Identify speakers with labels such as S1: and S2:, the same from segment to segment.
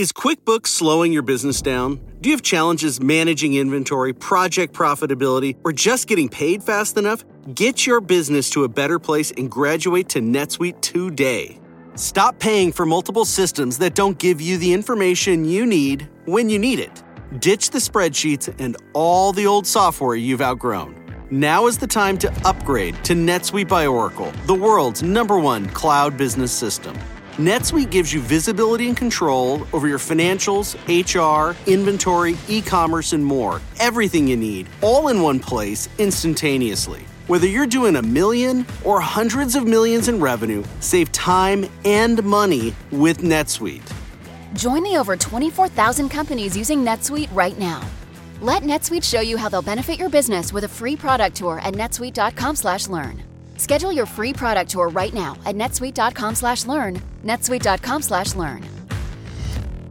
S1: Is QuickBooks slowing your business down? Do you have challenges managing inventory, project profitability, or just getting paid fast enough? Get your business to a better place and graduate to NetSuite today. Stop paying for multiple systems that don't give you the information you need when you need it. Ditch the spreadsheets and all the old software you've outgrown. Now is the time to upgrade to NetSuite by Oracle, the world's number one cloud business system. NetSuite gives you visibility and control over your financials, HR, inventory, e commerce, and more. Everything you need, all in one place, instantaneously. Whether you're doing a million or hundreds of millions in revenue, save time and money with NetSuite.
S2: Join the over 24,000 companies using NetSuite right now. Let NetSuite show you how they'll benefit your business with a free product tour at netsuite.com/learn. Schedule your free product tour right now at netsuite.com/learn. netsuite.com/learn.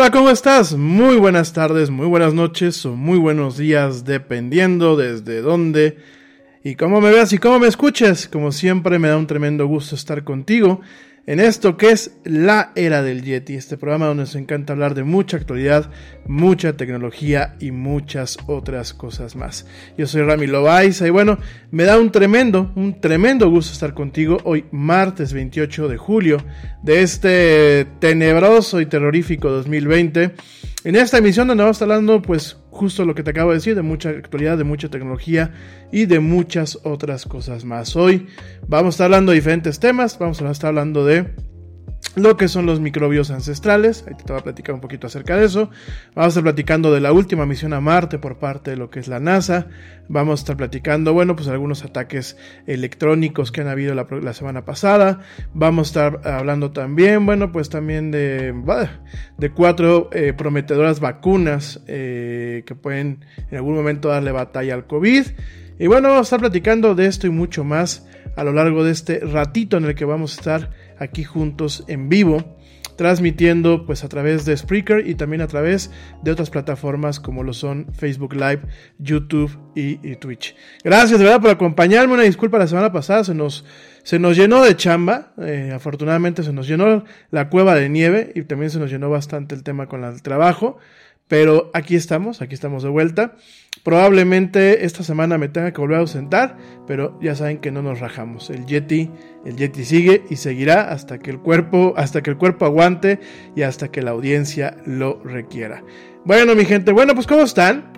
S3: Hola, ¿cómo estás? Muy buenas tardes, muy buenas noches o muy buenos días, dependiendo desde dónde y cómo me veas y cómo me escuches. Como siempre, me da un tremendo gusto estar contigo en esto que es la era del Yeti, este programa donde nos encanta hablar de mucha actualidad, mucha tecnología y muchas otras cosas más. Yo soy Rami Loaiza y bueno, me da un tremendo, un tremendo gusto estar contigo hoy martes 28 de julio de este tenebroso y terrorífico 2020. En esta emisión donde vamos a estar hablando pues justo lo que te acabo de decir, de mucha actualidad, de mucha tecnología y de muchas otras cosas más. Hoy vamos a estar hablando de diferentes temas, vamos a estar hablando de lo que son los microbios ancestrales. Ahí te voy a platicar un poquito acerca de eso. Vamos a estar platicando de la última misión a Marte por parte de lo que es la NASA. Vamos a estar platicando, bueno, pues algunos ataques electrónicos que han habido la, semana pasada. Vamos a estar hablando también, bueno, pues también de, de cuatro eh, prometedoras vacunas eh, que pueden en algún momento darle batalla al COVID. Y bueno, vamos a estar platicando de esto y mucho más a lo largo de este ratito en el que vamos a estar aquí juntos en vivo, transmitiendo pues a través de Spreaker y también a través de otras plataformas como lo son Facebook Live, YouTube y, Twitch. Gracias de verdad por acompañarme, una disculpa la semana pasada, se nos, se nos llenó de chamba, eh, afortunadamente se nos llenó la cueva de nieve y también se nos llenó bastante el tema con el trabajo. Pero aquí estamos, aquí estamos de vuelta. Probablemente esta semana me tenga que volver a ausentar, pero ya saben que no nos rajamos. El Yeti, el Yeti sigue y seguirá hasta que el cuerpo, hasta que el cuerpo aguante y hasta que la audiencia lo requiera. Bueno, mi gente, bueno, pues ¿cómo están?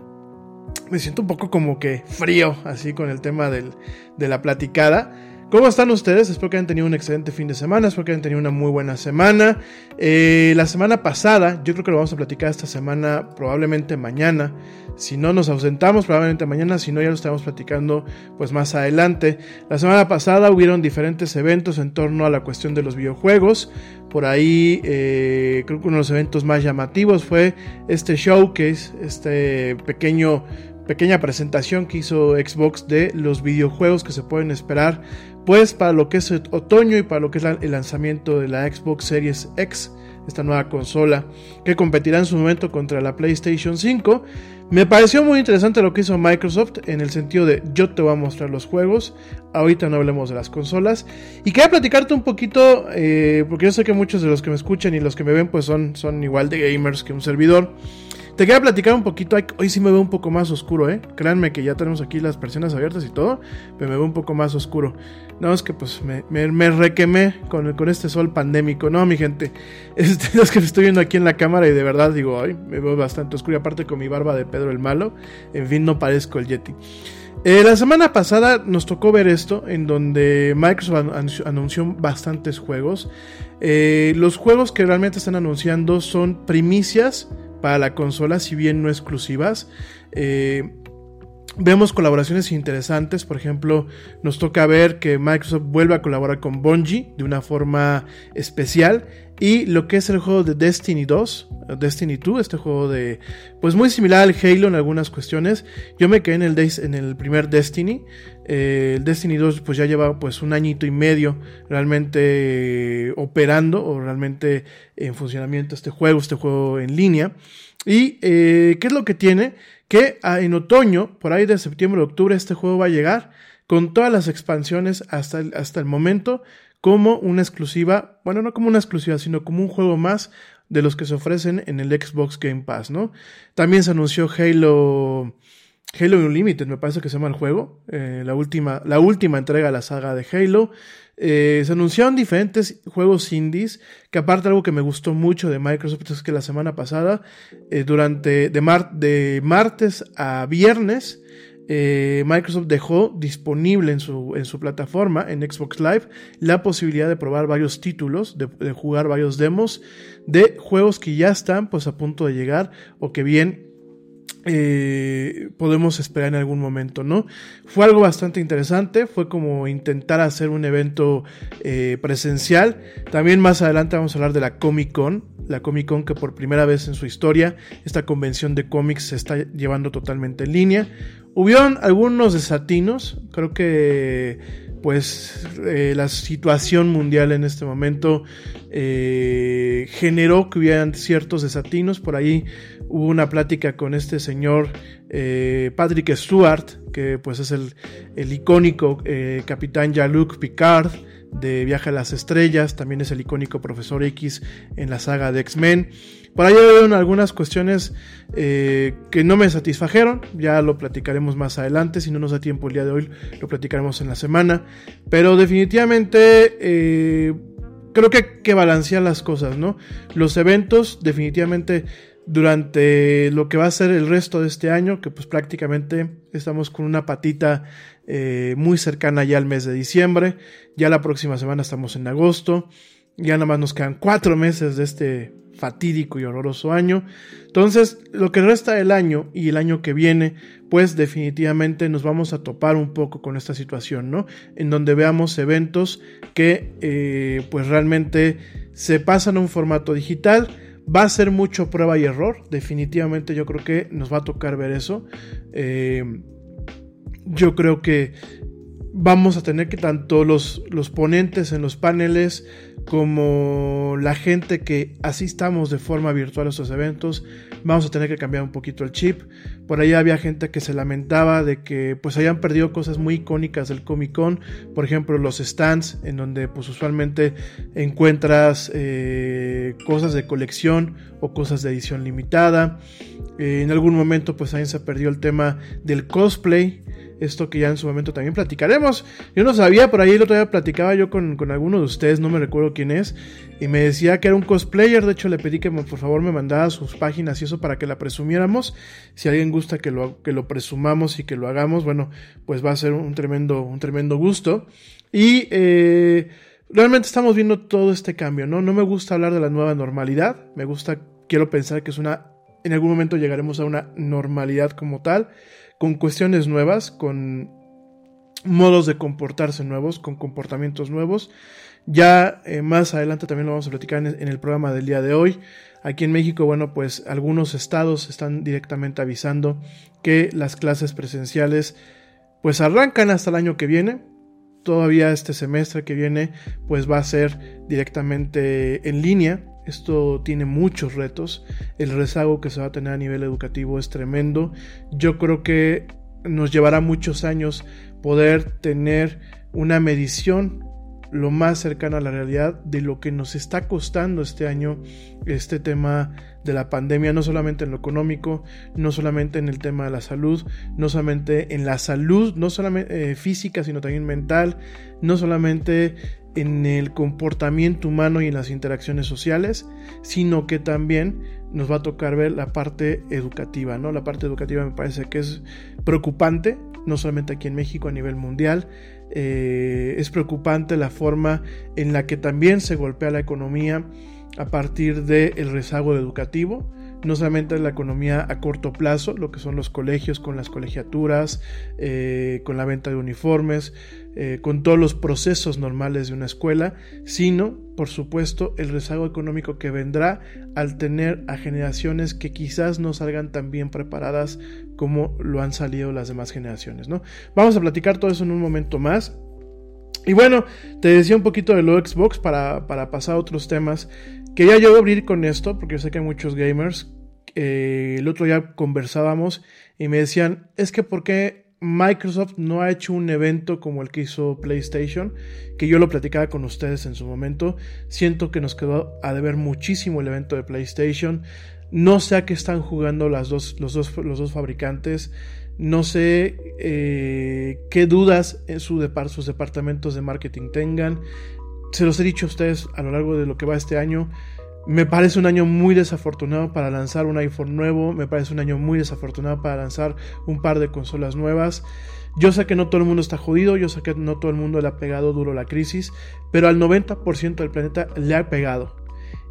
S3: Me siento un poco como que frío, así con el tema del, de la platicada. ¿Cómo están ustedes? Espero que hayan tenido un excelente fin de semana, espero que hayan tenido una muy buena semana. Eh, la semana pasada, yo creo que lo vamos a platicar esta semana, probablemente mañana. Si no nos ausentamos, probablemente mañana, si no ya lo estamos platicando pues más adelante. La semana pasada hubieron diferentes eventos en torno a la cuestión de los videojuegos. Por ahí eh, creo que uno de los eventos más llamativos fue este showcase, este pequeño pequeña presentación que hizo Xbox de los videojuegos que se pueden esperar pues para lo que es otoño y para lo que es el lanzamiento de la Xbox Series X, esta nueva consola que competirá en su momento contra la PlayStation 5. Me pareció muy interesante lo que hizo Microsoft en el sentido de yo te voy a mostrar los juegos, ahorita no hablemos de las consolas. Y quería platicarte un poquito, eh, porque yo sé que muchos de los que me escuchan y los que me ven pues son, son igual de gamers que un servidor. Te quería platicar un poquito, hoy sí me veo un poco más oscuro, ¿eh? Créanme que ya tenemos aquí las persianas abiertas y todo, pero me veo un poco más oscuro. No, es que pues me, me, requemé con, este sol pandémico. No, mi gente, este, es que me estoy viendo aquí en la cámara y de verdad digo, ay, me veo bastante oscuro. Y aparte con mi barba de Pedro el Malo, en fin, no parezco el Yeti. Eh, la semana pasada nos tocó ver esto, en donde Microsoft anunció bastantes juegos. Eh, los juegos que realmente están anunciando son primicias para la consola, si bien no exclusivas. Eh, vemos colaboraciones interesantes, por ejemplo, nos toca ver que Microsoft vuelve a colaborar con Bungie de una forma especial y lo que es el juego de Destiny 2, Destiny 2, este juego de pues muy similar al Halo en algunas cuestiones. Yo me quedé en el, en el primer Destiny. Eh, el Destiny 2 pues ya lleva pues un añito y medio realmente operando o realmente en funcionamiento este juego, este juego en línea. ¿Y eh, qué es lo que tiene? Que ah, en otoño, por ahí de septiembre, octubre, este juego va a llegar con todas las expansiones hasta el, hasta el momento como una exclusiva, bueno, no como una exclusiva, sino como un juego más de los que se ofrecen en el Xbox Game Pass, ¿no? También se anunció Halo, Halo Unlimited, me parece que se llama el juego, eh, la, última, la última entrega de la saga de Halo. Eh, se anunciaron diferentes juegos indies, que aparte algo que me gustó mucho de Microsoft es que la semana pasada, eh, durante de, de martes a viernes, eh, Microsoft dejó disponible en su, en su plataforma, en Xbox Live, la posibilidad de probar varios títulos, de, jugar varios demos de juegos que ya están pues a punto de llegar o que bien eh, podemos esperar en algún momento, ¿no? Fue algo bastante interesante, fue como intentar hacer un evento eh, presencial. También más adelante vamos a hablar de la Comic Con, la Comic Con que por primera vez en su historia esta convención de cómics se está llevando totalmente en línea. Hubieron algunos desatinos, creo que pues eh, la situación mundial en este momento eh, generó que hubieran ciertos desatinos. Por ahí hubo una plática con este señor eh, Patrick Stewart, que pues es el, el icónico capitán Jean-Luc Picard de Viaje a las Estrellas, también es el icónico Profesor X en la saga de X-Men. Por ahí hubo algunas cuestiones eh, que no me satisfajeron, ya lo platicaremos más adelante, si no nos da tiempo el día de hoy, lo platicaremos en la semana, pero definitivamente eh, creo que hay que balancear las cosas, ¿no? Los eventos definitivamente durante lo que va a ser el resto de este año, que pues prácticamente estamos con una patita eh, muy cercana ya al mes de diciembre, ya la próxima semana estamos en agosto, ya nada más nos quedan cuatro meses de este fatídico y horroroso año. Entonces, lo que resta del año y el año que viene, pues definitivamente nos vamos a topar un poco con esta situación, ¿no? En donde veamos eventos que eh, pues realmente se pasan a un formato digital. Va a ser mucho prueba y error. Definitivamente yo creo que nos va a tocar ver eso. Eh, yo creo que vamos a tener que tanto los, los ponentes en los paneles como la gente que asistamos de forma virtual a estos eventos, vamos a tener que cambiar un poquito el chip. Por ahí había gente que se lamentaba de que pues hayan perdido cosas muy icónicas del Comic Con, por ejemplo los stands en donde pues usualmente encuentras eh, cosas de colección o cosas de edición limitada. Eh, en algún momento pues ahí se perdió el tema del cosplay esto que ya en su momento también platicaremos. Yo no sabía, por ahí el otro día platicaba yo con, alguno de ustedes, no me recuerdo quién es, y me decía que era un cosplayer, de hecho le pedí que por favor me mandara sus páginas y eso para que la presumiéramos. Si alguien gusta que lo, que lo presumamos y que lo hagamos, bueno, pues va a ser un tremendo, un tremendo gusto. Y eh, realmente estamos viendo todo este cambio, ¿no? No me gusta hablar de la nueva normalidad, me gusta, quiero pensar que es una, en algún momento llegaremos a una normalidad como tal con cuestiones nuevas, con modos de comportarse nuevos, con comportamientos nuevos. Ya eh, más adelante también lo vamos a platicar en, el programa del día de hoy. Aquí en México, bueno, pues algunos estados están directamente avisando que las clases presenciales pues arrancan hasta el año que viene. Todavía este semestre que viene pues va a ser directamente en línea. Esto tiene muchos retos. El rezago que se va a tener a nivel educativo es tremendo. Yo creo que nos llevará muchos años poder tener una medición lo más cercana a la realidad de lo que nos está costando este año este tema de la pandemia, no solamente en lo económico, no solamente en el tema de la salud, no solamente en la salud, no solamente eh, física, sino también mental, no solamente en el comportamiento humano y en las interacciones sociales, sino que también nos va a tocar ver la parte educativa, ¿no? La parte educativa me parece que es preocupante, no solamente aquí en México, a nivel mundial. Eh, es preocupante la forma en la que también se golpea la economía a partir del rezago educativo no solamente la economía a corto plazo, lo que son los colegios con las colegiaturas, eh, con la venta de uniformes, eh, con todos los procesos normales de una escuela, sino, por supuesto, el rezago económico que vendrá al tener a generaciones que quizás no salgan tan bien preparadas como lo han salido las demás generaciones. ¿no? Vamos a platicar todo eso en un momento más. Y bueno, te decía un poquito de lo Xbox para, para pasar a otros temas. Quería yo abrir con esto, porque yo sé que hay muchos gamers. Eh, el otro día conversábamos y me decían, es que ¿por qué Microsoft no ha hecho un evento como el que hizo PlayStation? Que yo lo platicaba con ustedes en su momento. Siento que nos quedó a deber muchísimo el evento de PlayStation. No sé a qué están jugando las dos, los, dos, los dos fabricantes. No sé eh, qué dudas en su sus departamentos de marketing tengan. Se los he dicho a ustedes a lo largo de lo que va este año. Me parece un año muy desafortunado para lanzar un iPhone nuevo, me parece un año muy desafortunado para lanzar un par de consolas nuevas. Yo sé que no todo el mundo está jodido, yo sé que no todo el mundo le ha pegado duro la crisis, pero al 90% del planeta le ha pegado.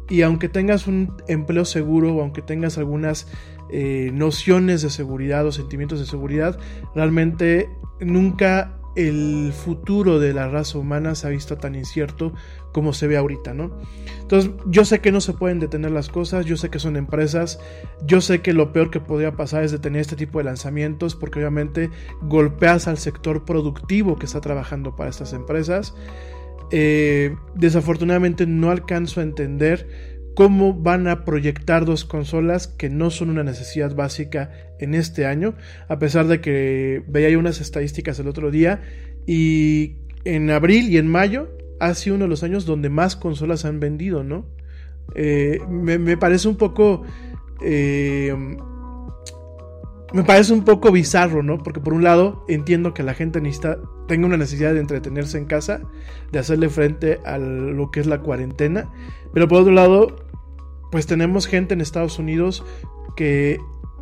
S3: Y aunque tengas un empleo seguro o aunque tengas algunas eh, nociones de seguridad o sentimientos de seguridad, realmente nunca el futuro de la raza humana se ha visto tan incierto como se ve ahorita, ¿no? Entonces, yo sé que no se pueden detener las cosas, yo sé que son empresas, yo sé que lo peor que podría pasar es detener este tipo de lanzamientos porque obviamente golpeas al sector productivo que está trabajando para estas empresas. Eh, desafortunadamente no alcanzo a entender cómo van a proyectar dos consolas que no son una necesidad básica en este año, a pesar de que veía unas estadísticas el otro día y en abril y en mayo ha sido uno de los años donde más consolas han vendido, ¿no? Eh, me, parece un poco... Eh, me parece un poco bizarro, ¿no? Porque por un lado entiendo que la gente necesita, tenga una necesidad de entretenerse en casa, de hacerle frente a lo que es la cuarentena, pero por otro lado, pues tenemos gente en Estados Unidos que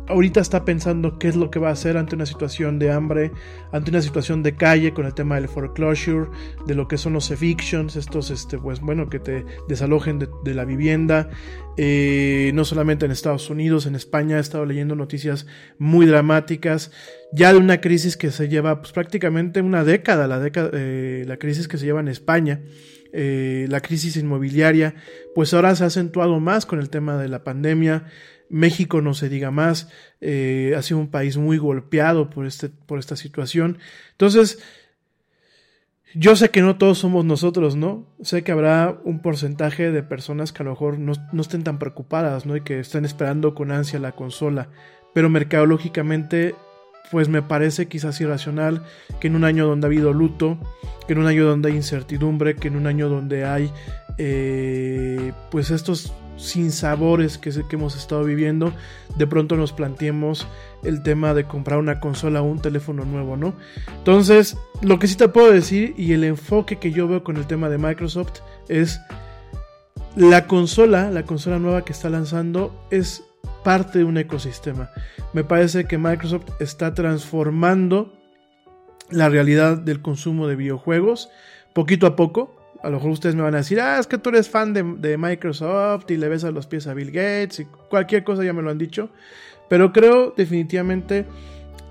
S3: ahorita está pensando qué es lo que va a hacer ante una situación de hambre, ante una situación de calle con el tema del foreclosure, de lo que son los evictions, estos, este, pues bueno, que te desalojen de, la vivienda. Eh, no solamente en Estados Unidos, en España he estado leyendo noticias muy dramáticas, ya de una crisis que se lleva pues, prácticamente una década, la, década, eh, la crisis que se lleva en España. Eh, la crisis inmobiliaria, pues ahora se ha acentuado más con el tema de la pandemia. México, no se diga más, eh, ha sido un país muy golpeado por, este, por esta situación. Entonces, yo sé que no todos somos nosotros, ¿no? Sé que habrá un porcentaje de personas que a lo mejor no, no estén tan preocupadas, ¿no? Y que estén esperando con ansia la consola. Pero mercadológicamente pues me parece quizás irracional que en un año donde ha habido luto, que en un año donde hay incertidumbre, que en un año donde hay eh, pues estos sinsabores que, que hemos estado viviendo, de pronto nos planteemos el tema de comprar una consola o un teléfono nuevo, ¿no? Entonces, lo que sí te puedo decir y el enfoque que yo veo con el tema de Microsoft es la consola, la consola nueva que está lanzando es parte de un ecosistema. Me parece que Microsoft está transformando la realidad del consumo de videojuegos poquito a poco. A lo mejor ustedes me van a decir, ah, es que tú eres fan de, Microsoft y le ves a los pies a Bill Gates y cualquier cosa ya me lo han dicho. Pero creo definitivamente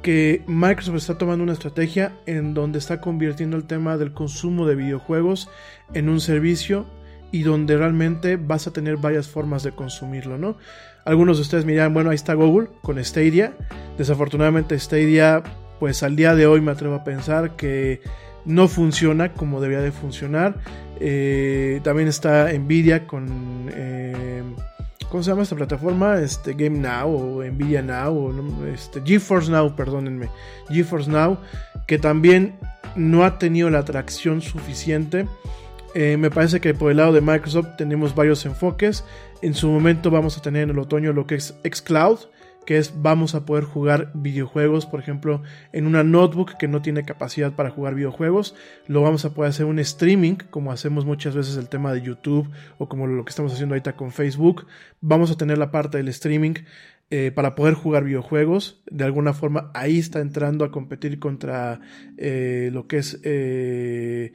S3: que Microsoft está tomando una estrategia en donde está convirtiendo el tema del consumo de videojuegos en un servicio y donde realmente vas a tener varias formas de consumirlo, ¿no? Algunos de ustedes me dirán, bueno, ahí está Google con Stadia. Desafortunadamente Stadia, pues al día de hoy me atrevo a pensar que no funciona como debería de funcionar. Eh, también está Nvidia con... Eh, ¿Cómo se llama esta plataforma? Este, Game Now o Nvidia Now o este, GeForce Now, perdónenme. GeForce Now, que también no ha tenido la atracción suficiente. Eh, me parece que por el lado de Microsoft tenemos varios enfoques. En su momento vamos a tener en el otoño lo que es xCloud, que es vamos a poder jugar videojuegos, por ejemplo, en una notebook que no tiene capacidad para jugar videojuegos, lo vamos a poder hacer un streaming, como hacemos muchas veces el tema de YouTube o como lo que estamos haciendo ahorita con Facebook. Vamos a tener la parte del streaming eh, para poder jugar videojuegos. De alguna forma ahí está entrando a competir contra eh, lo que es eh,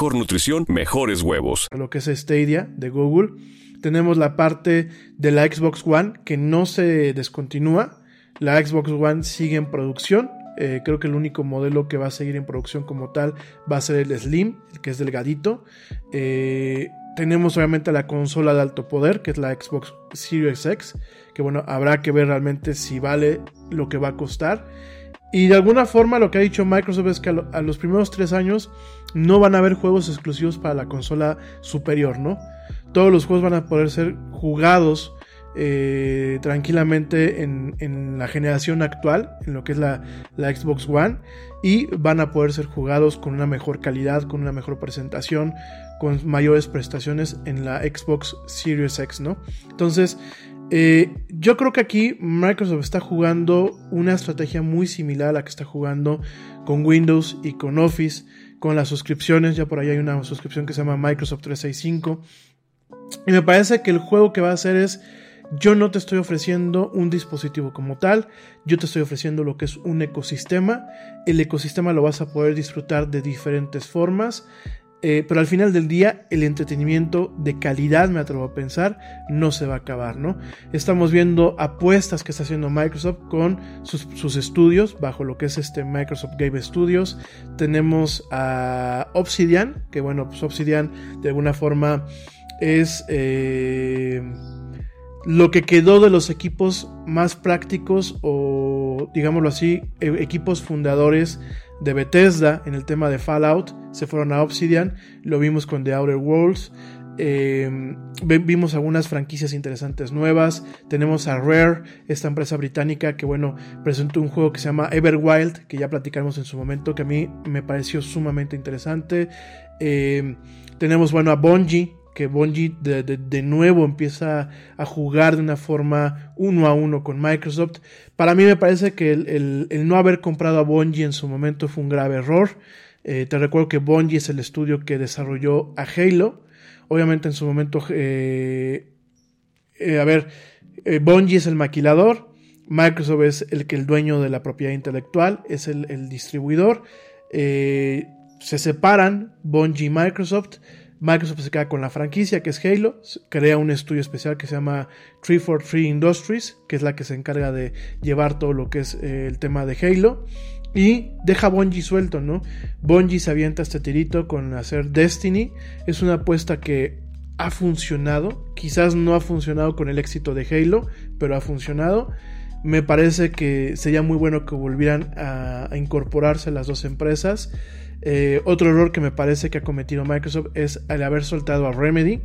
S4: nutrición mejores huevos.
S3: Lo que es Stadia de Google. Tenemos la parte de la Xbox One que no se descontinúa. La Xbox One sigue en producción. Eh, creo que el único modelo que va a seguir en producción como tal va a ser el Slim, que es delgadito. Eh, tenemos obviamente la consola de alto poder, que es la Xbox Series X, que bueno, habrá que ver realmente si vale lo que va a costar. Y de alguna forma lo que ha dicho Microsoft es que a, los primeros tres años no van a haber juegos exclusivos para la consola superior, ¿no? Todos los juegos van a poder ser jugados eh, tranquilamente en, la generación actual, en lo que es la, Xbox One, y van a poder ser jugados con una mejor calidad, con una mejor presentación, con mayores prestaciones en la Xbox Series X, ¿no? Entonces, eh, yo creo que aquí Microsoft está jugando una estrategia muy similar a la que está jugando con Windows y con Office, con las suscripciones. Ya por ahí hay una suscripción que se llama Microsoft 365. Y me parece que el juego que va a hacer es, yo no te estoy ofreciendo un dispositivo como tal, yo te estoy ofreciendo lo que es un ecosistema. El ecosistema lo vas a poder disfrutar de diferentes formas. Eh, pero al final del día, el entretenimiento de calidad, me atrevo a pensar, no se va a acabar, ¿no? Estamos viendo apuestas que está haciendo Microsoft con sus, estudios, bajo lo que es este Microsoft Game Studios. Tenemos a Obsidian, que bueno, pues Obsidian de alguna forma es eh, lo que quedó de los equipos más prácticos o, digámoslo así, e, equipos fundadores de Bethesda en el tema de Fallout, se fueron a Obsidian, lo vimos con The Outer Worlds, em, vimos algunas franquicias interesantes nuevas, tenemos a Rare, esta empresa británica que bueno, presentó un juego que se llama Everwild, que ya platicamos en su momento, que a mí me pareció sumamente interesante, em, tenemos bueno a Bungie, que Bungie de, nuevo empieza a jugar de una forma uno a uno con Microsoft. Para mí me parece que el, no haber comprado a Bungie en su momento fue un grave error. Eh, te recuerdo que Bungie es el estudio que desarrolló a Halo. Obviamente en su momento, eh, eh, a ver, Bungie es el maquilador. Microsoft es el que el dueño de la propiedad intelectual, es el, el distribuidor. se separan Bungie y Microsoft Microsoft se queda con la franquicia que es Halo, crea un estudio especial que se llama 343 Industries, que es la que se encarga de llevar todo lo que es eh, el tema de Halo. Y deja Bungie suelto, ¿no? Bungie se avienta este tirito con hacer Destiny. Es una apuesta que ha funcionado. Quizás no ha funcionado con el éxito de Halo, pero ha funcionado. Me parece que sería muy bueno que volvieran a, a incorporarse las dos empresas. Eh, otro error que me parece que ha cometido Microsoft es el haber soltado a Remedy.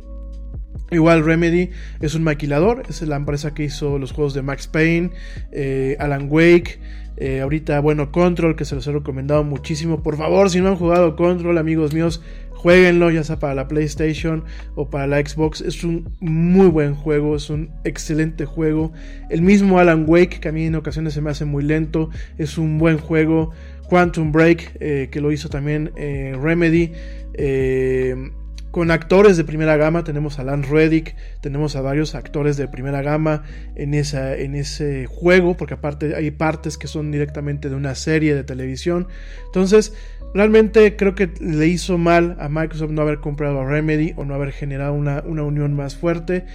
S3: Igual Remedy es un maquilador, es la empresa que hizo los juegos de Max Payne, eh, Alan Wake, eh, ahorita, bueno, Control, que se los he recomendado muchísimo. Por favor, si no han jugado Control, amigos míos, jueguenlo, ya sea para la PlayStation o para la Xbox. Es un muy buen juego, es un excelente juego. El mismo Alan Wake, que a mí en ocasiones se me hace muy lento, es un buen juego. Quantum Break, eh, que lo hizo también eh, Remedy. Eh, con actores de primera gama, tenemos a Lance Reddick, tenemos a varios actores de primera gama en, esa, en ese juego, porque aparte hay partes que son directamente de una serie de televisión. Entonces, realmente creo que le hizo mal a Microsoft no haber comprado a Remedy o no haber generado una, una unión más fuerte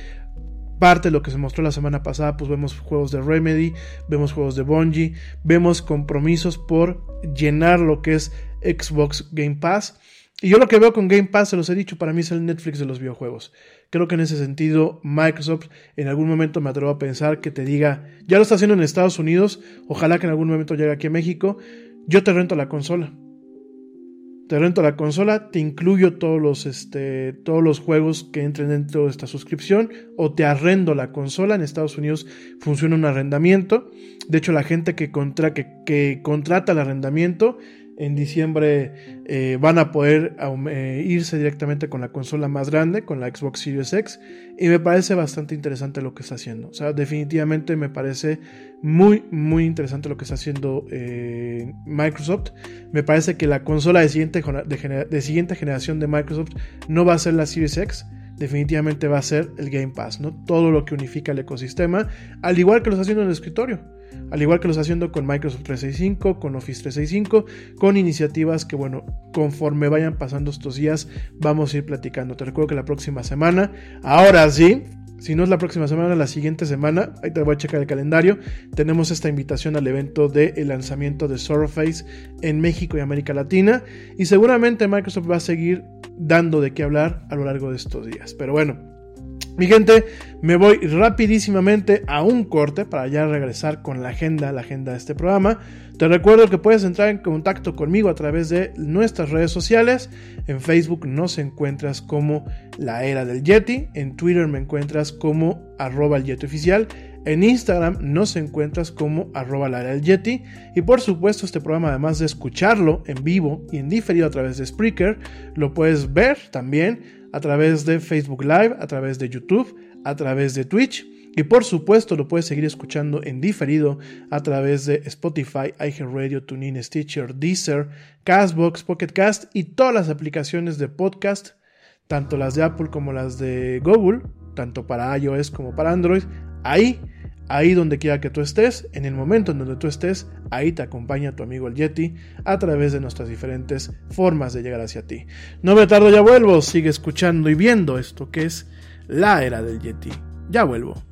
S3: parte de lo que se mostró la semana pasada, pues vemos juegos de Remedy, vemos juegos de Bungie, vemos compromisos por llenar lo que es Xbox Game Pass. Y yo lo que veo con Game Pass, se los he dicho, para mí es el Netflix de los videojuegos. Creo que en ese sentido Microsoft en algún momento me atrevo a pensar que te diga, ya lo está haciendo en Estados Unidos, ojalá que en algún momento llegue aquí a México, yo te rento la consola te rento la consola, te incluyo todos los, este, todos los juegos que entren dentro de esta suscripción o te arrendo la consola. En Estados Unidos funciona un arrendamiento. De hecho, la gente que, contra, que, que contrata el arrendamiento en diciembre eh, van a poder eh, irse directamente con la consola más grande, con la Xbox Series X. Y me parece bastante interesante lo que está haciendo. O sea, definitivamente me parece muy, muy interesante lo que está haciendo eh, Microsoft. Me parece que la consola de siguiente, de siguiente generación de Microsoft no va a ser la Series X definitivamente va a ser el Game Pass, ¿no? Todo lo que unifica el ecosistema, al igual que lo está haciendo en el escritorio al igual que lo está haciendo con Microsoft 365, con Office 365, con iniciativas que, bueno, conforme vayan pasando estos días, vamos a ir platicando. Te recuerdo que la próxima semana, ahora sí, si no es la próxima semana, la siguiente semana, ahí te voy a checar el calendario, tenemos esta invitación al evento de el lanzamiento de Surface en México y América Latina. Y seguramente Microsoft va a seguir dando de qué hablar a lo largo de estos días. Pero bueno, Mi gente, me voy rapidísimamente a un corte para ya regresar con la agenda, la agenda de este programa. Te recuerdo que puedes entrar en contacto conmigo a través de nuestras redes sociales. En Facebook nos encuentras como La Era del Yeti. En Twitter me encuentras como arroba el Yeti oficial. En Instagram nos encuentras como arroba la era del Yeti. Y por supuesto este programa además de escucharlo en vivo y en diferido a través de Spreaker, lo puedes ver también a través de Facebook Live, a través de YouTube, a través de Twitch. Y por supuesto lo puedes seguir escuchando en diferido a través de Spotify, iHeartRadio, TuneIn, Stitcher, Deezer, Castbox, Pocket Cast y todas las aplicaciones de podcast, tanto las de Apple como las de Google, tanto para iOS como para Android. Ahí Ahí donde quiera que tú estés, en el momento en donde tú estés, ahí te acompaña tu amigo el Yeti a través de nuestras diferentes formas de llegar hacia ti. No me tardo, ya vuelvo. Sigue escuchando y viendo esto que es la era del Yeti. Ya vuelvo.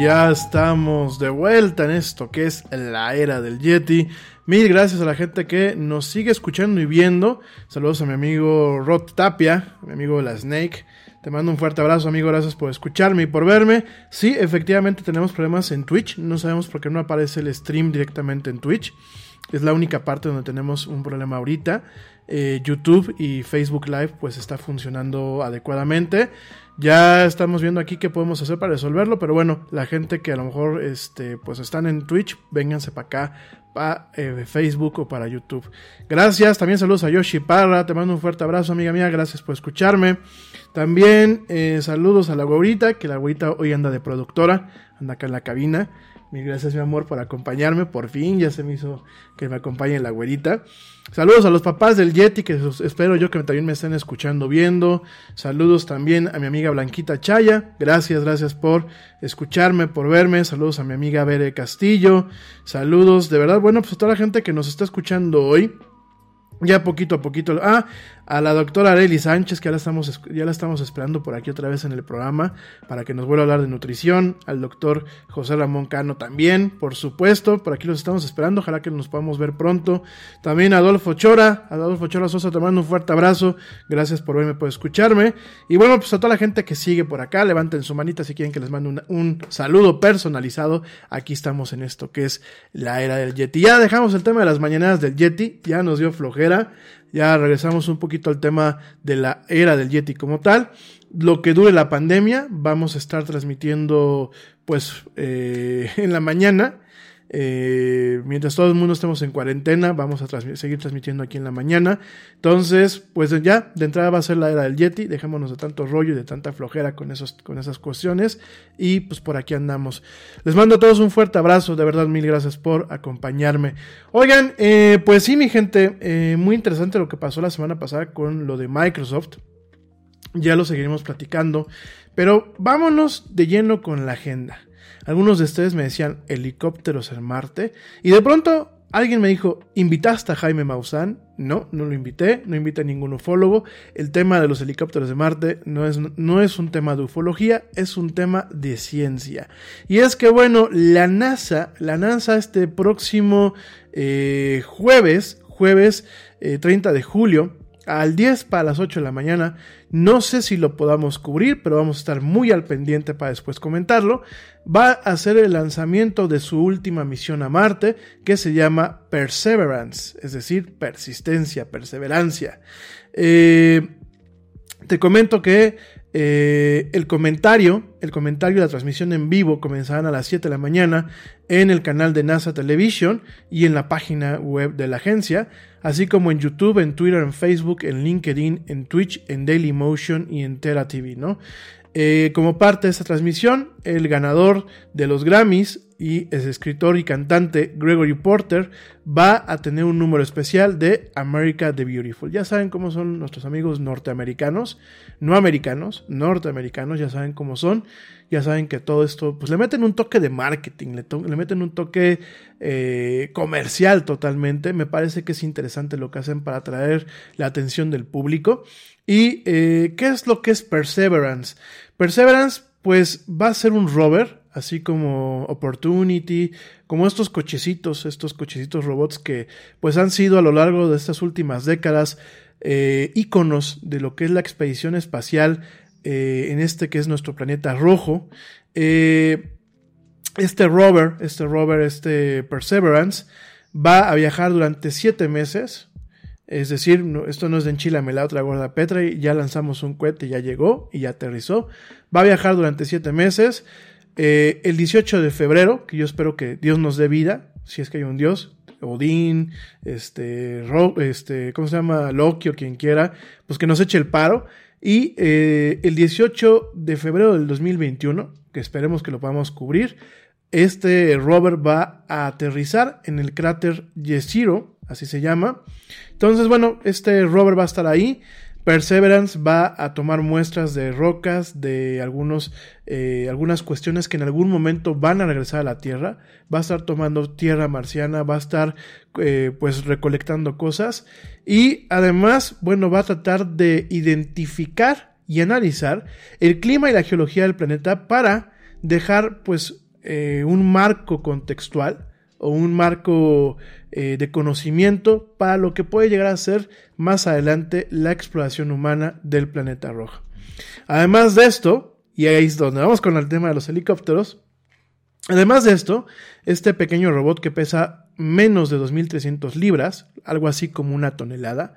S3: Ya estamos de vuelta en esto que es la era del Yeti. Mil gracias a la gente que nos sigue escuchando y viendo. Saludos a mi amigo Rod Tapia, mi amigo La Snake. Te mando un fuerte abrazo, amigo. Gracias por escucharme y por verme. Sí, efectivamente tenemos problemas en Twitch. No sabemos por qué no aparece el stream directamente en Twitch. Es la única parte donde tenemos un problema ahorita. Eh, YouTube y Facebook Live pues está funcionando adecuadamente. Ya estamos viendo aquí qué podemos hacer para resolverlo, pero bueno, la gente que a lo mejor este, pues están en Twitch, vénganse para acá, para eh, Facebook o para YouTube. Gracias, también saludos a Yoshi Parra, te mando un fuerte abrazo, amiga mía, gracias por escucharme. También eh, saludos a la güerita, que la güerita hoy anda de productora, anda acá en la cabina. Mil gracias, mi amor, por acompañarme. Por fin ya se me hizo que me acompañe la güerita. Saludos a los papás del Yeti, que espero yo que también me estén escuchando, viendo. Saludos también a mi amiga Blanquita Chaya. Gracias, gracias por escucharme, por verme. Saludos a mi amiga Bere Castillo. Saludos, de verdad, bueno, pues a toda la gente que nos está escuchando hoy. Ya poquito a poquito. Ah, a la doctora Arely Sánchez, que ya la, estamos, ya la estamos esperando por aquí otra vez en el programa, para que nos vuelva a hablar de nutrición. Al doctor José Ramón Cano también, por supuesto, por aquí los estamos esperando. Ojalá que nos podamos ver pronto. También a Adolfo Chora, Adolfo Chora Sosa, te mando un fuerte abrazo. Gracias por verme, por escucharme. Y bueno, pues a toda la gente que sigue por acá, levanten su manita si quieren que les mande un, un saludo personalizado. Aquí estamos en esto que es la era del Yeti. Ya dejamos el tema de las mañanas del Yeti, ya nos dio flojera ya regresamos un poquito al tema de la era del Yeti como tal. Lo que dure la pandemia, vamos a estar transmitiendo pues eh, en la mañana eh, mientras todo el mundo estemos en cuarentena, vamos a seguir transmitiendo aquí en la mañana. Entonces, pues ya, de entrada va a ser la era del Yeti. Dejémonos de tanto rollo y de tanta flojera con, esos, con esas cuestiones. Y pues por aquí andamos. Les mando a todos un fuerte abrazo. De verdad, mil gracias por acompañarme. Oigan, eh, pues sí, mi gente, eh, muy interesante lo que pasó la semana pasada con lo de Microsoft. Ya lo seguiremos platicando. Pero vámonos de lleno con la agenda. Algunos de ustedes me decían helicópteros en Marte. Y de pronto alguien me dijo, ¿invitaste a Jaime Maussan? No, no lo invité, no invité a ningún ufólogo. El tema de los helicópteros de Marte no es, no es un tema de ufología, es un tema de ciencia. Y es que, bueno, la NASA, la NASA este próximo eh, jueves, jueves 30 eh, de julio, al 10 para las 8 de la mañana. No sé si lo podamos cubrir, pero vamos a estar muy al pendiente para después comentarlo. Va a ser el lanzamiento de su última misión a Marte, que se llama Perseverance, es decir, persistencia, perseverancia. Eh, te comento que eh, el comentario, el comentario de la transmisión en vivo comenzarán a las 7 de la mañana en el canal de NASA Television y en la página web de la agencia así como en YouTube, en Twitter, en Facebook, en LinkedIn, en Twitch, en Dailymotion y en Tera TV, ¿no? Eh, como parte de esta transmisión, el ganador de los Grammys y es escritor y cantante Gregory Porter va a tener un número especial de America the Beautiful. Ya saben cómo son nuestros amigos norteamericanos, no americanos, norteamericanos, ya saben cómo son, ya saben que todo esto, pues le meten un toque de marketing, le, meten un toque eh, comercial totalmente. Me parece que es interesante lo que hacen para atraer la atención del público. ¿Y eh, qué es lo que es Perseverance? Perseverance, pues va a ser un rover, así como Opportunity, como estos cochecitos, estos cochecitos robots que pues han sido a lo largo de estas últimas décadas eh, íconos de lo que es la expedición espacial eh, en este que es nuestro planeta rojo. este rover, este rover, este Perseverance, va a viajar durante siete meses. Es decir, esto no es de enchilame la otra gorda Petra, y ya lanzamos un cohete, ya llegó y ya aterrizó. Va a viajar durante siete meses. Eh, el 18 de febrero, que yo espero que Dios nos dé vida, si es que hay un Dios, Odín, este, este, ¿cómo se llama? Loki o quien quiera, pues que nos eche el paro. Y eh, el 18 de febrero del 2021, que esperemos que lo podamos cubrir, este rover va a aterrizar en el cráter Yesiro, así se llama. Entonces, bueno, este rover va a estar ahí. Perseverance va a tomar muestras de rocas, de algunos, eh, algunas cuestiones que en algún momento van a regresar a la Tierra. Va a estar tomando tierra marciana, va a estar eh, pues recolectando cosas y además, bueno, va a tratar de identificar y analizar el clima y la geología del planeta para dejar pues eh, un marco contextual o un marco eh, de conocimiento para lo que puede llegar a ser más adelante la exploración humana del planeta rojo. Además de esto, y ahí es donde vamos con el tema de los helicópteros, además de esto, este pequeño robot que pesa menos de 2.300 libras, algo así como una tonelada,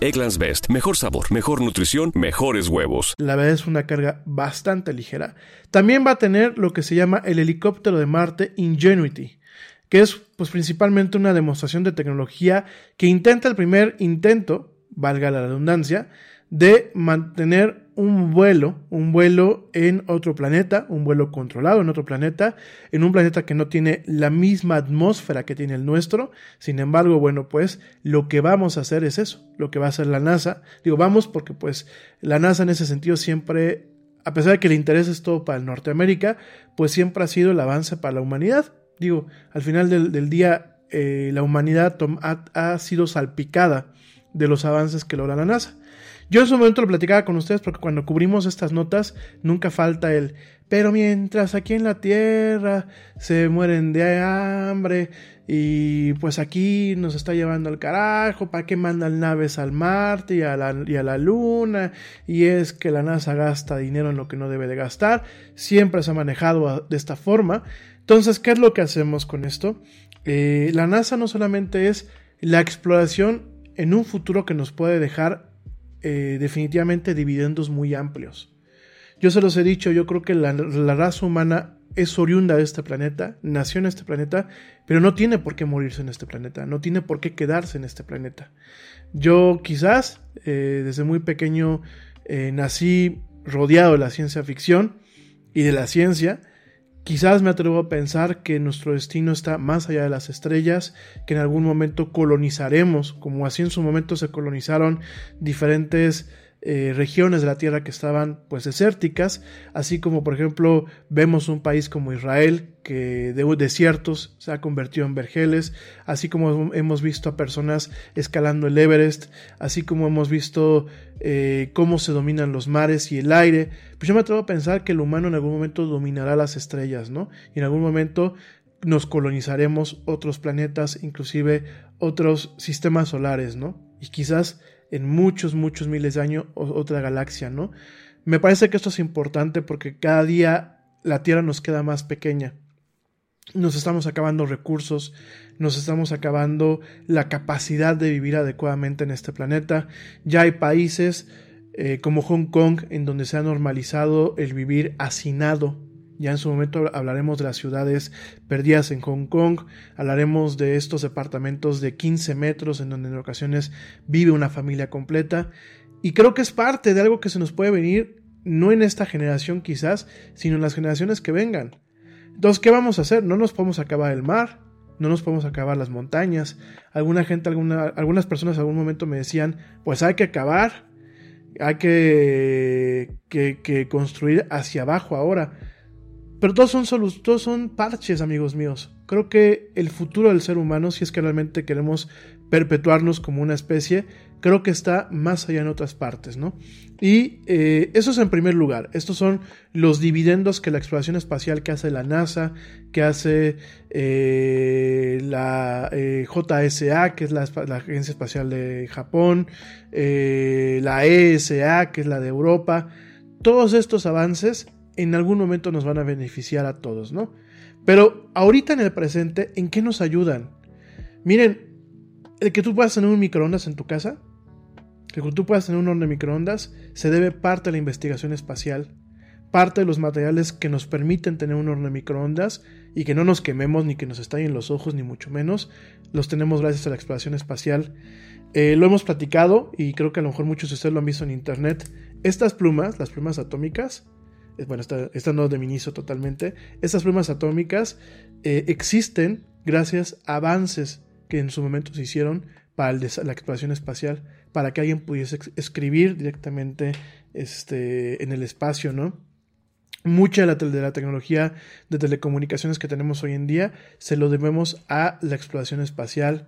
S4: Egglands Best. Mejor sabor, mejor nutrición, mejores huevos.
S3: La verdad es una carga bastante ligera. También va a tener lo que se llama el helicóptero de Marte Ingenuity, que es pues principalmente una demostración de tecnología que intenta el primer intento, valga la redundancia, de mantener un vuelo, un vuelo en otro planeta, un vuelo controlado en otro planeta, en un planeta que no tiene la misma atmósfera que tiene el nuestro. Sin embargo, bueno, pues lo que vamos a hacer es eso, lo que va a hacer la NASA. Digo, vamos porque pues la NASA en ese sentido siempre, a pesar de que el interés es todo para el Norteamérica, pues siempre ha sido el avance para la humanidad. Digo, al final del, día, eh, la humanidad ha sido salpicada de los avances que logra la NASA. Yo en su momento lo platicaba con ustedes porque cuando cubrimos estas notas nunca falta el, pero mientras aquí en la Tierra se mueren de hambre y pues aquí nos está llevando al carajo, ¿para qué mandan naves al Marte y a, la, y a la Luna? Y es que la NASA gasta dinero en lo que no debe de gastar, siempre se ha manejado de esta forma. Entonces, ¿qué es lo que hacemos con esto? Eh, la NASA no solamente es la exploración en un futuro que nos puede dejar eh, definitivamente dividendos muy amplios. Yo se los he dicho, yo creo que la, raza humana es oriunda de este planeta, nació en este planeta, pero no tiene por qué morirse en este planeta, no tiene por qué quedarse en este planeta. Yo quizás eh, desde muy pequeño eh, nací rodeado de la ciencia ficción y de la ciencia, Quizás me atrevo a pensar que nuestro destino está más allá de las estrellas, que en algún momento colonizaremos, como así en su momento se colonizaron diferentes eh, regiones de la tierra que estaban pues desérticas, así como por ejemplo vemos un país como Israel que de desiertos se ha convertido en vergeles, así como hemos visto a personas escalando el Everest, así como hemos visto eh, cómo se dominan los mares y el aire, pues yo me atrevo a pensar que el humano en algún momento dominará las estrellas, ¿no? Y en algún momento nos colonizaremos otros planetas, inclusive otros sistemas solares, ¿no? Y quizás en muchos, muchos miles de años otra galaxia, ¿no? Me parece que esto es importante porque cada día la Tierra nos queda más pequeña. Nos estamos acabando recursos, nos estamos acabando la capacidad de vivir adecuadamente en este planeta. Ya hay países eh, como Hong Kong en donde se ha normalizado el vivir hacinado. Ya en su momento hablaremos de las ciudades perdidas en Hong Kong, hablaremos de estos departamentos de 15 metros en donde en ocasiones vive una familia completa. Y creo que es parte de algo que se nos puede venir, no en esta generación quizás, sino en las generaciones que vengan. Entonces, ¿qué vamos a hacer? No nos podemos acabar el mar, no nos podemos acabar las montañas. Alguna gente, alguna, algunas personas en algún momento me decían, pues hay que acabar, hay que, que, construir hacia abajo ahora. Pero todos son, todos son parches, amigos míos. Creo que el futuro del ser humano, si es que realmente queremos perpetuarnos como una especie, creo que está más allá en otras partes, ¿no? Y eh, eso es en primer lugar. Estos son los dividendos que la exploración espacial que hace la NASA, que hace eh, la eh, JSA, que es la, Agencia Espacial de Japón, la ESA, que es la de Europa. Todos estos avances en algún momento nos van a beneficiar a todos, ¿no? Pero ahorita en el presente, ¿en qué nos ayudan? Miren, el que tú puedas tener un microondas en tu casa, que tú puedas tener un horno de microondas, se debe parte de la investigación espacial, parte de los materiales que nos permiten tener un horno de microondas y que no nos quememos ni que nos estallen los ojos, ni mucho menos, los tenemos gracias a la exploración espacial. Eh, lo hemos platicado y creo que a lo mejor muchos de ustedes lo han visto en internet. Estas plumas, las plumas atómicas, bueno, esta, no de miniso totalmente, estas plumas atómicas eh, existen gracias a avances que en su momento se hicieron para la exploración espacial, para que alguien pudiese escribir directamente este, en el espacio, ¿no? Mucha de la, tecnología de telecomunicaciones que tenemos hoy en día se lo debemos a la exploración espacial.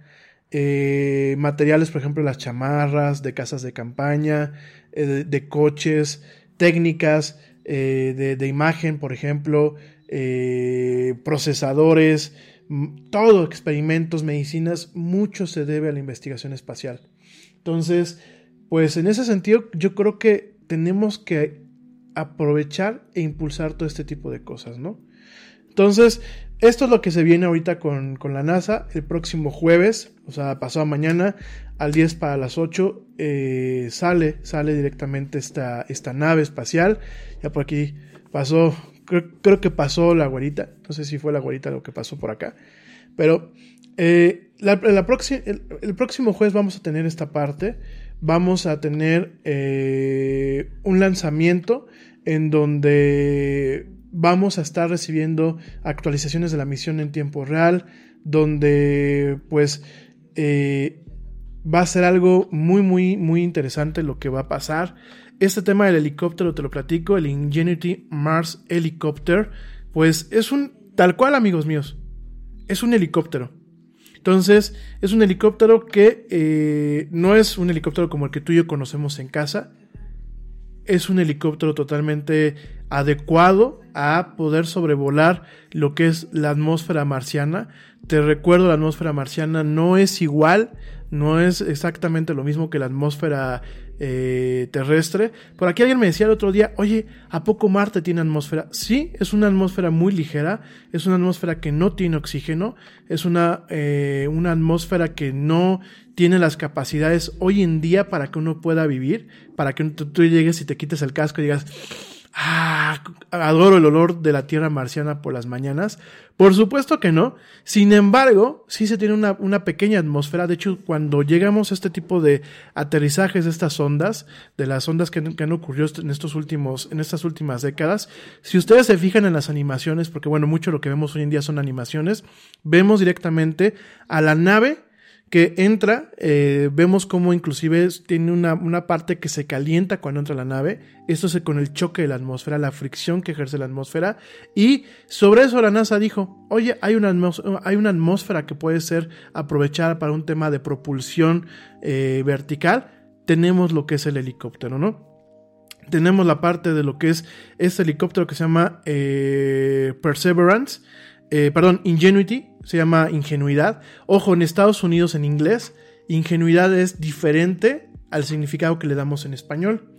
S3: Eh, materiales, por ejemplo, las chamarras de casas de campaña, eh, de, coches, técnicas eh, de, de, imagen, por ejemplo, procesadores, todo, experimentos, medicinas, mucho se debe a la investigación espacial. Entonces, pues en ese sentido yo creo que tenemos que aprovechar e impulsar todo este tipo de cosas, ¿no? Entonces, esto es lo que se viene ahorita con, la NASA. El próximo jueves, o sea, pasado mañana, al 10 para las 8, eh, sale, sale directamente esta, esta nave espacial. Ya por aquí pasó creo, que pasó la güerita. No sé si fue la güerita lo que pasó por acá. Pero eh, la, el, próximo jueves vamos a tener esta parte. Vamos a tener eh, un lanzamiento en donde vamos a estar recibiendo actualizaciones de la misión en tiempo real. Donde pues eh, va a ser algo muy, muy, muy interesante lo que va a pasar. Este tema del helicóptero te lo platico, el Ingenuity Mars Helicopter, pues es un, tal cual amigos míos, es un helicóptero. Entonces, es un helicóptero que eh, no es un helicóptero como el que tú y yo conocemos en casa, es un helicóptero totalmente adecuado a poder sobrevolar lo que es la atmósfera marciana. Te recuerdo, la atmósfera marciana no es igual, no es exactamente lo mismo que la atmósfera eh, terrestre. Por aquí alguien me decía el otro día, oye, ¿a poco Marte tiene atmósfera? Sí, es una atmósfera muy ligera, es una atmósfera que no tiene oxígeno, es una, eh, una atmósfera que no tiene las capacidades hoy en día para que uno pueda vivir, para que tú llegues y te quites el casco y digas, Ah, adoro el olor de la tierra marciana por las mañanas. Por supuesto que no. Sin embargo, sí se tiene una, pequeña atmósfera. De hecho, cuando llegamos a este tipo de aterrizajes de estas ondas, de las ondas que, han ocurrido en estos últimos, en estas últimas décadas, si ustedes se fijan en las animaciones, porque bueno, mucho lo que vemos hoy en día son animaciones, vemos directamente a la nave que entra, eh, vemos como inclusive tiene una, una, parte que se calienta cuando entra la nave, esto es con el choque de la atmósfera, la fricción que ejerce la atmósfera, y sobre eso la NASA dijo, oye, hay una, atmósfera, hay una atmósfera que puede ser aprovechada para un tema de propulsión eh, vertical, tenemos lo que es el helicóptero, ¿no? Tenemos la parte de lo que es este helicóptero que se llama eh, Perseverance, perdón, Ingenuity, se llama ingenuidad. Ojo, en Estados Unidos en inglés, ingenuidad es diferente al significado que le damos en español.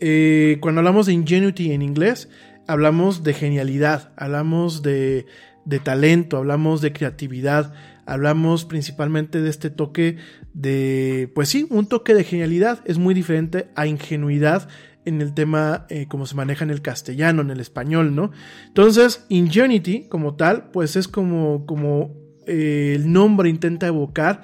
S3: Eh, cuando hablamos de ingenuity en inglés, hablamos de genialidad, hablamos de, de talento, hablamos de creatividad, hablamos principalmente de este toque de, pues sí, un toque de genialidad es muy diferente a ingenuidad en el tema eh, como se maneja en el castellano, en el español, ¿no? Entonces, Ingenuity como tal, pues es como, como eh, el nombre intenta evocar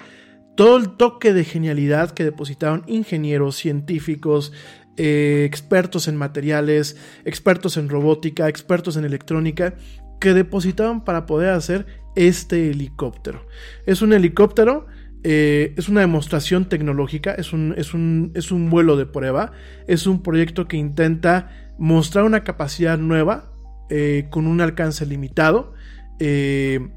S3: todo el toque de genialidad que depositaron ingenieros, científicos, eh, expertos en materiales, expertos en robótica, expertos en electrónica, que depositaban para poder hacer este helicóptero. Es un helicóptero, eh, es una demostración tecnológica, es un, es, un, es un vuelo de prueba, es un proyecto que intenta mostrar una capacidad nueva eh, con un alcance limitado. que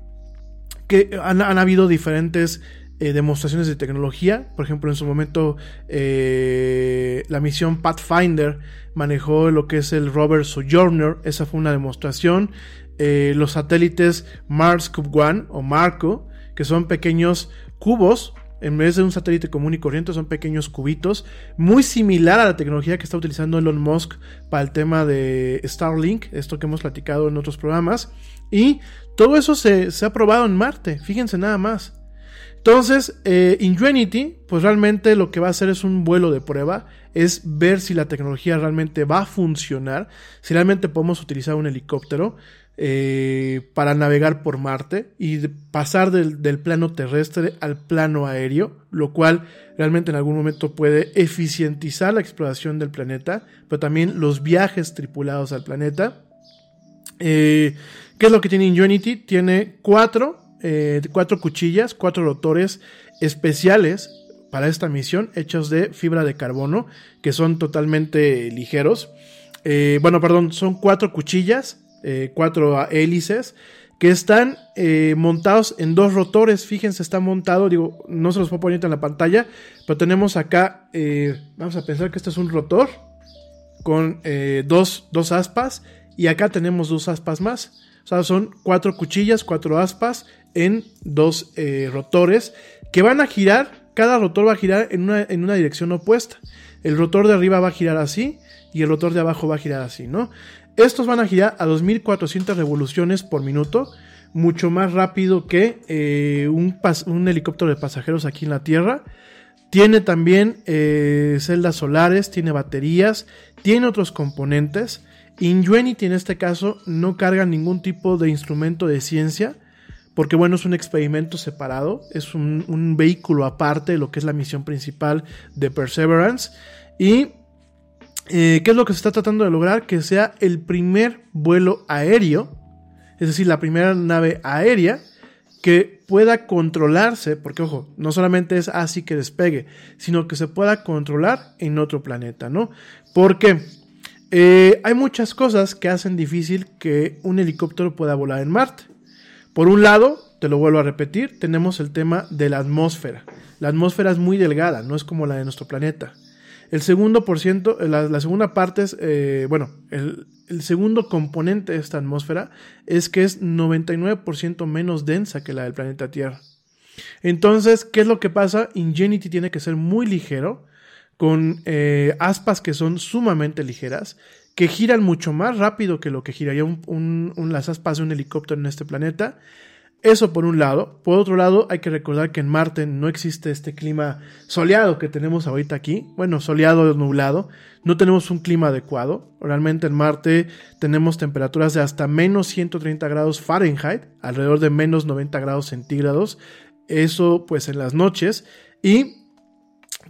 S3: han, han habido diferentes eh, demostraciones de tecnología. Por ejemplo, en su momento eh, la misión Pathfinder manejó lo que es el rover Sojourner. Esa fue una demostración. Eh, los satélites Mars Cube One o Marco, que son pequeños cubos. En vez de un satélite común y corriente, son pequeños cubitos, muy similar a la tecnología que está utilizando Elon Musk para el tema de Starlink, esto que hemos platicado en otros programas. Y todo eso se, se ha probado en Marte, fíjense nada más. Entonces, eh, pues realmente lo que va a hacer es un vuelo de prueba, es ver si la tecnología realmente va a funcionar, si realmente podemos utilizar un helicóptero eh, para navegar por Marte y pasar del, plano terrestre al plano aéreo, lo cual realmente en algún momento puede eficientizar la exploración del planeta, pero también los viajes tripulados al planeta. Eh, ¿Qué es lo que tiene Ingenuity? Tiene cuatro eh, cuatro cuchillas, cuatro rotores especiales para esta misión, hechos de fibra de carbono, que son totalmente ligeros. Bueno, perdón, son cuatro cuchillas, eh, cuatro hélices, que están montados en dos rotores. Fíjense, está montado, digo, no se los puedo poner en la pantalla, pero tenemos acá, vamos a pensar que este es un rotor con dos, dos aspas, y acá tenemos dos aspas más. O sea, son cuatro cuchillas, cuatro aspas en dos eh, rotores que van a girar, cada rotor va a girar en una, en una dirección opuesta. El rotor de arriba va a girar así y el rotor de abajo va a girar así, ¿no? Estos van a girar a 2400 revoluciones por minuto, mucho más rápido que eh, un, un, helicóptero de pasajeros aquí en la Tierra. Tiene también eh, celdas solares, tiene baterías, tiene otros componentes. Ingenuity en este caso no carga ningún tipo de instrumento de ciencia, porque bueno, es un experimento separado, es un, vehículo aparte de lo que es la misión principal de Perseverance. ¿Y eh, qué es lo que se está tratando de lograr? Que sea el primer vuelo aéreo, es decir, la primera nave aérea que pueda controlarse, porque ojo, no solamente es así que despegue, sino que se pueda controlar en otro planeta, ¿no? Porque eh, hay muchas cosas que hacen difícil que un helicóptero pueda volar en Marte. Por un lado, te lo vuelvo a repetir, tenemos el tema de la atmósfera. La atmósfera es muy delgada, no es como la de nuestro planeta. El segundo por ciento, eh, la, segunda parte es, eh, bueno, el, el, segundo componente de esta atmósfera es que es 99% menos densa que la del planeta Tierra. Entonces, ¿qué es lo que pasa? Ingenuity tiene que ser muy ligero, con eh, aspas que son sumamente ligeras, que giran mucho más rápido que lo que giraría un, las aspas de un helicóptero en este planeta. Eso por un lado. Por otro lado, hay que recordar que en Marte no existe este clima soleado que tenemos ahorita aquí. Bueno, soleado o nublado. No tenemos un clima adecuado. Realmente en Marte tenemos temperaturas de hasta menos 130 grados Fahrenheit, alrededor de menos 90 grados centígrados. Eso pues en las noches. Y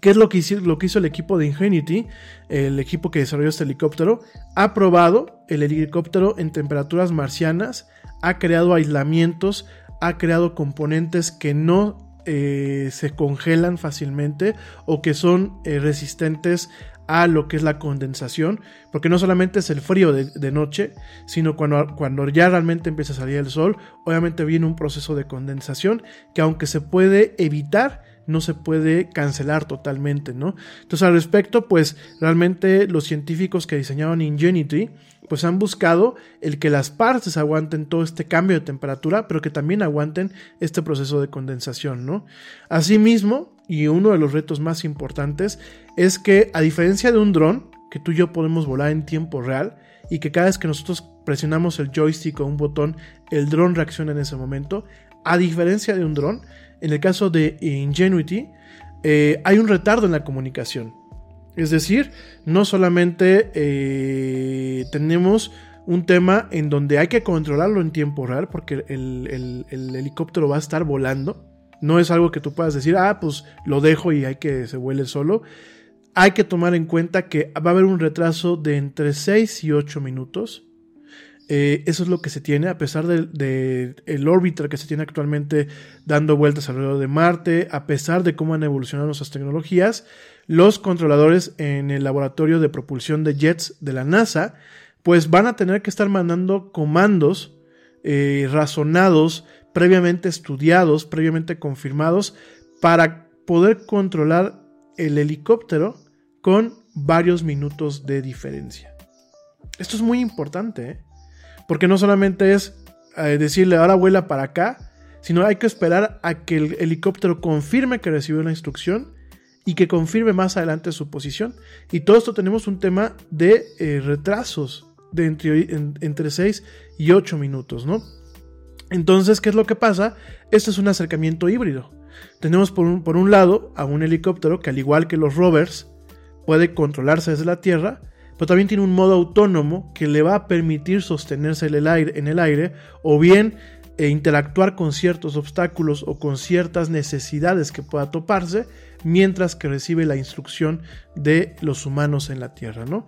S3: ¿Qué es lo que, hizo, lo que hizo el equipo de Ingenuity? El equipo que desarrolló este helicóptero. Ha probado el helicóptero en temperaturas marcianas, ha creado aislamientos, ha creado componentes que no eh, se congelan fácilmente o que son eh, resistentes a lo que es la condensación, porque no solamente es el frío de, de, noche, sino cuando, cuando ya realmente empieza a salir el sol, obviamente viene un proceso de condensación que aunque se puede evitar, no se puede cancelar totalmente, ¿no? Entonces al respecto, pues realmente los científicos que diseñaron Ingenuity, pues han buscado el que las partes aguanten todo este cambio de temperatura, pero que también aguanten este proceso de condensación, ¿no? Asimismo, y uno de los retos más importantes es que a diferencia de un dron, que tú y yo podemos volar en tiempo real, y que cada vez que nosotros presionamos el joystick o un botón, el dron reacciona en ese momento, a diferencia de un dron, en el caso de Ingenuity, eh, hay un retardo en la comunicación. Es decir, no solamente eh, tenemos un tema en donde hay que controlarlo en tiempo real porque el, helicóptero va a estar volando. No es algo que tú puedas decir, ah, pues lo dejo y hay que se vuele solo. Hay que tomar en cuenta que va a haber un retraso de entre 6 y 8 minutos. Eh, eso es lo que se tiene, a pesar del de, que se tiene actualmente dando vueltas alrededor de Marte, a pesar de cómo han evolucionado nuestras tecnologías, los controladores en el laboratorio de propulsión de jets de la NASA pues van a tener que estar mandando comandos eh, razonados, previamente estudiados, previamente confirmados, para poder controlar el helicóptero con varios minutos de diferencia. Esto es muy importante, ¿eh? Porque no solamente es eh, decirle ahora vuela para acá, sino hay que esperar a que el helicóptero confirme que recibió la instrucción y que confirme más adelante su posición. Y todo esto tenemos un tema de retrasos de entre, 6 y 8 minutos, ¿no? Entonces, ¿qué es lo que pasa? Este es un acercamiento híbrido. Tenemos por un, por un lado a un helicóptero que al igual que los rovers puede controlarse desde la Tierra, pero también tiene un modo autónomo que le va a permitir sostenerse en el aire, en el aire o bien e interactuar con ciertos obstáculos o con ciertas necesidades que pueda toparse mientras que recibe la instrucción de los humanos en la Tierra, ¿no?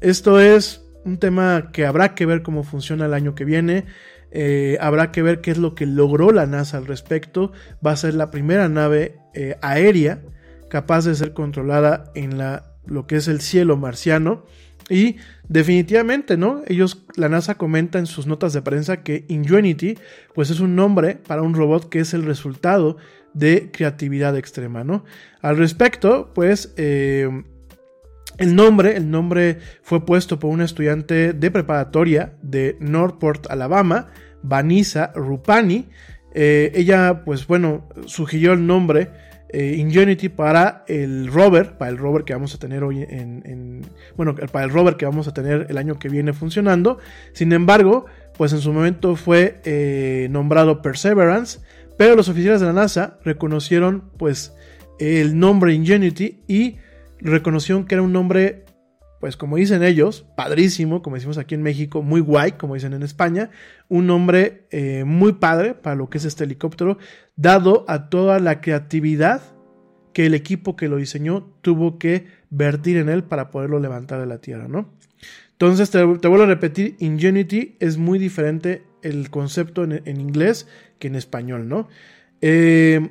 S3: Esto es un tema que habrá que ver cómo funciona el año que viene. Eh, habrá que ver qué es lo que logró la NASA al respecto. Va a ser la primera nave eh, aérea capaz de ser controlada en la, lo que es el cielo marciano. Y definitivamente, ¿no? Ellos, la NASA comenta en sus notas de prensa que Ingenuity, pues es un nombre para un robot que es el resultado de creatividad extrema, ¿no? Al respecto, pues eh, el nombre, el nombre fue puesto por una estudiante de preparatoria de Northport, Alabama, Vanessa Rupani. Eh, ella, pues bueno, sugirió el nombre eh, Ingenuity para el rover, para el rover que vamos a tener hoy en, bueno, para el rover que vamos a tener el año que viene funcionando. Sin embargo, pues en su momento fue eh, nombrado Perseverance, pero los oficiales de la NASA reconocieron pues el nombre Ingenuity y reconocieron que era un nombre, pues como dicen ellos, padrísimo, como decimos aquí en México, muy guay, como dicen en España, un nombre eh, muy padre para lo que es este helicóptero, dado a toda la creatividad que el equipo que lo diseñó tuvo que vertir en él para poderlo levantar de la tierra, ¿no? Entonces, te, vuelvo a repetir, Ingenuity es muy diferente el concepto en, inglés que en español, ¿no? Eh,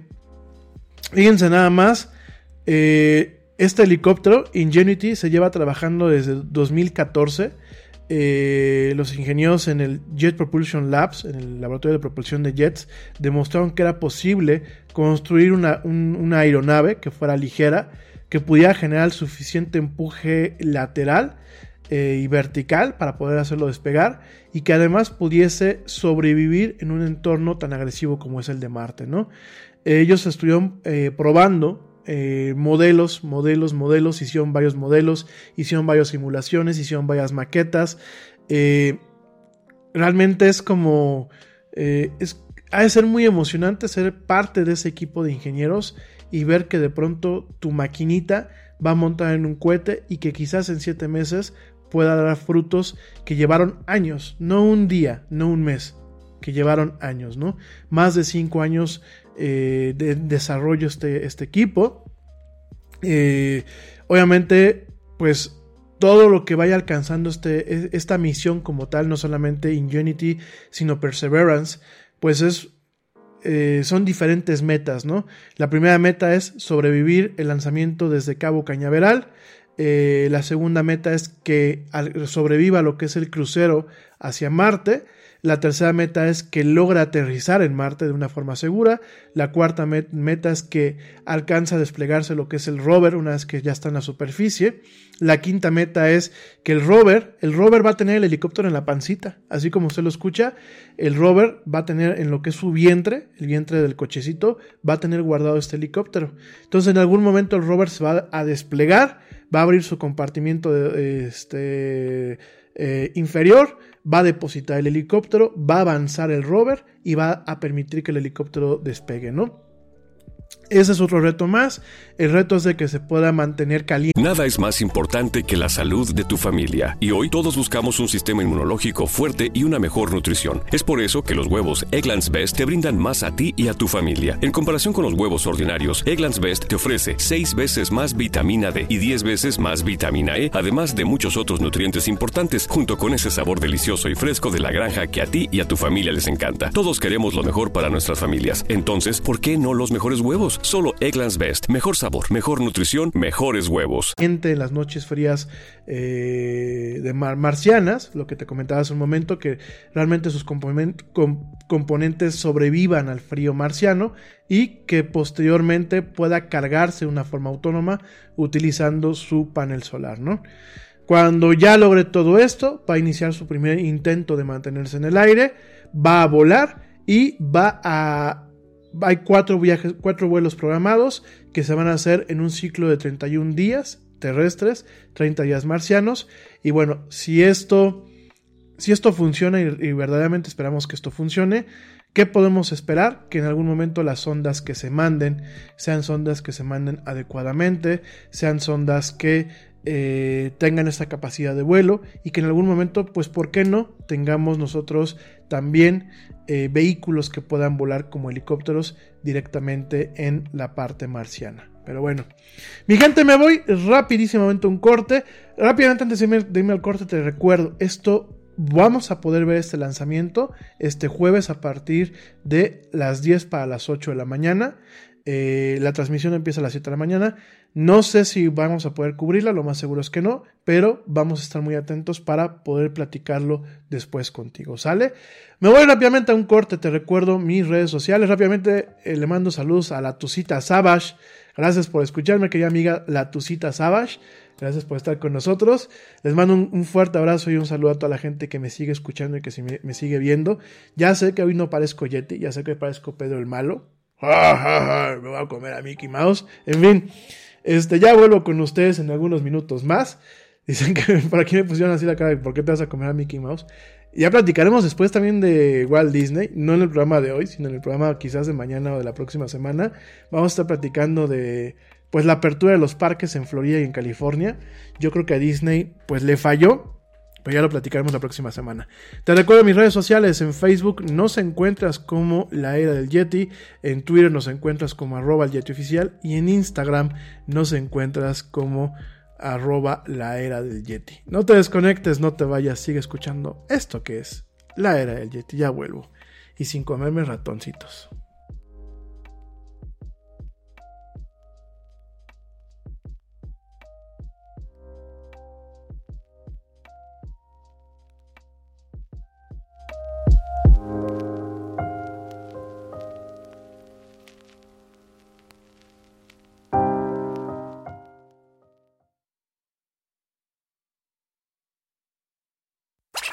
S3: fíjense nada más, eh, este helicóptero, Ingenuity, se lleva trabajando desde 2014. Eh, los ingenieros en el Jet Propulsion Labs, en el laboratorio de propulsión de jets, demostraron que era posible construir una, aeronave que fuera ligera, que pudiera generar suficiente empuje lateral eh, y vertical para poder hacerlo despegar y que además pudiese sobrevivir en un entorno tan agresivo como es el de Marte. ¿no? Ellos estuvieron eh, probando eh, modelos, modelos, modelos, hicieron varios modelos, hicieron varias simulaciones, hicieron varias maquetas. Eh, realmente es como... Eh, es, ha de ser muy emocionante ser parte de ese equipo de ingenieros y ver que de pronto tu maquinita va a montar en un cohete y que quizás en siete meses pueda dar frutos que llevaron años, no un día, no un mes, que llevaron años, ¿no? Más de cinco años eh, de desarrollo este, este equipo. Eh, obviamente, pues todo lo que vaya alcanzando este, esta misión como tal, no solamente Ingenuity, sino Perseverance, pues es, eh, son diferentes metas, ¿no? La primera meta es sobrevivir el lanzamiento desde Cabo Cañaveral. la segunda meta es que sobreviva lo que es el crucero hacia Marte. La tercera meta es que logra aterrizar en Marte de una forma segura. La cuarta meta es que alcanza a desplegarse lo que es el rover una vez que ya está en la superficie. La quinta meta es que el rover, el rover va a tener el helicóptero en la pancita, así como usted lo escucha, el rover va a tener en lo que es su vientre, el vientre del cochecito, va a tener guardado este helicóptero. Entonces en algún momento el rover se va a desplegar, va a abrir su compartimiento este, eh, inferior, va a depositar el helicóptero, va a avanzar el rover y va a permitir que el helicóptero despegue, ¿no? Ese es otro reto más. El reto es de que se pueda mantener caliente.
S4: Nada es más importante que la salud de tu familia. Y hoy todos buscamos un sistema inmunológico fuerte y una mejor nutrición. Es por eso que los huevos Egglands Best te brindan más a ti y a tu familia. En comparación con los huevos ordinarios, Egglands Best te ofrece 6 veces más vitamina D y 10 veces más vitamina E, además de muchos otros nutrientes importantes, junto con ese sabor delicioso y fresco de la granja que a ti y a tu familia les encanta. Todos queremos lo mejor para nuestras familias. Entonces, ¿por qué no los mejores huevos? Solo Egglands Best. Mejor sabor, mejor nutrición, mejores huevos.
S3: En las noches frías eh, de mar marcianas, lo que te comentaba hace un momento, que realmente sus componentes sobrevivan al frío marciano y que posteriormente pueda cargarse de una forma autónoma utilizando su panel solar, ¿no? Cuando ya logre todo esto, va a iniciar su primer intento de mantenerse en el aire, va a volar y va a hay cuatro viajes, cuatro vuelos programados que se van a hacer en un ciclo de 31 días terrestres, 30 días marcianos. Y bueno, si esto, si esto funciona y, verdaderamente esperamos que esto funcione, ¿qué podemos esperar? Que en algún momento las sondas que se manden sean sondas que se manden adecuadamente, sean sondas que eh, tengan esta capacidad de vuelo y que en algún momento, pues, ¿por qué no? Tengamos nosotros también eh, vehículos que puedan volar como helicópteros directamente en la parte marciana. Pero bueno, mi gente, me voy rapidísimamente a un corte. Rápidamente antes de irme, al corte te recuerdo, esto vamos a poder ver este lanzamiento este jueves a partir de las 10 para las 8 de la mañana. Eh, la transmisión empieza a las 7 de la mañana. No sé si vamos a poder cubrirla, lo más seguro es que no, pero vamos a estar muy atentos para poder platicarlo después contigo, ¿sale? Me voy rápidamente a un corte, te recuerdo mis redes sociales. Rápidamente eh, le mando saludos a la Tucita Savage. Gracias por escucharme, querida amiga La Tucita Savage. Gracias por estar con nosotros. Les mando un, fuerte abrazo y un saludo a toda la gente que me sigue escuchando y que me, me sigue viendo. Ya sé que hoy no parezco Yeti, ya sé que parezco Pedro el Malo, me voy a comer a Mickey Mouse. En fin, este, ya vuelvo con ustedes en algunos minutos más. Dicen que para qué me pusieron así la cara por qué te vas a comer a Mickey Mouse. Ya platicaremos después también de Walt Disney, no en el programa de hoy, sino en el programa quizás de mañana o de la próxima semana. Vamos a estar platicando de pues la apertura de los parques en Florida y en California. Yo creo que a Disney pues le falló pero ya lo platicaremos la próxima semana. Te recuerdo mis redes sociales. En Facebook nos encuentras como La Era del Yeti. En Twitter nos encuentras como arroba el Yeti Oficial. Y en Instagram nos encuentras como arroba La Era del Yeti. No te desconectes, no te vayas. Sigue escuchando esto que es La Era del Yeti. Ya vuelvo. Y sin comerme ratoncitos.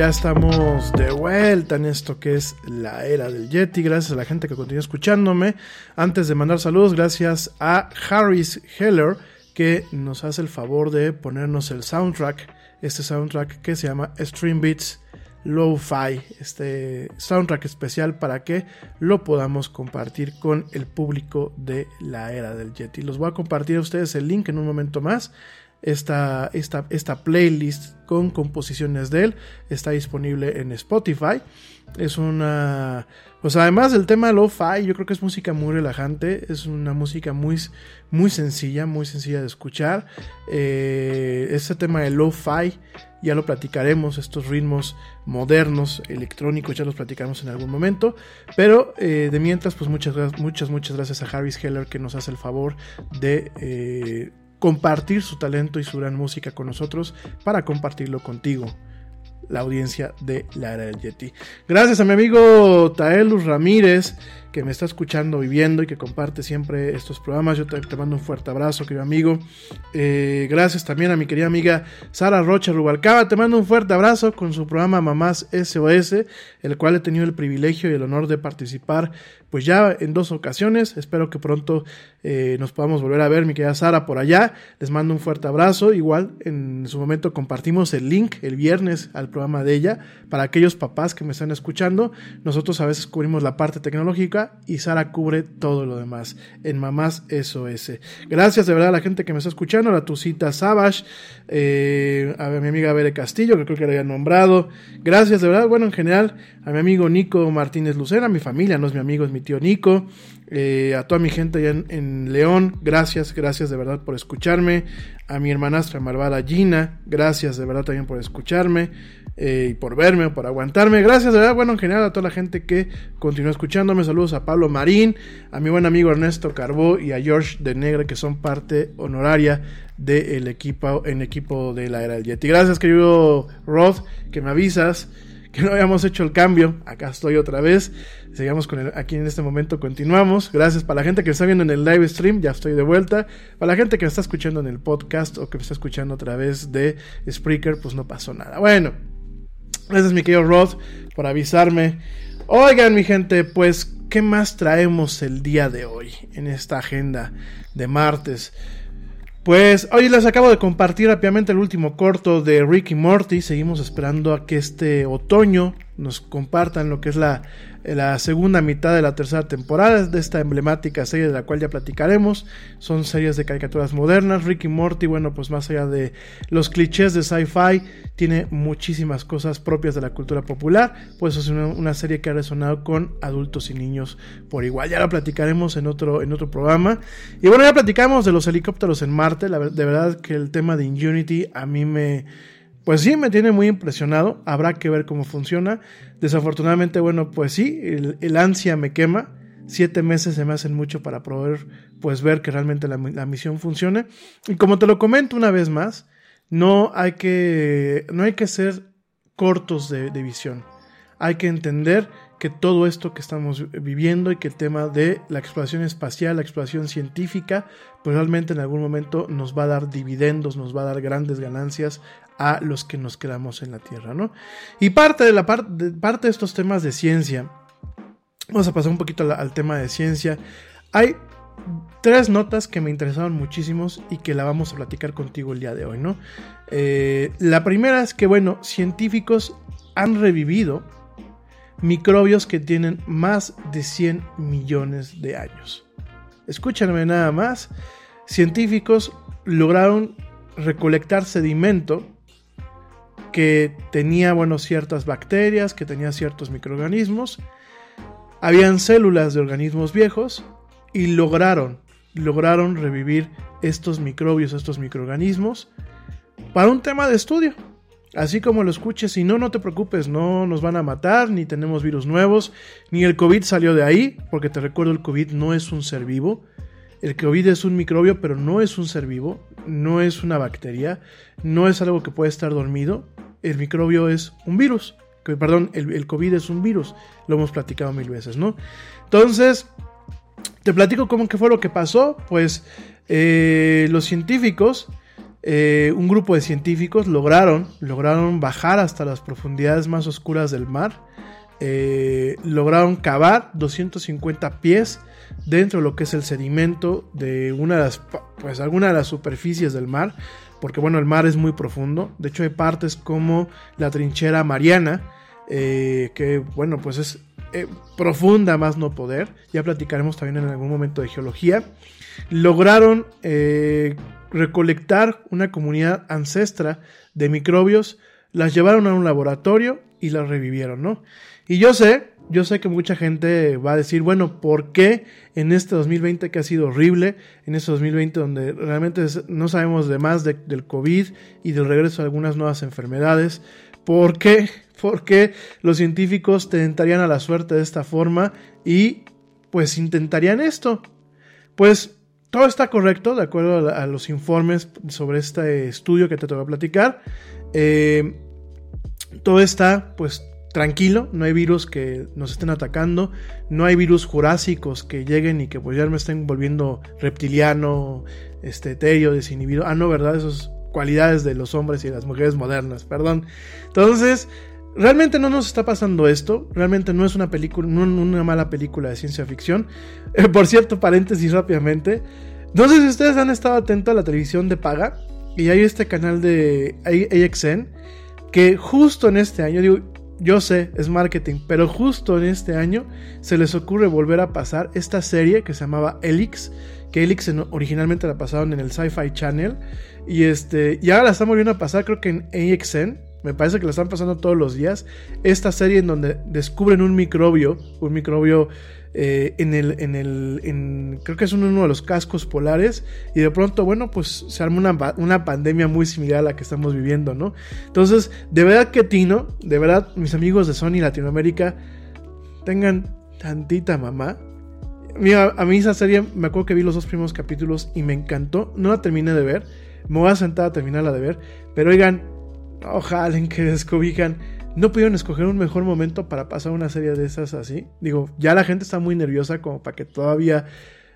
S3: Ya estamos de vuelta en esto que es la era del Yeti. Gracias a la gente que continúa escuchándome. Antes de mandar saludos, gracias a Harris Heller que nos hace el favor de ponernos el soundtrack. Este soundtrack que se llama Stream Beats Lo-Fi. Este soundtrack especial para que lo podamos compartir con el público de la era del Yeti. Los voy a compartir a ustedes el link en un momento más esta, esta, esta playlist con composiciones de él está disponible en Spotify. Es una. Pues además del tema lo-fi, yo creo que es música muy relajante. Es una música muy, muy sencilla, muy sencilla de escuchar. Eh, este tema de lo-fi ya lo platicaremos. Estos ritmos modernos, electrónicos, ya los platicaremos en algún momento. Pero eh, de mientras, pues muchas, muchas, muchas gracias a Harris Heller que nos hace el favor de. Eh, compartir su talento y su gran música con nosotros para compartirlo contigo, la audiencia de la era del Yeti. Gracias a mi amigo Taelus Ramírez que me está escuchando, viviendo y que comparte siempre estos programas. Yo te, te mando un fuerte abrazo, querido amigo. Eh, gracias también a mi querida amiga Sara Rocha Rubalcaba. Te mando un fuerte abrazo con su programa Mamás SOS, el cual he tenido el privilegio y el honor de participar pues ya en dos ocasiones. Espero que pronto eh, nos podamos volver a ver, mi querida Sara, por allá. Les mando un fuerte abrazo. Igual en su momento compartimos el link el viernes al programa de ella para aquellos papás que me están escuchando. Nosotros a veces cubrimos la parte tecnológica y Sara cubre todo lo demás en Mamás SOS. Gracias de verdad a la gente que me está escuchando, a la Tucita Savage, eh, a mi amiga Bere Castillo, que creo que la había nombrado. Gracias de verdad, bueno, en general, a mi amigo Nico Martínez Lucena, mi familia, no es mi amigo, es mi tío Nico, eh, a toda mi gente allá en, en, León, gracias, gracias de verdad por escucharme, a mi hermanastra malvada Gina, gracias de verdad también por escucharme eh, y por verme, por aguantarme, gracias de verdad, bueno, en general a toda la gente que continúa escuchándome, saludos a Pablo Marín, a mi buen amigo Ernesto Carbó y a George de Negre que son parte honoraria del equipo, en equipo de la era del Yeti. Gracias querido Rod, que me avisas que no habíamos hecho el cambio. Acá estoy otra vez. Sigamos con el, aquí en este momento, continuamos. Gracias para la gente que está viendo en el live stream, ya estoy de vuelta. Para la gente que está escuchando en el podcast o que me está escuchando a través de Spreaker, pues no pasó nada. Bueno, gracias mi querido Rod por avisarme. Oigan mi gente, pues, ¿qué más traemos el día de hoy en esta agenda de martes? Pues hoy les acabo de compartir rápidamente el último corto de Ricky Morty. Seguimos esperando a que este otoño nos compartan lo que es la, la segunda mitad de la tercera temporada de esta emblemática serie de la cual ya platicaremos. Son series de caricaturas modernas. Ricky Morty, bueno, pues más allá de los clichés de sci-fi, tiene muchísimas cosas propias de la cultura popular. Pues es una, una, serie que ha resonado con adultos y niños por igual. Ya lo platicaremos en otro, en otro programa. Y bueno, ya platicamos de los helicópteros en Marte. La, de verdad que el tema de Inunity a mí me pues sí, me tiene muy impresionado. Habrá que ver cómo funciona. Desafortunadamente, bueno, pues sí, el, ansia me quema. Siete meses se me hacen mucho para poder pues ver que realmente la, la, misión funcione. Y como te lo comento una vez más, no hay que, no hay que ser cortos de, de visión. Hay que entender que todo esto que estamos viviendo y que el tema de la exploración espacial, la exploración científica, pues realmente en algún momento nos va a dar dividendos, nos va a dar grandes ganancias a los que nos quedamos en la Tierra, ¿no? Y parte de la parte de, estos temas de ciencia, vamos a pasar un poquito al, tema de ciencia. Hay tres notas que me interesaron muchísimos y que la vamos a platicar contigo el día de hoy, ¿no? Eh, la primera es que, bueno, científicos han revivido microbios que tienen más de 100 millones de años. Escúchanme nada más. Científicos lograron recolectar sedimento que tenía, ciertas bacterias, que tenía ciertos microorganismos. Habían células de organismos viejos y lograron, lograron revivir estos microbios, estos microorganismos para un tema de estudio. Así como lo escuches, y no, no te preocupes, no nos van a matar, ni tenemos virus nuevos, ni el COVID salió de ahí, porque te recuerdo, el COVID no es un ser vivo. El COVID es un microbio, pero no es un ser vivo, no es una bacteria, no es algo que puede estar dormido. El microbio es un virus, perdón, el, COVID es un virus, lo hemos platicado mil veces, ¿no? Entonces, te platico cómo que fue lo que pasó, pues eh, los científicos eh, un grupo de científicos lograron, lograron bajar hasta las profundidades más oscuras del mar. Eh, lograron cavar 250 pies dentro de lo que es el sedimento de una de las, pues, alguna de las superficies del mar, porque bueno, el mar es muy profundo. De hecho, hay partes como la trinchera Mariana, eh, que bueno, pues es profunda más no poder. Ya platicaremos también en algún momento de geología. Lograron recolectar una comunidad ancestra de microbios, las llevaron a un laboratorio y las revivieron, ¿no? Y yo sé, yo sé que mucha gente va a decir, bueno, ¿por qué en este 2020 que ha sido horrible, en este 2020 donde realmente no sabemos de más del COVID y del regreso de algunas nuevas enfermedades, ¿por qué? ¿Por qué los científicos tentarían a la suerte de esta forma y pues intentarían esto? Pues todo está correcto, de acuerdo a, los informes sobre este estudio que te voy a platicar. Eh, todo está, pues, tranquilo, no hay virus que nos estén atacando, no hay virus jurásicos que lleguen y que pues ya me estén volviendo reptiliano, este, etéreo, desinhibido. Ah, no, ¿verdad? Esas cualidades de los hombres y las mujeres modernas, perdón. Entonces, Realmente no nos está pasando esto, realmente no es una película, no una mala película de ciencia ficción. Eh, por cierto, paréntesis rápidamente. No sé si ustedes han estado atentos a la televisión de paga y hay este canal de AXN que justo en este año, digo, yo sé, es marketing, pero justo en este año se les ocurre volver a pasar esta serie que se llamaba Elix, que Elix originalmente la pasaron en el Sci-Fi Channel y este, y ahora la están volviendo a pasar creo que en AXN me parece que la están pasando todos los días. Esta serie en donde descubren un microbio, un microbio eh, en el, en el, creo que es uno de los cascos polares y de pronto, bueno, pues se arma una, una, pandemia muy similar a la que estamos viviendo, ¿no? Entonces, de verdad que Tino, de verdad, mis amigos de Sony Latinoamérica, tengan tantita mamá. Mira, a mí esa serie, me acuerdo que vi los dos primeros capítulos y me encantó, no la terminé de ver, me voy a sentar a terminarla de ver, pero oigan, ojalá en que descobijan. No pudieron escoger un mejor momento para pasar una serie de esas así. Digo, ya la gente está muy nerviosa como para que todavía...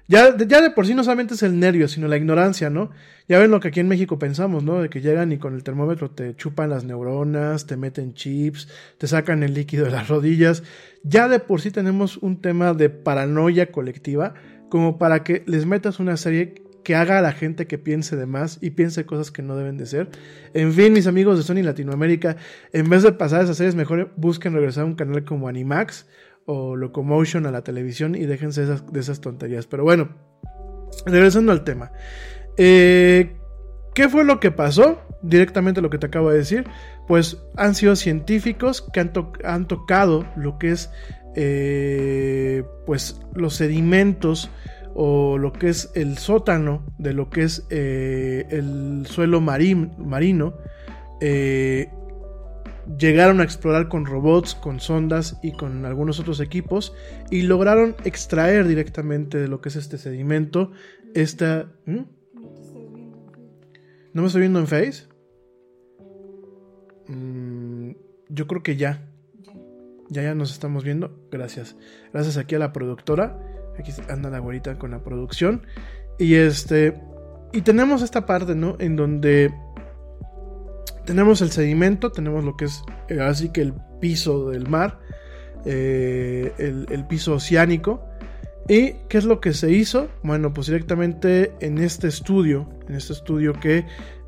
S3: Ya, de por sí no solamente es el nervio, sino la ignorancia, ¿no? Ya ven lo que aquí en México pensamos, ¿no? De que llegan y con el termómetro te chupan las neuronas, te meten chips, te sacan el líquido de las rodillas. Ya de por sí tenemos un tema de paranoia colectiva, como para que les metas una serie que haga a la gente que piense de más y piense cosas que no deben de ser. En fin, mis amigos de Sony Latinoamérica, en vez de pasar esas series, mejor busquen regresar a un canal como Animax o Locomotion a la televisión y déjense de esas tonterías. Pero bueno, regresando al tema. Eh, ¿Qué fue lo que pasó? Directamente lo que te acabo de decir. Pues han sido científicos que han, han tocado lo que es eh, pues los sedimentos o lo que es el sótano de lo que es eh, el suelo marino, eh, llegaron a explorar con robots, con sondas y con algunos otros equipos y lograron extraer directamente de lo que es este sedimento esta... ¿Mm? ¿No me estoy viendo en Face? Mm, yo creo que ya. Ya, ya nos estamos viendo. Gracias. Gracias aquí a la productora. Aquí anda la güerita con la producción. Y este. Y tenemos esta parte, ¿no? En donde tenemos el sedimento, tenemos lo que es eh, así que el piso del mar, eh, el, piso oceánico. ¿Y qué es lo que se hizo? Bueno, pues directamente en este estudio, en este estudio que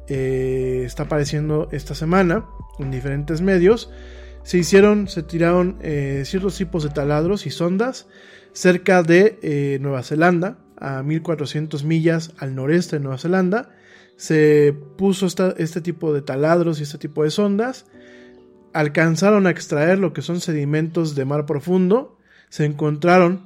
S3: eh, está apareciendo esta semana en diferentes medios, se hicieron, se tiraron ciertos tipos de taladros y sondas cerca de eh, Nueva Zelanda, a 1400 millas al noreste de Nueva Zelanda. Se puso este tipo de taladros y este tipo de sondas alcanzaron a extraer lo que son sedimentos de mar profundo se encontraron,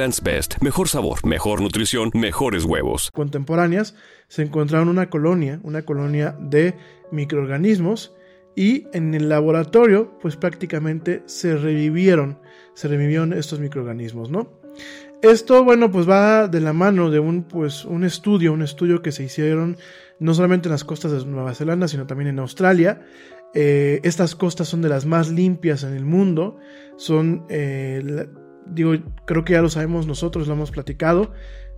S4: Best. Mejor sabor, mejor nutrición, mejores huevos.
S3: Contemporáneas se encontraron una colonia, una colonia de microorganismos y en el laboratorio pues prácticamente se revivieron, se revivieron estos microorganismos, ¿no? Esto, bueno, pues va de la mano de un, pues, un estudio, un estudio que se hicieron no solamente en las costas de Nueva Zelanda, sino también en Australia. Eh, estas costas son de las más limpias en el mundo, son eh, digo, creo que ya lo sabemos nosotros, lo hemos platicado.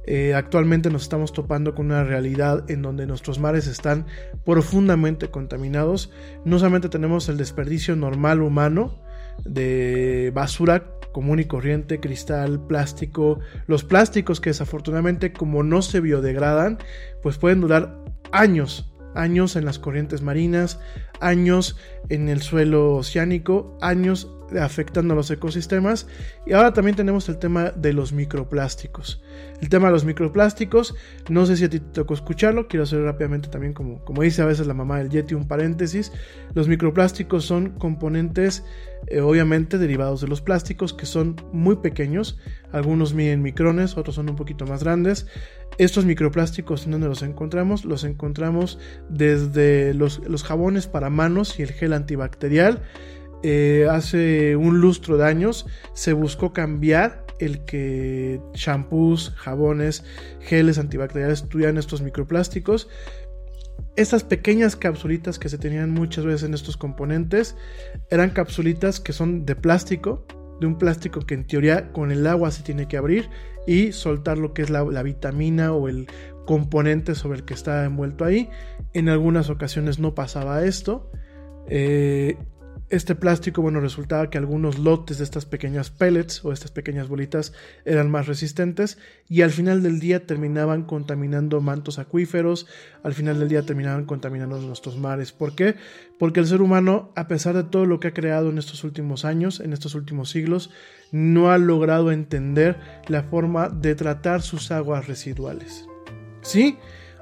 S3: Eh, actualmente nos estamos topando con una realidad en donde nuestros mares están profundamente contaminados. No solamente tenemos el desperdicio normal humano de basura común y corriente, cristal, plástico, los plásticos que desafortunadamente como no se biodegradan, pues pueden durar años años en las corrientes marinas, años en el suelo oceánico, años afectando a los ecosistemas. Y ahora también tenemos el tema de los microplásticos. El tema de los microplásticos, no sé si a ti te tocó escucharlo, quiero hacer rápidamente también como, como dice a veces la mamá del Yeti, un paréntesis. Los microplásticos son componentes eh, obviamente derivados de los plásticos que son muy pequeños, algunos miden micrones, otros son un poquito más grandes. Estos microplásticos, ¿en dónde los encontramos? Los encontramos desde los, los jabones para manos y el gel antibacterial. Eh, hace un lustro de años se buscó cambiar el que shampoos, jabones, geles antibacteriales tuvieran estos microplásticos. Estas pequeñas capsulitas que se tenían muchas veces en estos componentes eran capsulitas que son de plástico, de un plástico que en teoría con el agua se tiene que abrir y soltar lo que es la, vitamina o el componente sobre el que está envuelto ahí. En algunas ocasiones no pasaba esto. Eh, este plástico, bueno, resultaba que algunos lotes de estas pequeñas pellets o estas pequeñas bolitas eran más resistentes y al final del día terminaban contaminando mantos acuíferos, al final del día terminaban contaminando nuestros mares. ¿Por qué? Porque el ser humano, a pesar de todo lo que ha creado en estos últimos años, en estos últimos siglos, no ha logrado entender la forma de tratar sus aguas residuales. Sí,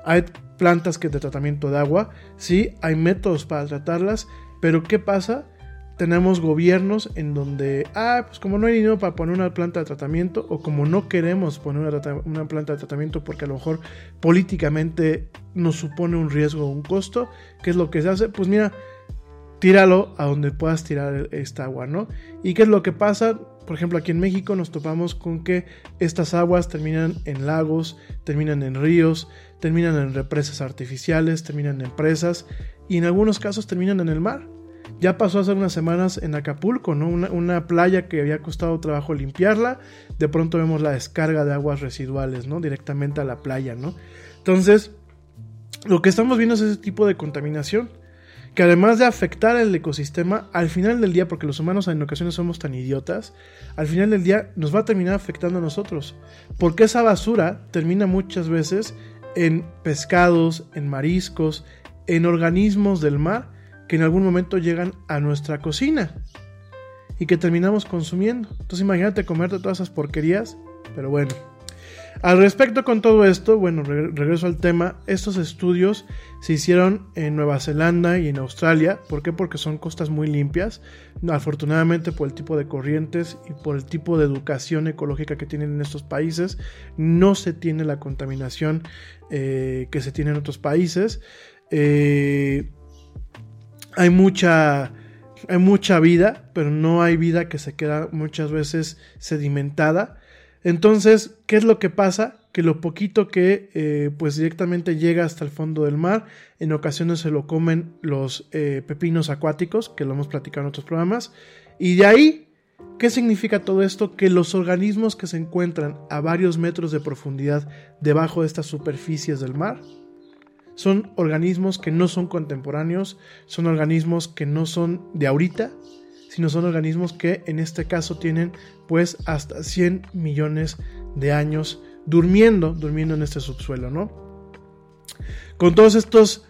S3: hay plantas que de tratamiento de agua, sí, hay métodos para tratarlas, pero ¿qué pasa? Tenemos gobiernos en donde, ah, pues como no hay dinero para poner una planta de tratamiento o como no queremos poner una, planta de tratamiento porque a lo mejor políticamente nos supone un riesgo o un costo, ¿qué es lo que se hace? Pues mira, tíralo a donde puedas tirar esta agua, ¿no? ¿Y qué es lo que pasa? Por ejemplo, aquí en México nos topamos con que estas aguas terminan en lagos, terminan en ríos, terminan en represas artificiales, terminan en presas y en algunos casos terminan en el mar. Ya pasó hace unas semanas en Acapulco, ¿no? Una, playa que había costado trabajo limpiarla. De pronto vemos la descarga de aguas residuales, ¿no? Directamente a la playa, ¿no? Entonces, lo que estamos viendo es ese tipo de contaminación. Que además de afectar el ecosistema, al final del día, porque los humanos en ocasiones somos tan idiotas, al final del día nos va a terminar afectando a nosotros. Porque esa basura termina muchas veces en pescados, en mariscos, en organismos del mar que en algún momento llegan a nuestra cocina y que terminamos consumiendo. Entonces imagínate comerte todas esas porquerías, pero bueno. Al respecto con todo esto, bueno, regreso al tema, estos estudios se hicieron en Nueva Zelanda y en Australia, ¿por qué? Porque son costas muy limpias, afortunadamente por el tipo de corrientes y por el tipo de educación ecológica que tienen en estos países, no se tiene la contaminación eh, que se tiene en otros países. Eh, hay mucha hay mucha vida, pero no hay vida que se queda muchas veces sedimentada. Entonces, ¿qué es lo que pasa? Que lo poquito que eh, pues directamente llega hasta el fondo del mar, en ocasiones se lo comen los eh, pepinos acuáticos, que lo hemos platicado en otros programas, y de ahí, ¿qué significa todo esto? Que los organismos que se encuentran a varios metros de profundidad debajo de estas superficies del mar, son organismos que no son contemporáneos, son organismos que no son de ahorita, sino son organismos que en este caso tienen pues hasta 100 millones de años durmiendo, durmiendo en este subsuelo, ¿no? Con todas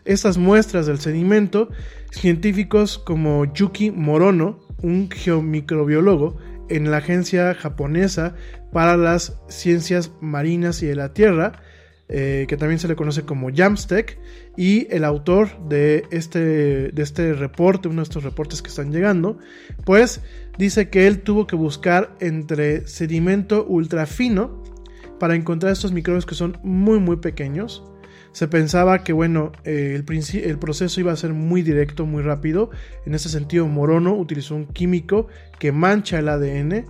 S3: estas muestras del sedimento, científicos como Yuki Morono, un geomicrobiólogo en la Agencia Japonesa para las Ciencias Marinas y de la Tierra, eh, que también se le conoce como Jamstack, y el autor de este, de este reporte, uno de estos reportes que están llegando, pues dice que él tuvo que buscar entre sedimento ultra fino para encontrar estos microbios que son muy muy pequeños. Se pensaba que bueno, eh, el, el, proceso iba a ser muy directo, muy rápido. En ese sentido, Morono utilizó un químico que mancha el ADN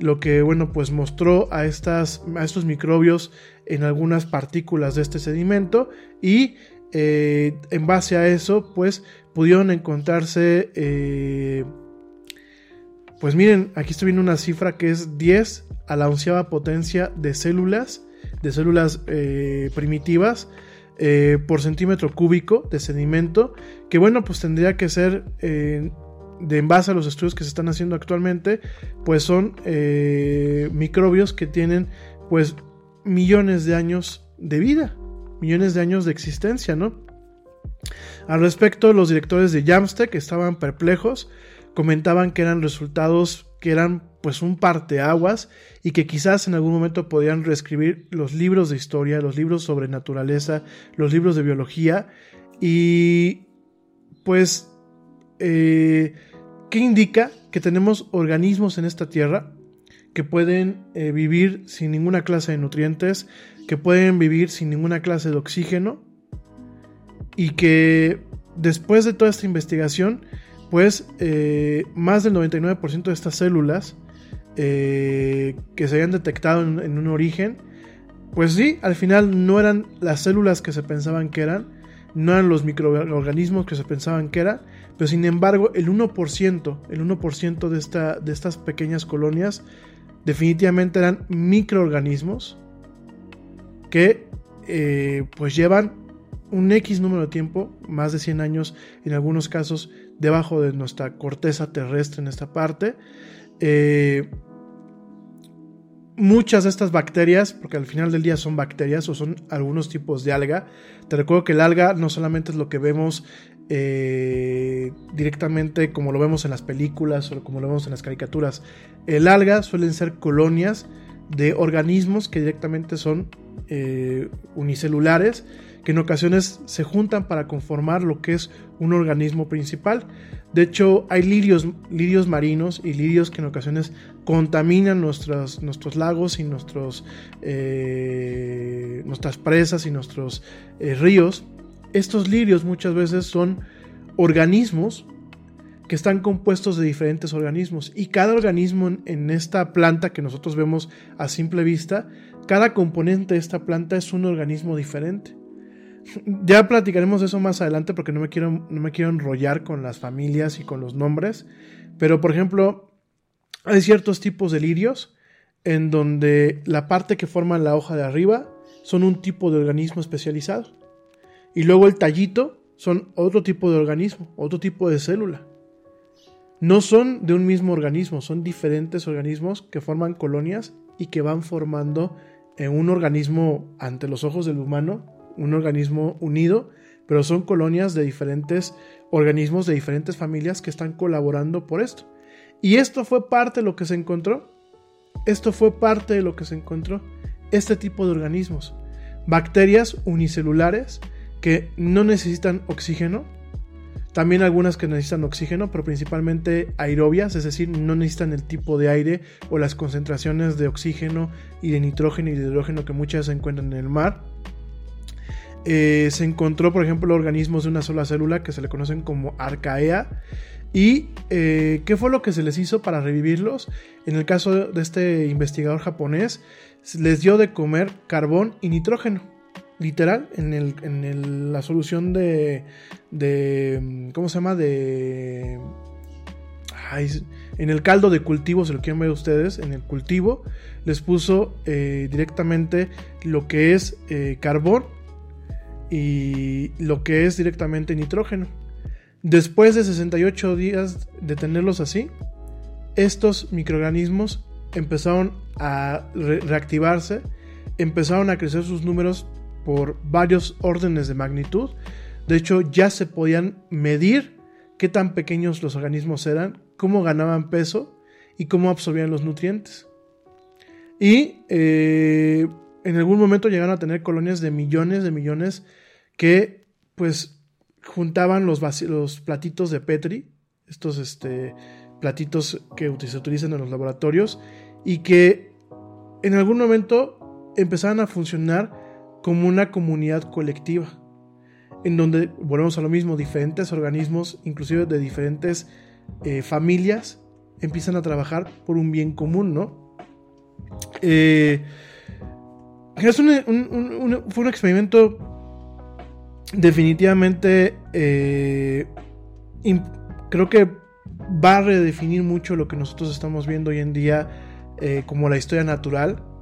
S3: lo que bueno pues mostró a, estas, a estos microbios en algunas partículas de este sedimento y eh, en base a eso pues pudieron encontrarse eh, pues miren aquí estoy viendo una cifra que es 10 a la onceava potencia de células de células eh, primitivas por centímetro cúbico de sedimento que bueno pues tendría que ser de en base a los estudios que se están haciendo actualmente, pues son microbios que tienen pues millones de años de vida, millones de años de existencia, ¿no? Al respecto, los directores de Jamstack estaban perplejos, comentaban que eran resultados que eran pues un parteaguas y que quizás en algún momento podían reescribir los libros de historia, los libros sobre naturaleza, los libros de biología y pues eh, ¿qué indica? Que tenemos organismos en esta tierra que pueden eh, vivir sin ninguna clase de nutrientes, que pueden vivir sin ninguna clase de oxígeno y que después de toda esta investigación, pues eh, más del 99% de estas células que se habían detectado en un origen, pues sí, al final no eran las células que se pensaban que eran, no eran los microorganismos que se pensaban que eran, pero sin embargo el 1%, el 1% de, esta, de estas pequeñas colonias definitivamente eran microorganismos que eh, pues llevan un X número de tiempo, más de 100 años en algunos casos, debajo de nuestra corteza terrestre en esta parte. Eh, muchas de estas bacterias, porque al final del día son bacterias o son algunos tipos de alga, te recuerdo que el alga no solamente es lo que vemos eh, directamente como lo vemos en las películas o como lo vemos en las caricaturas. El alga suelen ser colonias de organismos que directamente son eh, unicelulares, que en ocasiones se juntan para conformar lo que es un organismo principal. De hecho, hay lirios, lirios marinos y lirios que en ocasiones contaminan nuestros, nuestros lagos y nuestros, eh, nuestras presas y nuestros ríos. Estos lirios muchas veces son organismos que están compuestos de diferentes organismos y cada organismo en esta planta que nosotros vemos a simple vista, cada componente de esta planta es un organismo diferente. Ya platicaremos eso más adelante porque no me, quiero, no me quiero enrollar con las familias y con los nombres. Pero, por ejemplo, hay ciertos tipos de lirios en donde la parte que forma la hoja de arriba son un tipo de organismo especializado. Y luego el tallito son otro tipo de organismo, otro tipo de célula. No son de un mismo organismo, son diferentes organismos que forman colonias y que van formando en un organismo ante los ojos del humano un organismo unido, pero son colonias de diferentes organismos, de diferentes familias que están colaborando por esto. Y esto fue parte de lo que se encontró. Esto fue parte de lo que se encontró. Este tipo de organismos. Bacterias unicelulares que no necesitan oxígeno. También algunas que necesitan oxígeno, pero principalmente aerobias, es decir, no necesitan el tipo de aire o las concentraciones de oxígeno y de nitrógeno y de hidrógeno que muchas se encuentran en el mar eh, se encontró, por ejemplo, organismos de una sola célula que se le conocen como arcaea. ¿Y eh, qué fue lo que se les hizo para revivirlos? En el caso de este investigador japonés, les dio de comer carbón y nitrógeno. Literal, en, la solución de, de. ¿Cómo se llama? De. en el caldo de cultivo, se lo quieren ver ustedes, en el cultivo, les puso eh, directamente lo que es carbón y lo que es directamente nitrógeno. Después de 68 días de tenerlos así, estos microorganismos empezaron a reactivarse, empezaron a crecer sus números por varios órdenes de magnitud. De hecho, ya se podían medir qué tan pequeños los organismos eran, cómo ganaban peso y cómo absorbían los nutrientes. Y eh, en algún momento llegaron a tener colonias de millones de millones que pues juntaban los, platitos de Petri, estos este, platitos que se utilizan en los laboratorios y que en algún momento empezaban a funcionar como una comunidad colectiva, en donde, volvemos a lo mismo, diferentes organismos, inclusive de diferentes eh, familias, empiezan a trabajar por un bien común, ¿no? Eh, fue un experimento definitivamente eh, creo que va a redefinir mucho lo que nosotros estamos viendo hoy en día como la historia natural.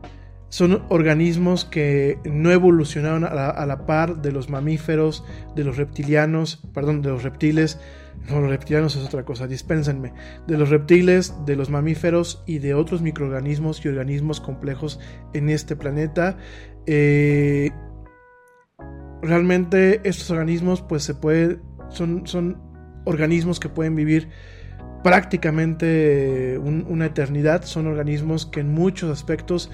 S3: Son organismos que no evolucionaron a la, par de los mamíferos, de los reptilianos, perdón, de los reptiles. No, los reptilianos es otra cosa, dispénsenme. De los reptiles, de los mamíferos y de otros microorganismos y organismos complejos en este planeta. Eh, realmente estos organismos pues se puede, son, son organismos que pueden vivir prácticamente una eternidad, son organismos que en muchos aspectos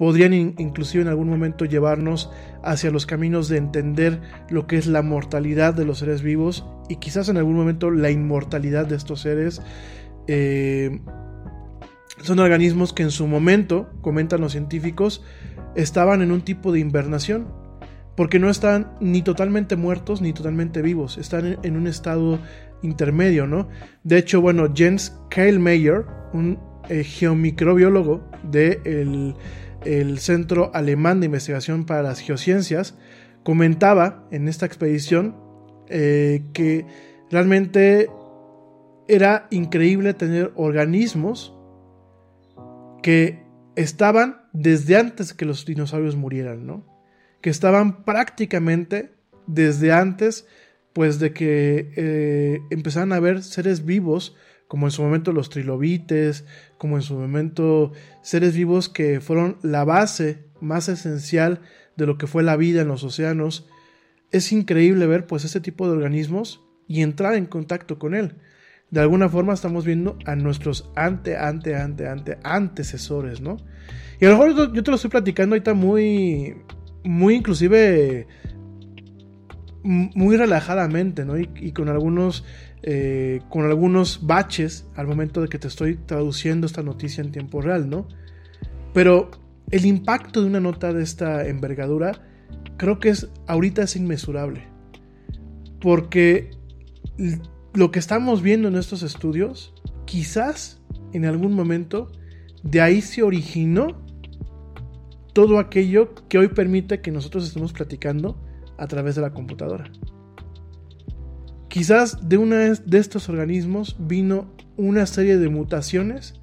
S3: podrían inclusive en algún momento llevarnos hacia los caminos de entender lo que es la mortalidad de los seres vivos y quizás en algún momento la inmortalidad de estos seres. Eh, son organismos que en su momento, comentan los científicos, estaban en un tipo de invernación, porque no están ni totalmente muertos ni totalmente vivos, están en, un estado intermedio, ¿no? De hecho, bueno, Jens Kehlmeier, un eh, geomicrobiólogo del el Centro Alemán de Investigación para las Geociencias, comentaba en esta expedición eh, que realmente era increíble tener organismos que estaban desde antes que los dinosaurios murieran, ¿no? que estaban prácticamente desde antes, pues de que eh, empezaran a haber seres vivos, como en su momento los trilobites, como en su momento seres vivos que fueron la base más esencial de lo que fue la vida en los océanos. Es increíble ver pues este tipo de organismos y entrar en contacto con él. De alguna forma estamos viendo a nuestros ante, ante, ante, ante, antecesores, ¿no? Y a lo mejor yo te lo estoy platicando ahorita muy, muy inclusive muy relajadamente, ¿no? Y, con algunos eh, con algunos baches al momento de que te estoy traduciendo esta noticia en tiempo real, ¿no? Pero el impacto de una nota de esta envergadura creo que es ahorita es inmesurable. Porque lo que estamos viendo en estos estudios, quizás en algún momento de ahí se originó todo aquello que hoy permite que nosotros estemos platicando a través de la computadora. Quizás de una de estos organismos vino una serie de mutaciones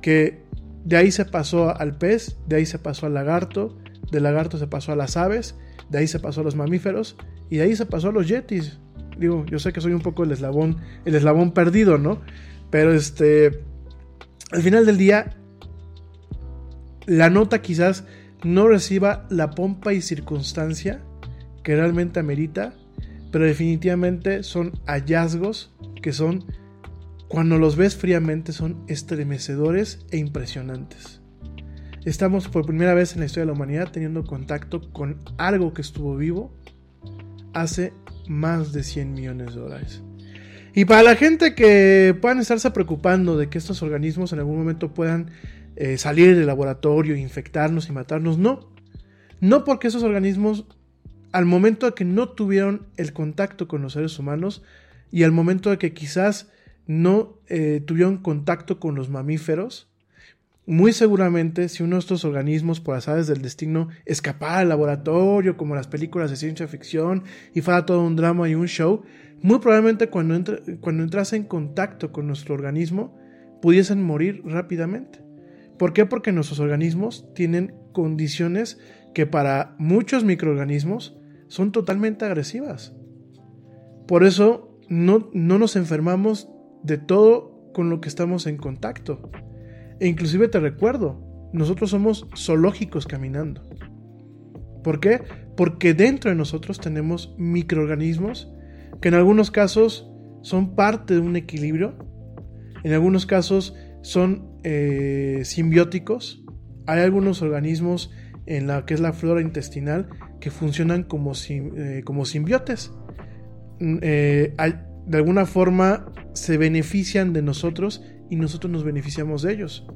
S3: que de ahí se pasó al pez, de ahí se pasó al lagarto, del lagarto se pasó a las aves, de ahí se pasó a los mamíferos y de ahí se pasó a los yetis. Digo, yo sé que soy un poco el eslabón, el eslabón perdido, ¿no? Pero este, al final del día, la nota quizás no reciba la pompa y circunstancia que realmente amerita, pero definitivamente son hallazgos que son, cuando los ves fríamente, son estremecedores e impresionantes. Estamos por primera vez en la historia de la humanidad teniendo contacto con algo que estuvo vivo hace más de 100 millones de dólares. Y para la gente que puedan estarse preocupando de que estos organismos en algún momento puedan eh, salir del laboratorio, infectarnos y matarnos. No. No porque esos organismos al momento de que no tuvieron el contacto con los seres humanos y al momento de que quizás no eh, tuvieron contacto con los mamíferos, muy seguramente si uno de estos organismos por azares del destino escapara al laboratorio, como las películas de ciencia ficción, y fuera todo un drama y un show, muy probablemente cuando, cuando entrase en contacto con nuestro organismo, pudiesen morir rápidamente. ¿Por qué? Porque nuestros organismos tienen condiciones que para muchos microorganismos son totalmente agresivas. Por eso no, no nos enfermamos de todo con lo que estamos en contacto. E inclusive te recuerdo, nosotros somos zoológicos caminando. ¿Por qué? Porque dentro de nosotros tenemos microorganismos que en algunos casos son parte de un equilibrio, en algunos casos son eh, simbióticos, hay algunos organismos en la que es la flora intestinal que funcionan como, eh, como simbiotes. Mm, eh, de alguna forma se benefician de nosotros y nosotros nos beneficiamos de ellos.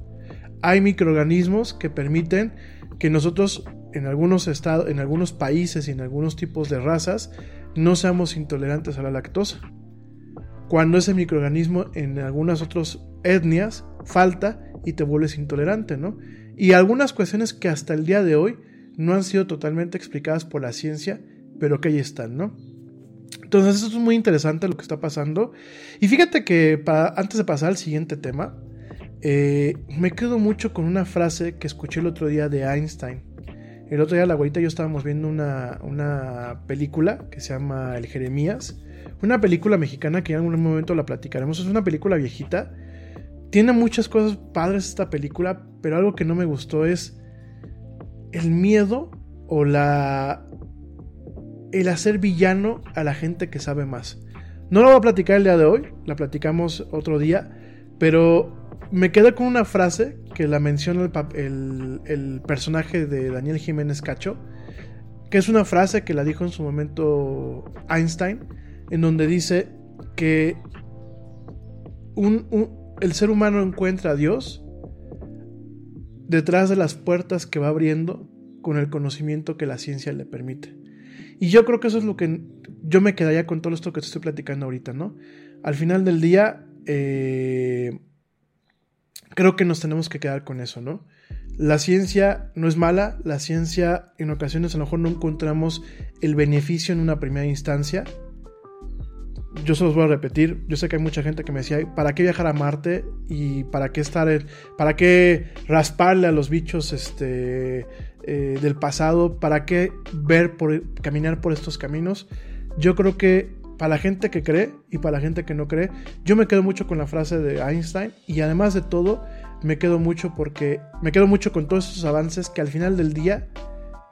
S3: Hay microorganismos que permiten que nosotros en algunos estados, en algunos países y en algunos tipos de razas no seamos intolerantes a la lactosa. Cuando ese microorganismo en algunas otras etnias falta y te vuelves intolerante, ¿no? Y algunas cuestiones que hasta el día de hoy no han sido totalmente explicadas por la ciencia, pero que ahí están, ¿no? Entonces, eso es muy interesante lo que está pasando. Y fíjate que antes de pasar al siguiente tema, eh, me quedo mucho con una frase que escuché el otro día de Einstein. El otro día la abuelita y yo estábamos viendo una, una película que se llama El Jeremías. Una película mexicana que en algún momento la platicaremos. Es una película viejita. Tiene muchas cosas padres esta película, pero algo que no me gustó es el miedo o la el hacer villano a la gente que sabe más. No lo voy a platicar el día de hoy, la platicamos otro día, pero me quedé con una frase que la menciona el, el, personaje de Daniel Jiménez Cacho, que es una frase que la dijo en su momento Einstein, en donde dice que el ser humano encuentra a Dios detrás de las puertas que va abriendo con el conocimiento que la ciencia le permite. Y yo creo que eso es lo que yo me quedaría con todo esto que te estoy platicando ahorita, ¿no? Al final del día, eh, creo que nos tenemos que quedar con eso, ¿no? La ciencia no es mala, la ciencia en ocasiones a lo mejor no encontramos el beneficio en una primera instancia. Yo se los voy a repetir, yo sé que hay mucha gente que me decía, ¿para qué viajar a Marte? ¿Y para qué estar, para qué rasparle a los bichos este, eh, del pasado, para qué ver, por, caminar por estos caminos. Yo creo que para la gente que cree y para la gente que no cree, yo me quedo mucho con la frase de Einstein y además de todo, me quedo mucho porque me quedo mucho con todos estos avances que al final del día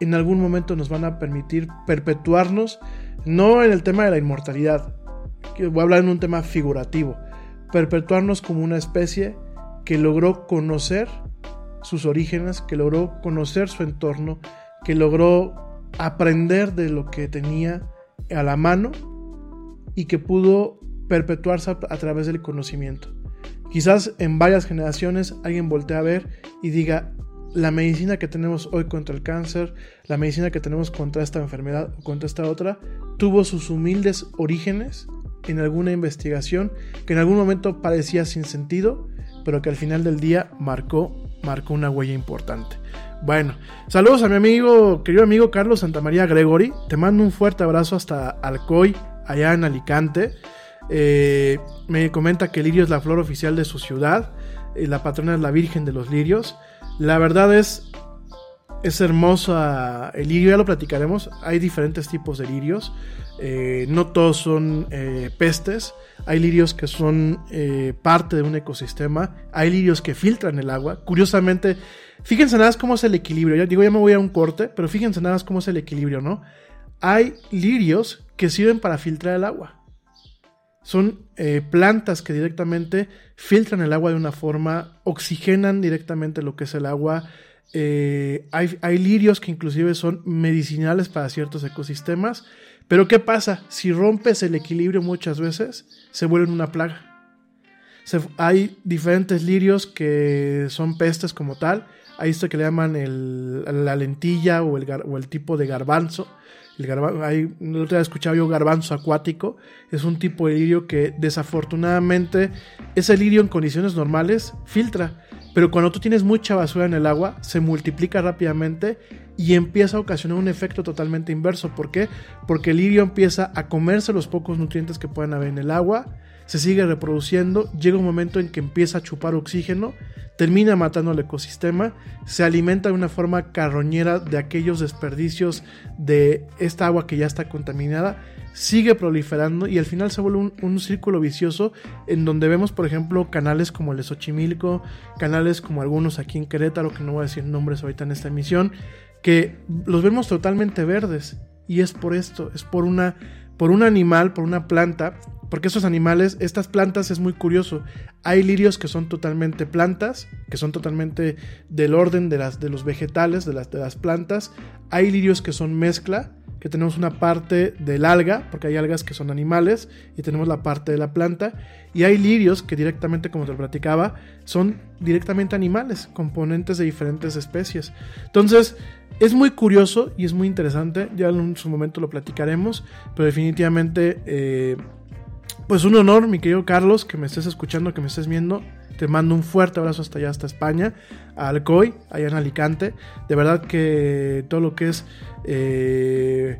S3: en algún momento nos van a permitir perpetuarnos, no en el tema de la inmortalidad, voy a hablar en un tema figurativo, perpetuarnos como una especie que logró conocer sus orígenes, que logró conocer su entorno, que logró aprender de lo que tenía a la mano y que pudo perpetuarse a, través del conocimiento. Quizás en varias generaciones alguien voltee a ver y diga, la medicina que tenemos hoy contra el cáncer, la medicina que tenemos contra esta enfermedad o contra esta otra, tuvo sus humildes orígenes en alguna investigación que en algún momento parecía sin sentido, pero que al final del día marcó marcó una huella importante. Bueno, saludos a mi amigo, querido amigo Carlos Santamaría Gregory. Te mando un fuerte abrazo hasta Alcoy, allá en Alicante. Eh, me comenta que el lirio es la flor oficial de su ciudad. y la patrona es la Virgen de los Lirios. La verdad es, es hermosa el lirio, ya lo platicaremos. Hay diferentes tipos de lirios. Eh, no todos son eh, pestes. Hay lirios que son eh, parte de un ecosistema. Hay lirios que filtran el agua. Curiosamente, fíjense nada más cómo es el equilibrio. Ya digo, ya me voy a un corte, pero fíjense nada más cómo es el equilibrio, ¿no? Hay lirios que sirven para filtrar el agua. Son plantas que directamente filtran el agua de una forma, oxigenan directamente lo que es el agua. Hay, hay lirios que inclusive son medicinales para ciertos ecosistemas. Pero ¿qué pasa? Si rompes el equilibrio muchas veces, se vuelven una plaga. hay diferentes lirios que son pestes como tal. Hay esto que le llaman la lentilla o el, tipo de garbanzo. El garbanzo, hay, no he escuchado yo garbanzo acuático. Es un tipo de lirio que desafortunadamente ese lirio en condiciones normales filtra. Pero cuando tú tienes mucha basura en el agua, se multiplica rápidamente y empieza a ocasionar un efecto totalmente inverso. ¿Por qué? Porque el lirio empieza a comerse los pocos nutrientes que puedan haber en el agua, se sigue reproduciendo, llega un momento en que empieza a chupar oxígeno, termina matando el ecosistema, se alimenta de una forma carroñera de aquellos desperdicios de esta agua que ya está contaminada, sigue proliferando y al final se vuelve un, círculo vicioso en donde vemos, por ejemplo, canales como el de Xochimilco, canales como algunos aquí en Querétaro, que no voy a decir nombres ahorita en esta emisión, que los vemos totalmente verdes. Y es por esto, es por una por un animal, por una planta, porque esos animales, estas plantas es muy curioso. Hay lirios que son totalmente plantas, que son totalmente del orden de, las, de los vegetales, de las, de las plantas. Hay lirios que son mezcla, que tenemos una parte del alga, porque hay algas que son animales, y tenemos la parte de la planta, y hay lirios que directamente, como te lo platicaba, son directamente animales, componentes de diferentes especies. Entonces, es muy curioso y es muy interesante, ya en su momento lo platicaremos, pero definitivamente, eh, pues un honor, mi querido Carlos, que me estés escuchando, que me estés viendo. Te mando un fuerte abrazo hasta allá, hasta España, a Alcoy, allá en Alicante. De verdad que todo lo que es, eh,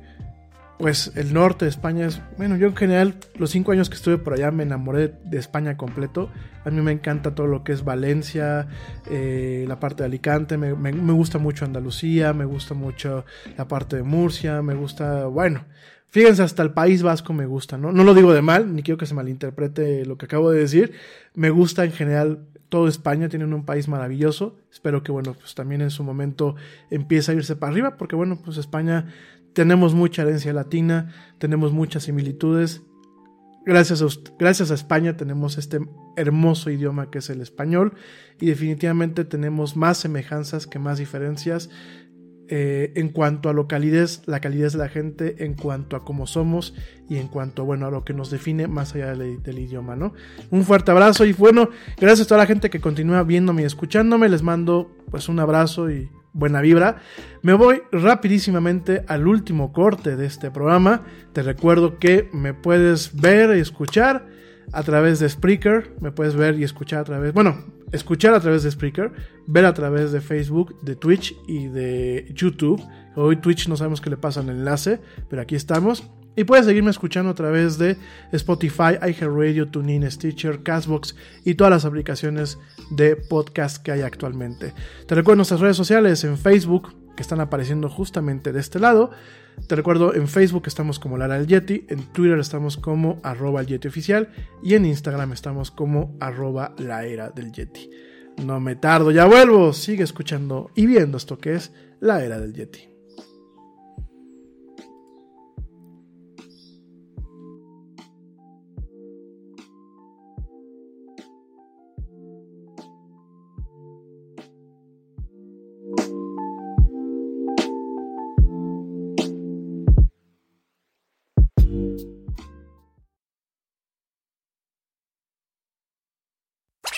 S3: pues el norte de España es, bueno, yo en general, los cinco años que estuve por allá me enamoré de España completo. A mí me encanta todo lo que es Valencia, eh, la parte de Alicante, me, me, me gusta mucho Andalucía, me gusta mucho la parte de Murcia, me gusta, bueno, Fíjense, hasta el País Vasco me gusta, ¿no? No lo digo de mal, ni quiero que se malinterprete lo que acabo de decir. Me gusta en general todo España, tienen un país maravilloso. Espero que, bueno, pues también en su momento empiece a irse para arriba, porque, bueno, pues España tenemos mucha herencia latina, tenemos muchas similitudes. Gracias a, gracias a España tenemos este hermoso idioma que es el español y definitivamente tenemos más semejanzas que más diferencias eh, en cuanto a lo la calidez de la gente, en cuanto a cómo somos y en cuanto bueno, a lo que nos define más allá del, del, idioma, ¿no? Un fuerte abrazo y bueno, gracias a toda la gente que continúa viéndome y escuchándome, les mando pues un abrazo y buena vibra. Me voy rapidísimamente al último corte de este programa. Te recuerdo que me puedes ver y escuchar a través de Spreaker, me puedes ver y escuchar a través, bueno, escuchar a través de Spreaker, ver a través de Facebook, de Twitch y de YouTube. Hoy Twitch no sabemos qué le pasa el enlace, pero aquí estamos. Y puedes seguirme escuchando a través de Spotify, iHeartRadio, TuneIn, Stitcher, Castbox y todas las aplicaciones de podcast que hay actualmente. Te recuerdo nuestras redes sociales en Facebook, que están apareciendo justamente de este lado. Te recuerdo, en Facebook estamos como Lara el Yeti, en Twitter estamos como arroba el Yeti oficial y en Instagram estamos como arroba la era del Yeti. No me tardo, ya vuelvo. Sigue escuchando y viendo esto que es la era del Yeti.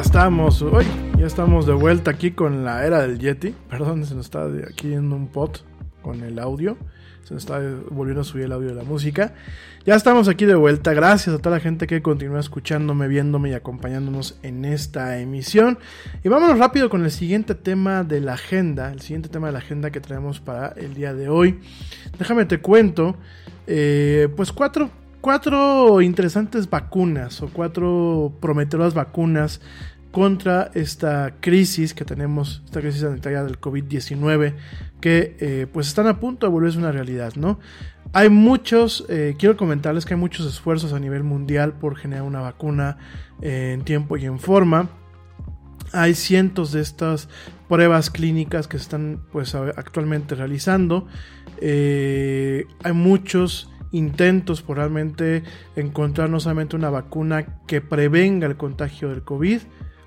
S3: Estamos, hoy ya estamos de vuelta aquí con la era del Yeti. Perdón, se nos está aquí yendo un pot con el audio. Se nos está volviendo a subir el audio de la música. Ya estamos aquí de vuelta. Gracias a toda la gente que continúa escuchándome, viéndome y acompañándonos en esta emisión. Y vámonos rápido con el siguiente tema de la agenda. El siguiente tema de la agenda que traemos para el día de hoy. Déjame te cuento. Eh, pues cuatro cuatro interesantes vacunas o cuatro prometedoras vacunas contra esta crisis que tenemos, esta crisis sanitaria del COVID-19, que eh, pues están a punto de volverse una realidad, ¿no? Hay muchos, eh, quiero comentarles que hay muchos esfuerzos a nivel mundial por generar una vacuna eh, en tiempo y en forma. Hay cientos de estas pruebas clínicas que se están pues actualmente realizando. hay muchos intentos por realmente encontrar no solamente una vacuna que prevenga el contagio del COVID,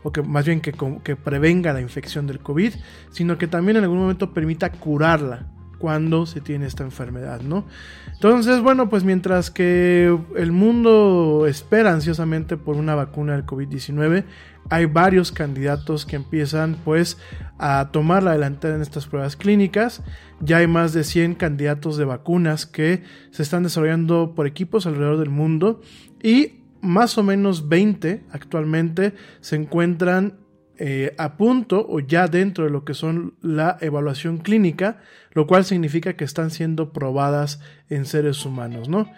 S3: o que más bien que, que prevenga la infección del COVID, sino que también en algún momento permita curarla cuando se tiene esta enfermedad, ¿no? Entonces, bueno, pues mientras que el mundo espera ansiosamente por una vacuna del COVID-19, hay varios candidatos que empiezan pues a tomar la delantera en estas pruebas clínicas. Ya hay más de 100 candidatos de vacunas que se están desarrollando por equipos alrededor del mundo y más o menos 20 actualmente se encuentran eh, a punto o ya dentro de lo que son la evaluación clínica, lo cual significa que están siendo probadas en seres humanos, ¿no?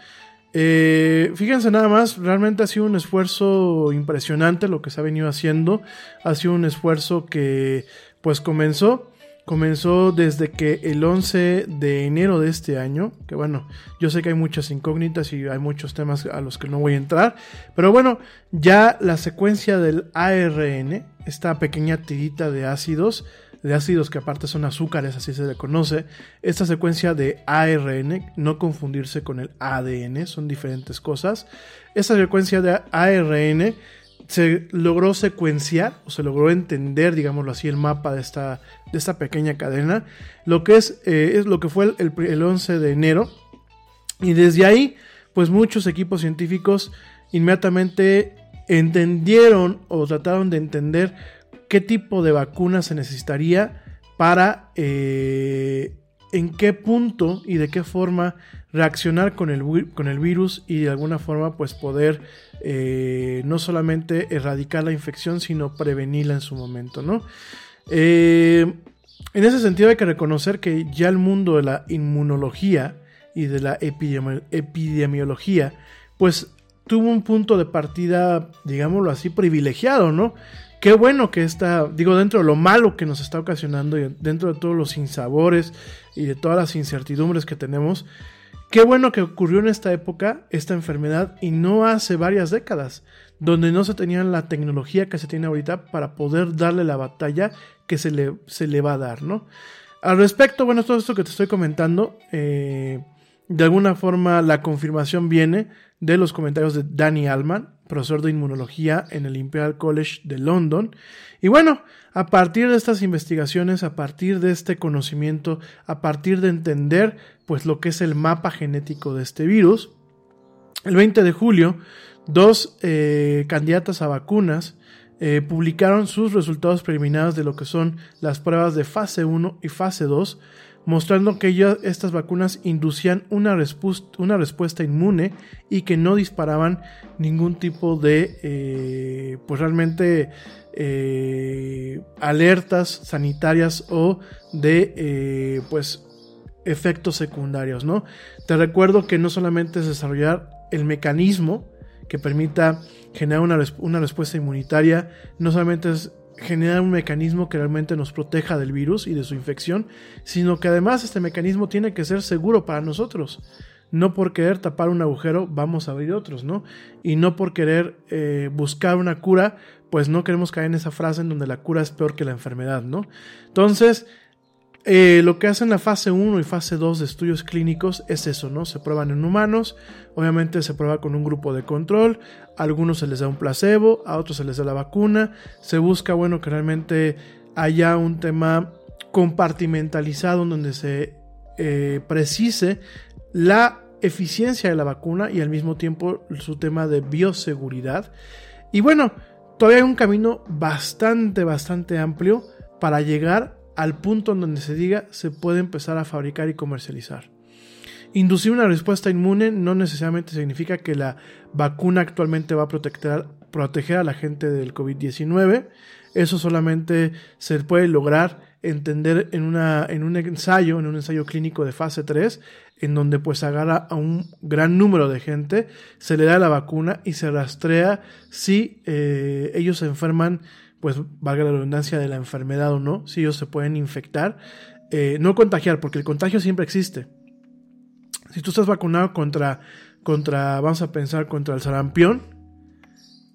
S3: Eh, fíjense nada más, realmente ha sido un esfuerzo impresionante lo que se ha venido haciendo, ha sido un esfuerzo que pues comenzó comenzó desde que el 11 de enero de este año, que bueno, yo sé que hay muchas incógnitas y hay muchos temas a los que no voy a entrar, pero bueno, ya la secuencia del ARN, esta pequeña tirita de ácidos, de ácidos que aparte son azúcares, así se le conoce, esta secuencia de ARN, no confundirse con el ADN, son diferentes cosas, esta secuencia de ARN se logró secuenciar o se logró entender, digámoslo así, el mapa de esta, de esta pequeña cadena, lo que es, eh, es lo que fue el, el 11 de enero. Y desde ahí, pues muchos equipos científicos inmediatamente entendieron o trataron de entender qué tipo de vacuna se necesitaría para eh, en qué punto y de qué forma reaccionar con el, con el virus y de alguna forma pues poder eh, no solamente erradicar la infección sino prevenirla en su momento, ¿no? Eh, en ese sentido hay que reconocer que ya el mundo de la inmunología y de la epidemiología pues tuvo un punto de partida, digámoslo así, privilegiado, ¿no? Qué bueno que está, digo, dentro de lo malo que nos está ocasionando y dentro de todos los sinsabores y de todas las incertidumbres que tenemos, qué bueno que ocurrió en esta época esta enfermedad y no hace varias décadas, donde no se tenía la tecnología que se tiene ahorita para poder darle la batalla que se le, se le va a dar, ¿no? Al respecto, bueno, todo esto que te estoy comentando, eh, de alguna forma la confirmación viene de los comentarios de Danny Allman, profesor de inmunología en el Imperial College de London. Y bueno, a partir de estas investigaciones, a partir de este conocimiento, a partir de entender pues lo que es el mapa genético de este virus, el 20 de julio, dos eh, candidatas a vacunas eh, publicaron sus resultados preliminares de lo que son las pruebas de fase 1 y fase 2 mostrando que ya estas vacunas inducían una, respuesta inmune y que no disparaban ningún tipo de, eh, pues realmente, eh, alertas sanitarias o de, eh, pues, efectos secundarios, ¿no? Te recuerdo que no solamente es desarrollar el mecanismo que permita generar una, una respuesta inmunitaria, no solamente es generar un mecanismo que realmente nos proteja del virus y de su infección, sino que además este mecanismo tiene que ser seguro para nosotros. No por querer tapar un agujero vamos a abrir otros, ¿no? Y no por querer eh, buscar una cura, pues no queremos caer en esa frase en donde la cura es peor que la enfermedad, ¿no? Entonces, eh, lo que hacen la fase 1 y fase 2 de estudios clínicos es eso, ¿no? Se prueban en humanos, obviamente se prueba con un grupo de control, algunos se les da un placebo, a otros se les da la vacuna, se busca, bueno, que realmente haya un tema compartimentalizado en donde se eh, precise la eficiencia de la vacuna y al mismo tiempo su tema de bioseguridad. Y bueno, todavía hay un camino bastante, bastante amplio para llegar al punto en donde se diga se puede empezar a fabricar y comercializar. Inducir una respuesta inmune no necesariamente significa que la vacuna actualmente va a proteger, proteger a la gente del COVID-19. Eso solamente se puede lograr entender en, una, en un ensayo, en un ensayo clínico de fase 3, en donde pues agarra a un gran número de gente, se le da la vacuna y se rastrea si eh, ellos se enferman pues valga la redundancia de la enfermedad o no, si ellos se pueden infectar, eh, no contagiar, porque el contagio siempre existe. Si tú estás vacunado contra, contra vamos a pensar, contra el sarampión,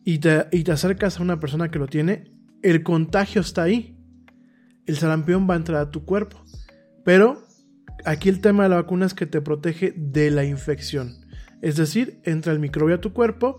S3: y te, y te acercas a una persona que lo tiene, el contagio está ahí. El sarampión va a entrar a tu cuerpo. Pero aquí el tema de la vacuna es que te protege de la infección. Es decir, entra el microbio a tu cuerpo,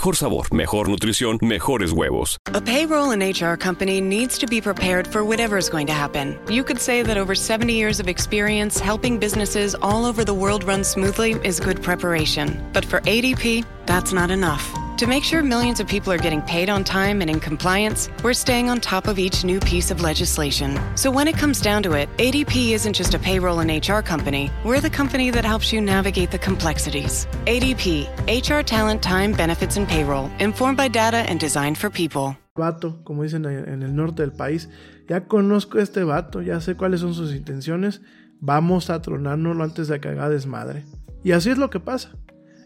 S4: sabor, mejor nutrición, mejores huevos.
S5: A payroll and HR company needs to be prepared for whatever is going to happen. You could say that over 70 years of experience helping businesses all over the world run smoothly is good preparation. But for ADP, that's not enough. To make sure millions of people are getting paid on time and in compliance, we're staying on top of each new piece of legislation. So when it comes down to it, ADP isn't just a payroll and HR company, we're the company that helps you navigate the complexities. ADP, HR talent, time, benefits, and payroll, informed by data and designed for people.
S3: Vato, como dicen en el norte del país, ya conozco este vato, ya sé cuáles son sus intenciones, vamos a tronárnoslo antes de que haga desmadre. Y así es lo que pasa.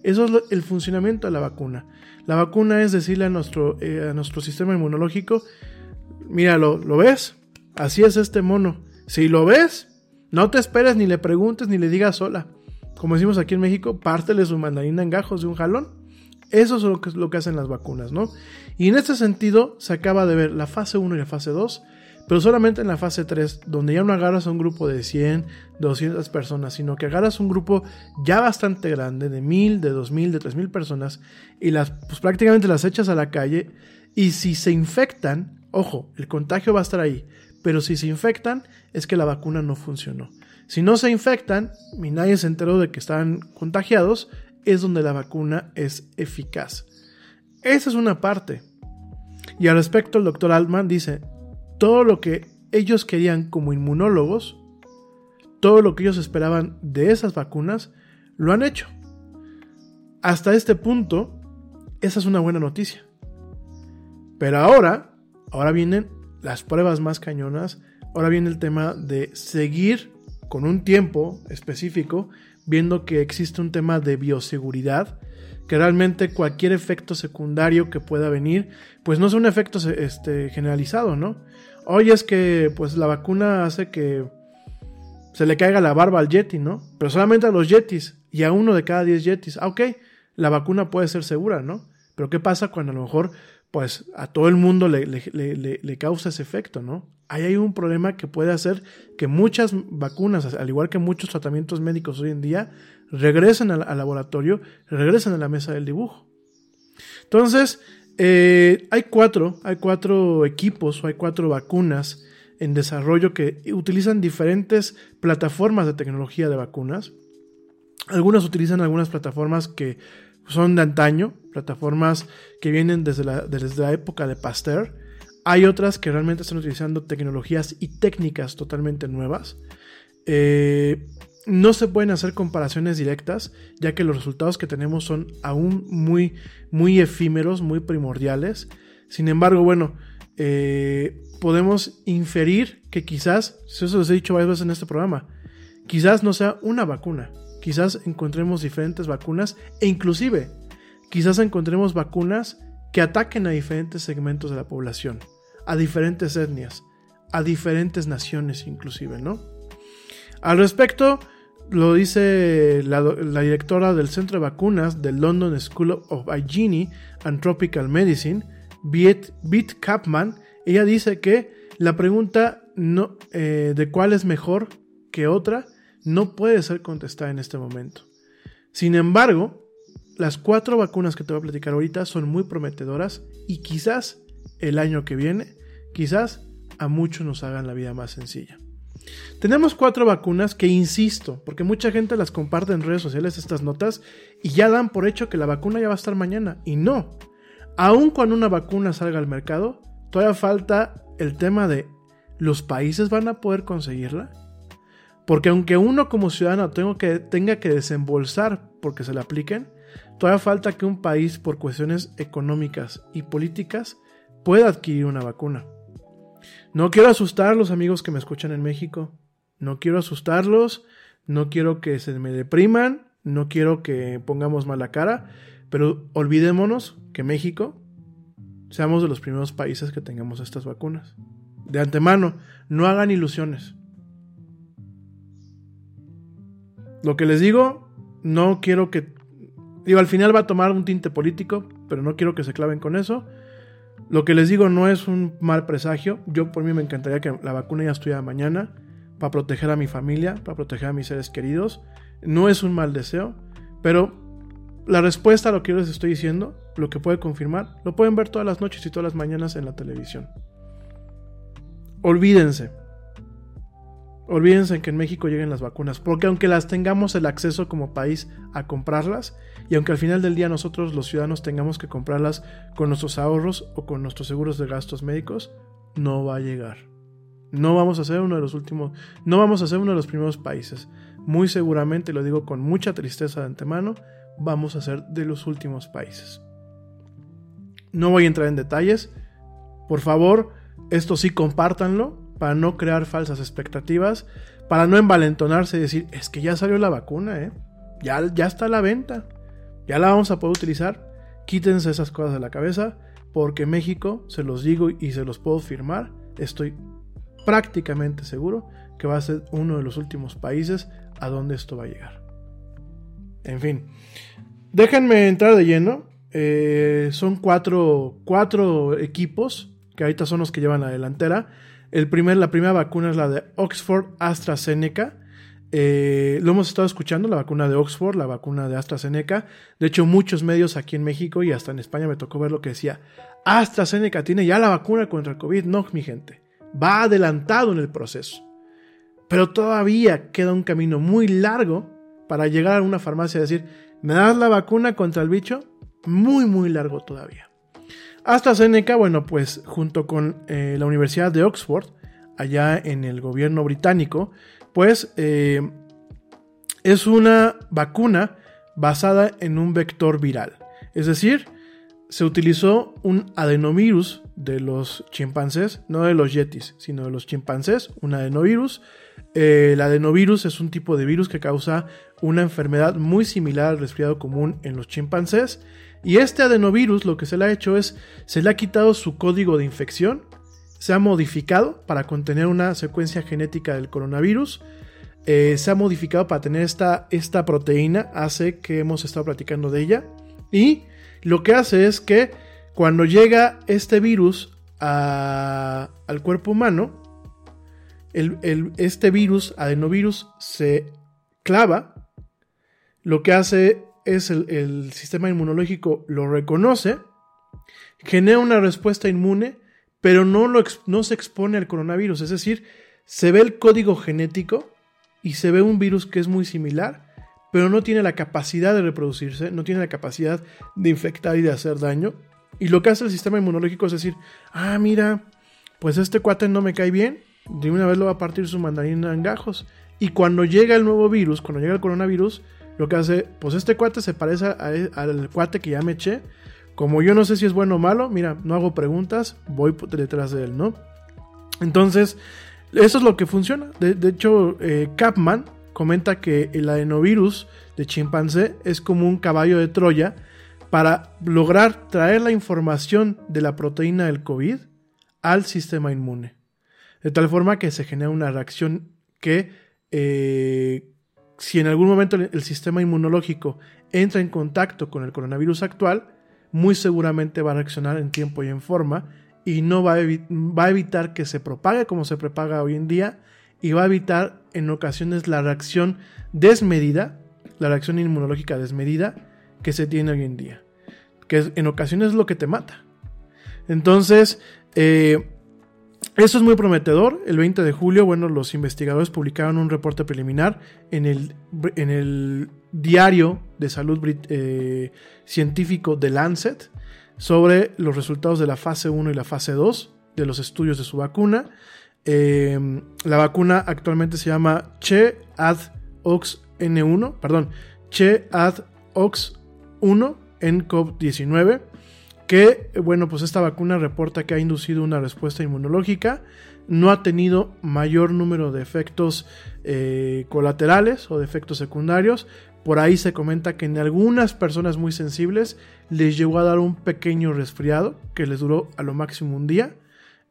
S3: Eso es el funcionamiento de la vacuna. La vacuna es decirle a nuestro, eh, a nuestro sistema inmunológico, mira, ¿lo, ves? Así es este mono. Si lo ves, no te esperes ni le preguntes ni le digas sola. Como decimos aquí en México, pártele su mandarina en gajos de un jalón. Eso es lo que, lo que hacen las vacunas, ¿no? Y en este sentido se acaba de ver la fase 1 y la fase 2 pero solamente en la fase 3, donde ya no agarras a un grupo de 100, 200 personas, sino que agarras un grupo ya bastante grande, de 1000, de 2000, de 3000 personas, y las, pues prácticamente las echas a la calle, y si se infectan, ojo, el contagio va a estar ahí, pero si se infectan, es que la vacuna no funcionó. Si no se infectan, y nadie se enteró de que estaban contagiados, es donde la vacuna es eficaz. Esa es una parte. Y al respecto, el doctor Altman dice, todo lo que ellos querían como inmunólogos, todo lo que ellos esperaban de esas vacunas, lo han hecho. Hasta este punto, esa es una buena noticia. Pero ahora, ahora vienen las pruebas más cañonas, ahora viene el tema de seguir con un tiempo específico, viendo que existe un tema de bioseguridad, que realmente cualquier efecto secundario que pueda venir, pues no es un efecto este, generalizado, ¿no? Oye, es que pues la vacuna hace que se le caiga la barba al Yeti, ¿no? Pero solamente a los Yetis y a uno de cada 10 Yetis. Ah, ok, la vacuna puede ser segura, ¿no? Pero ¿qué pasa cuando a lo mejor pues a todo el mundo le, le, le, le causa ese efecto, ¿no? ahí hay un problema que puede hacer que muchas vacunas, al igual que muchos tratamientos médicos hoy en día, regresen al, laboratorio, regresen a la mesa del dibujo. Entonces, eh, hay cuatro, hay cuatro equipos o hay cuatro vacunas en desarrollo que utilizan diferentes plataformas de tecnología de vacunas. Algunas utilizan algunas plataformas que son de antaño, plataformas que vienen desde la, desde la época de Pasteur. Hay otras que realmente están utilizando tecnologías y técnicas totalmente nuevas. Eh, no se pueden hacer comparaciones directas, ya que los resultados que tenemos son aún muy, muy efímeros, muy primordiales. Sin embargo, bueno, eh, podemos inferir que quizás, eso les he dicho varias veces en este programa, quizás no sea una vacuna, quizás encontremos diferentes vacunas e inclusive quizás encontremos vacunas que ataquen a diferentes segmentos de la población, a diferentes etnias, a diferentes naciones inclusive, ¿no? Al respecto, lo dice la, directora del Centro de Vacunas del London School of Hygiene and Tropical Medicine, Beat Kapman, ella dice que la pregunta eh, de cuál es mejor que otra no puede ser contestada en este momento. Sin embargo, las cuatro vacunas que te voy a platicar ahorita son muy prometedoras y quizás el año que viene, quizás a muchos nos hagan la vida más sencilla. Tenemos cuatro vacunas que, insisto, porque mucha gente las comparte en redes sociales estas notas y ya dan por hecho que la vacuna ya va a estar mañana. Y no. Aun cuando una vacuna salga al mercado, todavía falta el tema de los países van a poder conseguirla. Porque aunque uno como ciudadano tenga que, desembolsar porque se la apliquen, todavía falta que un país por cuestiones económicas y políticas pueda adquirir una vacuna. No quiero asustar los amigos que me escuchan en México. No quiero asustarlos. No quiero que se me depriman. No quiero que pongamos mala cara. Pero olvidémonos que México seamos de los primeros países que tengamos estas vacunas. De antemano, no hagan ilusiones. Lo que les digo, no quiero que... Digo, al final va a tomar un tinte político, pero no quiero que se claven con eso. Lo que les digo no es un mal presagio. Yo por mí me encantaría que la vacuna ya estuviera mañana para proteger a mi familia, para proteger a mis seres queridos. No es un mal deseo, pero la respuesta a lo que yo les estoy diciendo, lo que puede confirmar, lo pueden ver todas las noches y todas las mañanas en la televisión. Olvídense. Olvídense que en México lleguen las vacunas, porque aunque las tengamos el acceso como país a comprarlas, y aunque al final del día nosotros los ciudadanos tengamos que comprarlas con nuestros ahorros o con nuestros seguros de gastos médicos, no va a llegar. No vamos a ser uno de los últimos, no vamos a ser uno de los primeros países. Muy seguramente, lo digo con mucha tristeza de antemano, vamos a ser de los últimos países. No voy a entrar en detalles. Por favor, esto sí compártanlo para no crear falsas expectativas, para no envalentonarse y decir, es que ya salió la vacuna, ¿eh? ya, ya está a la venta, ya la vamos a poder utilizar. Quítense esas cosas de la cabeza, porque México, se los digo y se los puedo firmar, estoy prácticamente seguro que va a ser uno de los últimos países a donde esto va a llegar. En fin, déjenme entrar de lleno. Eh, son cuatro, cuatro, equipos que ahorita son los que llevan la delantera. El primer, la primera vacuna es la de Oxford AstraZeneca. Eh, lo hemos estado escuchando, la vacuna de Oxford, la vacuna de AstraZeneca. De hecho, muchos medios aquí en México y hasta en España me tocó ver lo que decía, AstraZeneca tiene ya la vacuna contra el COVID. No, mi gente, va adelantado en el proceso. Pero todavía queda un camino muy largo para llegar a una farmacia y decir, ¿me das la vacuna contra el bicho? Muy, muy largo todavía. AstraZeneca, bueno, pues junto con eh, la Universidad de Oxford, allá en el gobierno británico, pues eh, es una vacuna basada en un vector viral. Es decir, se utilizó un adenovirus de los chimpancés, no de los yetis, sino de los chimpancés, un adenovirus. Eh, el adenovirus es un tipo de virus que causa una enfermedad muy similar al resfriado común en los chimpancés. Y este adenovirus lo que se le ha hecho es, se le ha quitado su código de infección, se ha modificado para contener una secuencia genética del coronavirus, eh, se ha modificado para tener esta, esta proteína, hace que hemos estado platicando de ella, y lo que hace es que cuando llega este virus al cuerpo humano, este virus, adenovirus, se clava, lo que hace es el, sistema inmunológico lo reconoce, genera una respuesta inmune, pero no, lo, no se expone al coronavirus, es decir, se ve el código genético y se ve un virus que es muy similar, pero no tiene la capacidad de reproducirse, no tiene la capacidad de infectar y de hacer daño. Y lo que hace el sistema inmunológico es decir, ah, mira, pues este cuate no me cae bien, de una vez lo va a partir su mandarina en gajos. Y cuando llega el nuevo virus, cuando llega el coronavirus, lo que hace, pues este cuate se parece e, al cuate que ya me eché. Como yo no sé si es bueno o malo, mira, no hago preguntas, voy detrás de él, ¿no? Entonces, eso es lo que funciona. De, hecho, eh, Capman comenta que el adenovirus de chimpancé es como un caballo de Troya para lograr traer la información de la proteína del COVID al sistema inmune. De tal forma que se genera una reacción que eh, si en algún momento el sistema inmunológico entra en contacto con el coronavirus actual, muy seguramente va a reaccionar en tiempo y en forma y no va a, va a evitar que se propague como se propaga hoy en día y va a evitar en ocasiones la reacción desmedida, la reacción inmunológica desmedida que se tiene hoy en día, que en ocasiones es lo que te mata. Entonces, eh, eso es muy prometedor. El 20 de julio, bueno, los investigadores publicaron un reporte preliminar en el, en el diario de salud eh, científico de Lancet sobre los resultados de la fase 1 y la fase 2 de los estudios de su vacuna. Eh, la vacuna actualmente se llama Che Ad Ox N1, perdón, Che Ad Ox 1 en COVID-19 que, bueno, pues esta vacuna reporta que ha inducido una respuesta inmunológica, no ha tenido mayor número de efectos eh, colaterales o de efectos secundarios. Por ahí se comenta que en algunas personas muy sensibles les llegó a dar un pequeño resfriado que les duró a lo máximo un día.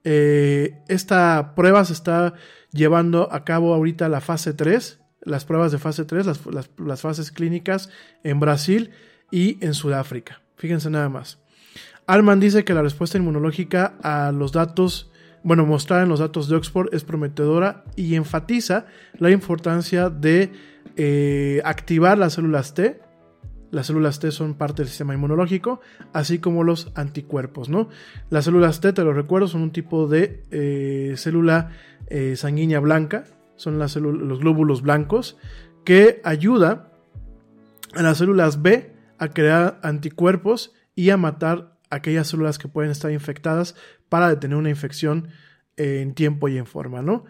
S3: Eh, esta prueba se está llevando a cabo ahorita la fase 3, las pruebas de fase 3, las fases clínicas en Brasil y en Sudáfrica. Fíjense nada más. Alman dice que la respuesta inmunológica a los datos, bueno, mostrada en los datos de Oxford es prometedora y enfatiza la importancia de eh, activar las células T. Las células T son parte del sistema inmunológico, así como los anticuerpos, ¿no? Las células T, te lo recuerdo, son un tipo de eh, célula eh, sanguínea blanca, son los glóbulos blancos, que ayuda a las células B a crear anticuerpos y a matar aquellas células que pueden estar infectadas para detener una infección en tiempo y en forma, ¿no?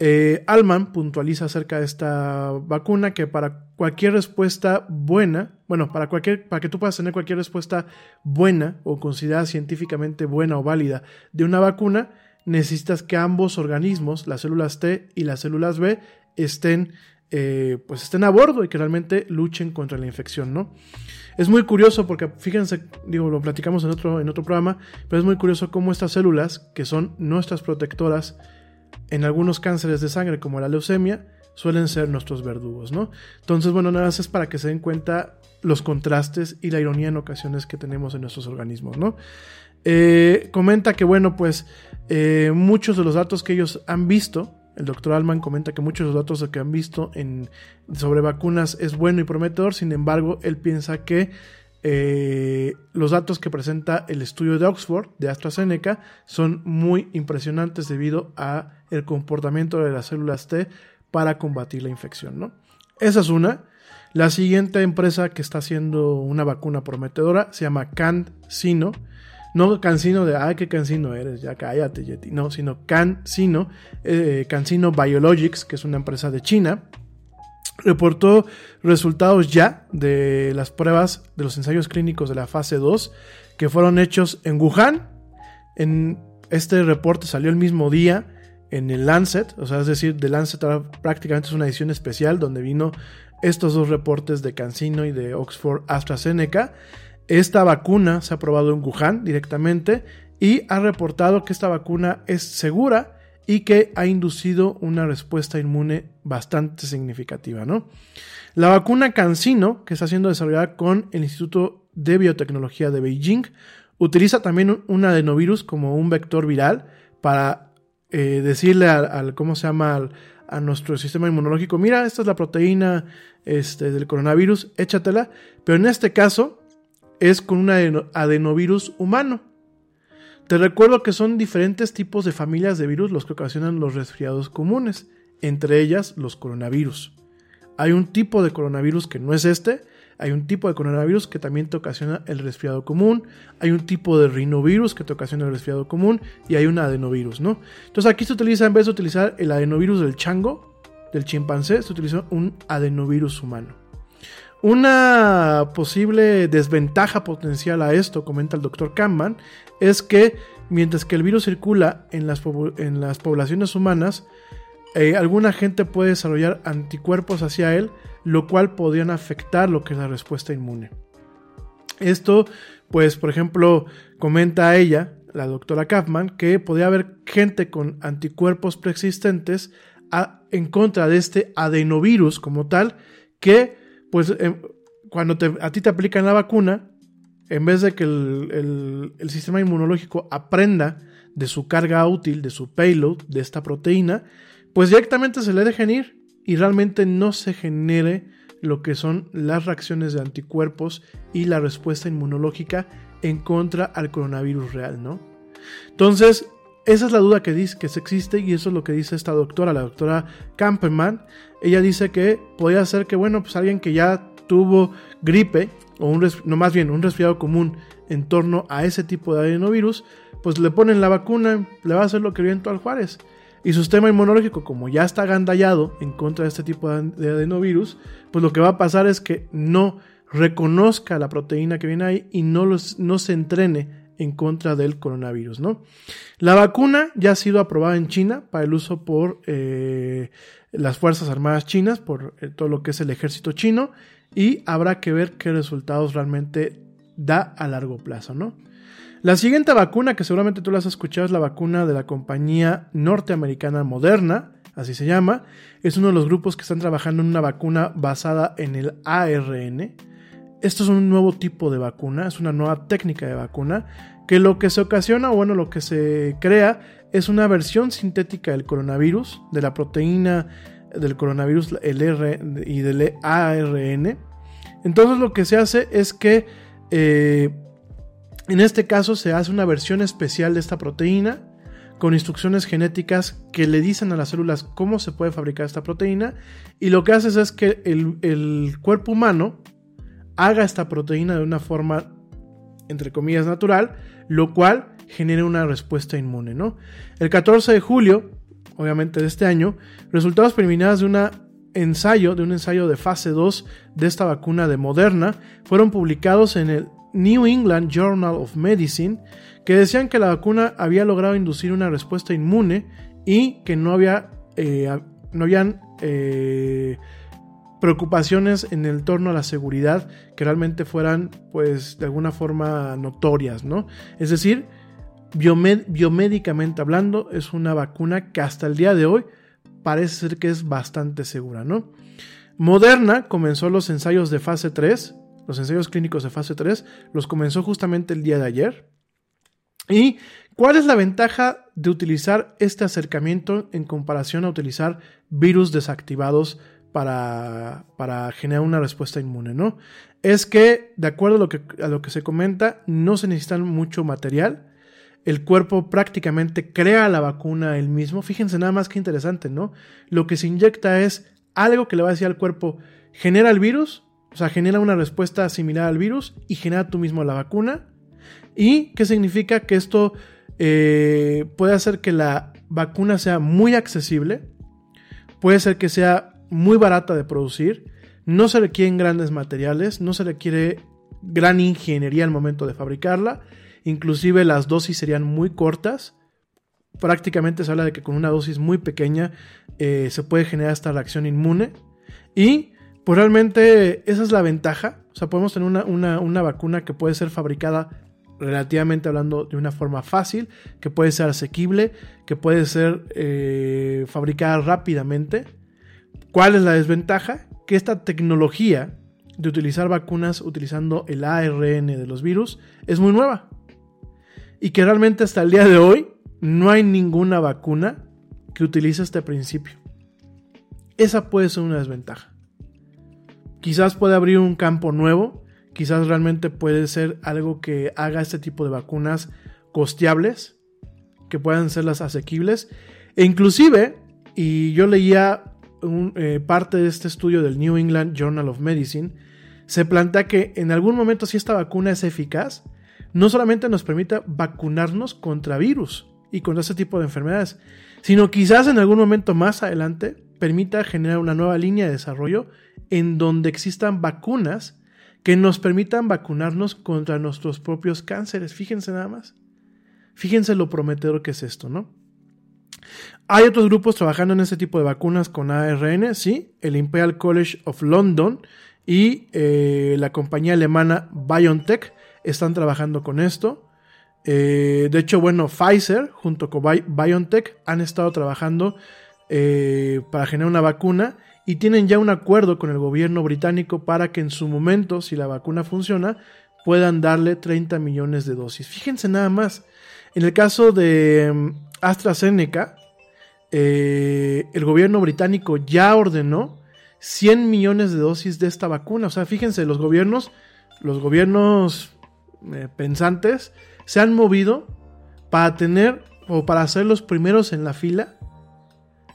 S3: Eh, Alman puntualiza acerca de esta vacuna que para cualquier respuesta buena, bueno, para, cualquier, para que tú puedas tener cualquier respuesta buena o considerada científicamente buena o válida de una vacuna, necesitas que ambos organismos, las células T y las células B, estén, eh, pues estén a bordo y que realmente luchen contra la infección, ¿no? Es muy curioso porque, fíjense, digo, lo platicamos en otro, en otro programa, pero es muy curioso cómo estas células, que son nuestras protectoras en algunos cánceres de sangre, como la leucemia, suelen ser nuestros verdugos, ¿no? Entonces, bueno, nada más es para que se den cuenta los contrastes y la ironía en ocasiones que tenemos en nuestros organismos, ¿no? Eh, comenta que, bueno, pues eh, muchos de los datos que ellos han visto el doctor Alman comenta que muchos de los datos que han visto sobre vacunas es bueno y prometedor, sin embargo, él piensa que eh, los datos que presenta el estudio de Oxford de AstraZeneca son muy impresionantes debido a el comportamiento de las células T para combatir la infección. ¿no? Esa es una. La siguiente empresa que está haciendo una vacuna prometedora se llama CanSino no Cancino de, ay, qué Cancino eres, ya cállate, Yeti. No, sino Cancino, eh, Biologics, que es una empresa de China, reportó resultados ya de las pruebas de los ensayos clínicos de la fase 2 que fueron hechos en Wuhan. En este reporte salió el mismo día en el Lancet, o sea, es decir, de Lancet prácticamente es una edición especial donde vino estos dos reportes de Cancino y de Oxford AstraZeneca. Esta vacuna se ha probado en Wuhan directamente y ha reportado que esta vacuna es segura y que ha inducido una respuesta inmune bastante significativa. ¿no? La vacuna CanSino, que está siendo desarrollada con el Instituto de Biotecnología de Beijing, utiliza también un adenovirus como un vector viral para eh, decirle al, ¿cómo se llama? a nuestro sistema inmunológico, mira, esta es la proteína este, del coronavirus, échatela. Pero en este caso es con un adenovirus humano. Te recuerdo que son diferentes tipos de familias de virus los que ocasionan los resfriados comunes, entre ellas los coronavirus. Hay un tipo de coronavirus que no es este, hay un tipo de coronavirus que también te ocasiona el resfriado común, hay un tipo de rinovirus que te ocasiona el resfriado común y hay un adenovirus, ¿no? Entonces aquí se utiliza, en vez de utilizar el adenovirus del chango, del chimpancé, se utiliza un adenovirus humano. Una posible desventaja potencial a esto, comenta el doctor Kampman, es que mientras que el virus circula en las, poblaciones humanas, eh, alguna gente puede desarrollar anticuerpos hacia él, lo cual podrían afectar lo que es la respuesta inmune. Esto, pues, por ejemplo, comenta ella, la doctora Kaufman, que podría haber gente con anticuerpos preexistentes en contra de este adenovirus como tal, que, pues, em, cuando a ti te aplican la vacuna, en vez de que el sistema inmunológico aprenda de su carga útil, de su payload, de esta proteína, pues directamente se le dejen ir y realmente no se genere lo que son las reacciones de anticuerpos y la respuesta inmunológica en contra al coronavirus real, ¿no? Entonces, esa es la duda que dice que existe y eso es lo que dice esta doctora, la doctora Camperman. Ella dice que podría ser que, bueno, pues alguien que ya tuvo gripe o un no más bien un resfriado común en torno a ese tipo de adenovirus, pues le ponen la vacuna, le va a hacer lo que viento al Juárez. Y su sistema inmunológico, como ya está agandallado en contra de este tipo de adenovirus, pues lo que va a pasar es que no reconozca la proteína que viene ahí y no, los, no se entrene en contra del coronavirus, ¿no? La vacuna ya ha sido aprobada en China para el uso por eh, las Fuerzas Armadas chinas, por eh, todo lo que es el ejército chino, y habrá que ver qué resultados realmente da a largo plazo, ¿no? La siguiente vacuna, que seguramente tú la has escuchado, es la vacuna de la compañía norteamericana Moderna, así se llama. Es uno de los grupos que están trabajando en una vacuna basada en el ARN. Esto es un nuevo tipo de vacuna, es una nueva técnica de vacuna, que lo que se ocasiona, bueno, lo que se crea, es una versión sintética del coronavirus, de la proteína del coronavirus, el R y del ARN. Entonces lo que se hace es que eh, en este caso se hace una versión especial de esta proteína con instrucciones genéticas que le dicen a las células cómo se puede fabricar esta proteína y lo que haces es que el, cuerpo humano haga esta proteína de una forma entre comillas natural, lo cual genera una respuesta inmune, ¿no? El 14 de julio, obviamente de este año, resultados preliminares de un ensayo, de un ensayo de fase 2 de esta vacuna de Moderna, fueron publicados en el New England Journal of Medicine, que decían que la vacuna había logrado inducir una respuesta inmune y que no había eh, no habían eh, preocupaciones en el torno a la seguridad que realmente fueran pues de alguna forma notorias, ¿no? Es decir, biomédicamente hablando es una vacuna que hasta el día de hoy parece ser que es bastante segura, ¿no? Moderna comenzó los ensayos de fase 3 los ensayos clínicos de fase 3, los comenzó justamente el día de ayer. ¿Y cuál es la ventaja de utilizar este acercamiento en comparación a utilizar virus desactivados para, para generar una respuesta inmune? ¿no? Es que, de acuerdo a lo, que, se comenta, no se necesita mucho material. El cuerpo prácticamente crea la vacuna él mismo. Fíjense nada más que interesante, ¿no? Lo que se inyecta es algo que le va a decir al cuerpo, genera el virus, o sea, genera una respuesta similar al virus y genera tú mismo la vacuna. ¿Y qué significa? Que esto eh, puede hacer que la vacuna sea muy accesible, puede ser que sea muy barata de producir, no se requieren grandes materiales, no se requiere gran ingeniería al momento de fabricarla, inclusive las dosis serían muy cortas, prácticamente se habla de que con una dosis muy pequeña eh, se puede generar esta reacción inmune y pues realmente esa es la ventaja. O sea, podemos tener una, vacuna que puede ser fabricada relativamente hablando de una forma fácil, que puede ser asequible, que puede ser eh, fabricada rápidamente. ¿Cuál es la desventaja? Que esta tecnología de utilizar vacunas utilizando el ARN de los virus es muy nueva. Y que realmente hasta el día de hoy no hay ninguna vacuna que utilice este principio. Esa puede ser una desventaja. Quizás puede abrir un campo nuevo, quizás realmente puede ser algo que haga este tipo de vacunas costeables, que puedan ser las asequibles, e inclusive, y yo leía eh, parte de este estudio del New England Journal of Medicine, se plantea que en algún momento si esta vacuna es eficaz, no solamente nos permita vacunarnos contra virus y contra ese tipo de enfermedades, sino quizás en algún momento más adelante permita generar una nueva línea de desarrollo en donde existan vacunas que nos permitan vacunarnos contra nuestros propios cánceres. Fíjense nada más. Fíjense lo prometedor que es esto, ¿no? Hay otros grupos trabajando en este tipo de vacunas con ARN, sí, el Imperial College of London y eh, la compañía alemana BioNTech están trabajando con esto. Eh, de hecho, bueno, Pfizer junto con BioNTech han estado trabajando eh, para generar una vacuna y tienen ya un acuerdo con el gobierno británico para que en su momento, si la vacuna funciona, puedan darle 30 millones de dosis. Fíjense nada más, en el caso de AstraZeneca, el gobierno británico ya ordenó 100 millones de dosis de esta vacuna. O sea, fíjense, los gobiernos, los gobiernos eh, pensantes se han movido para tener o para ser los primeros en la fila,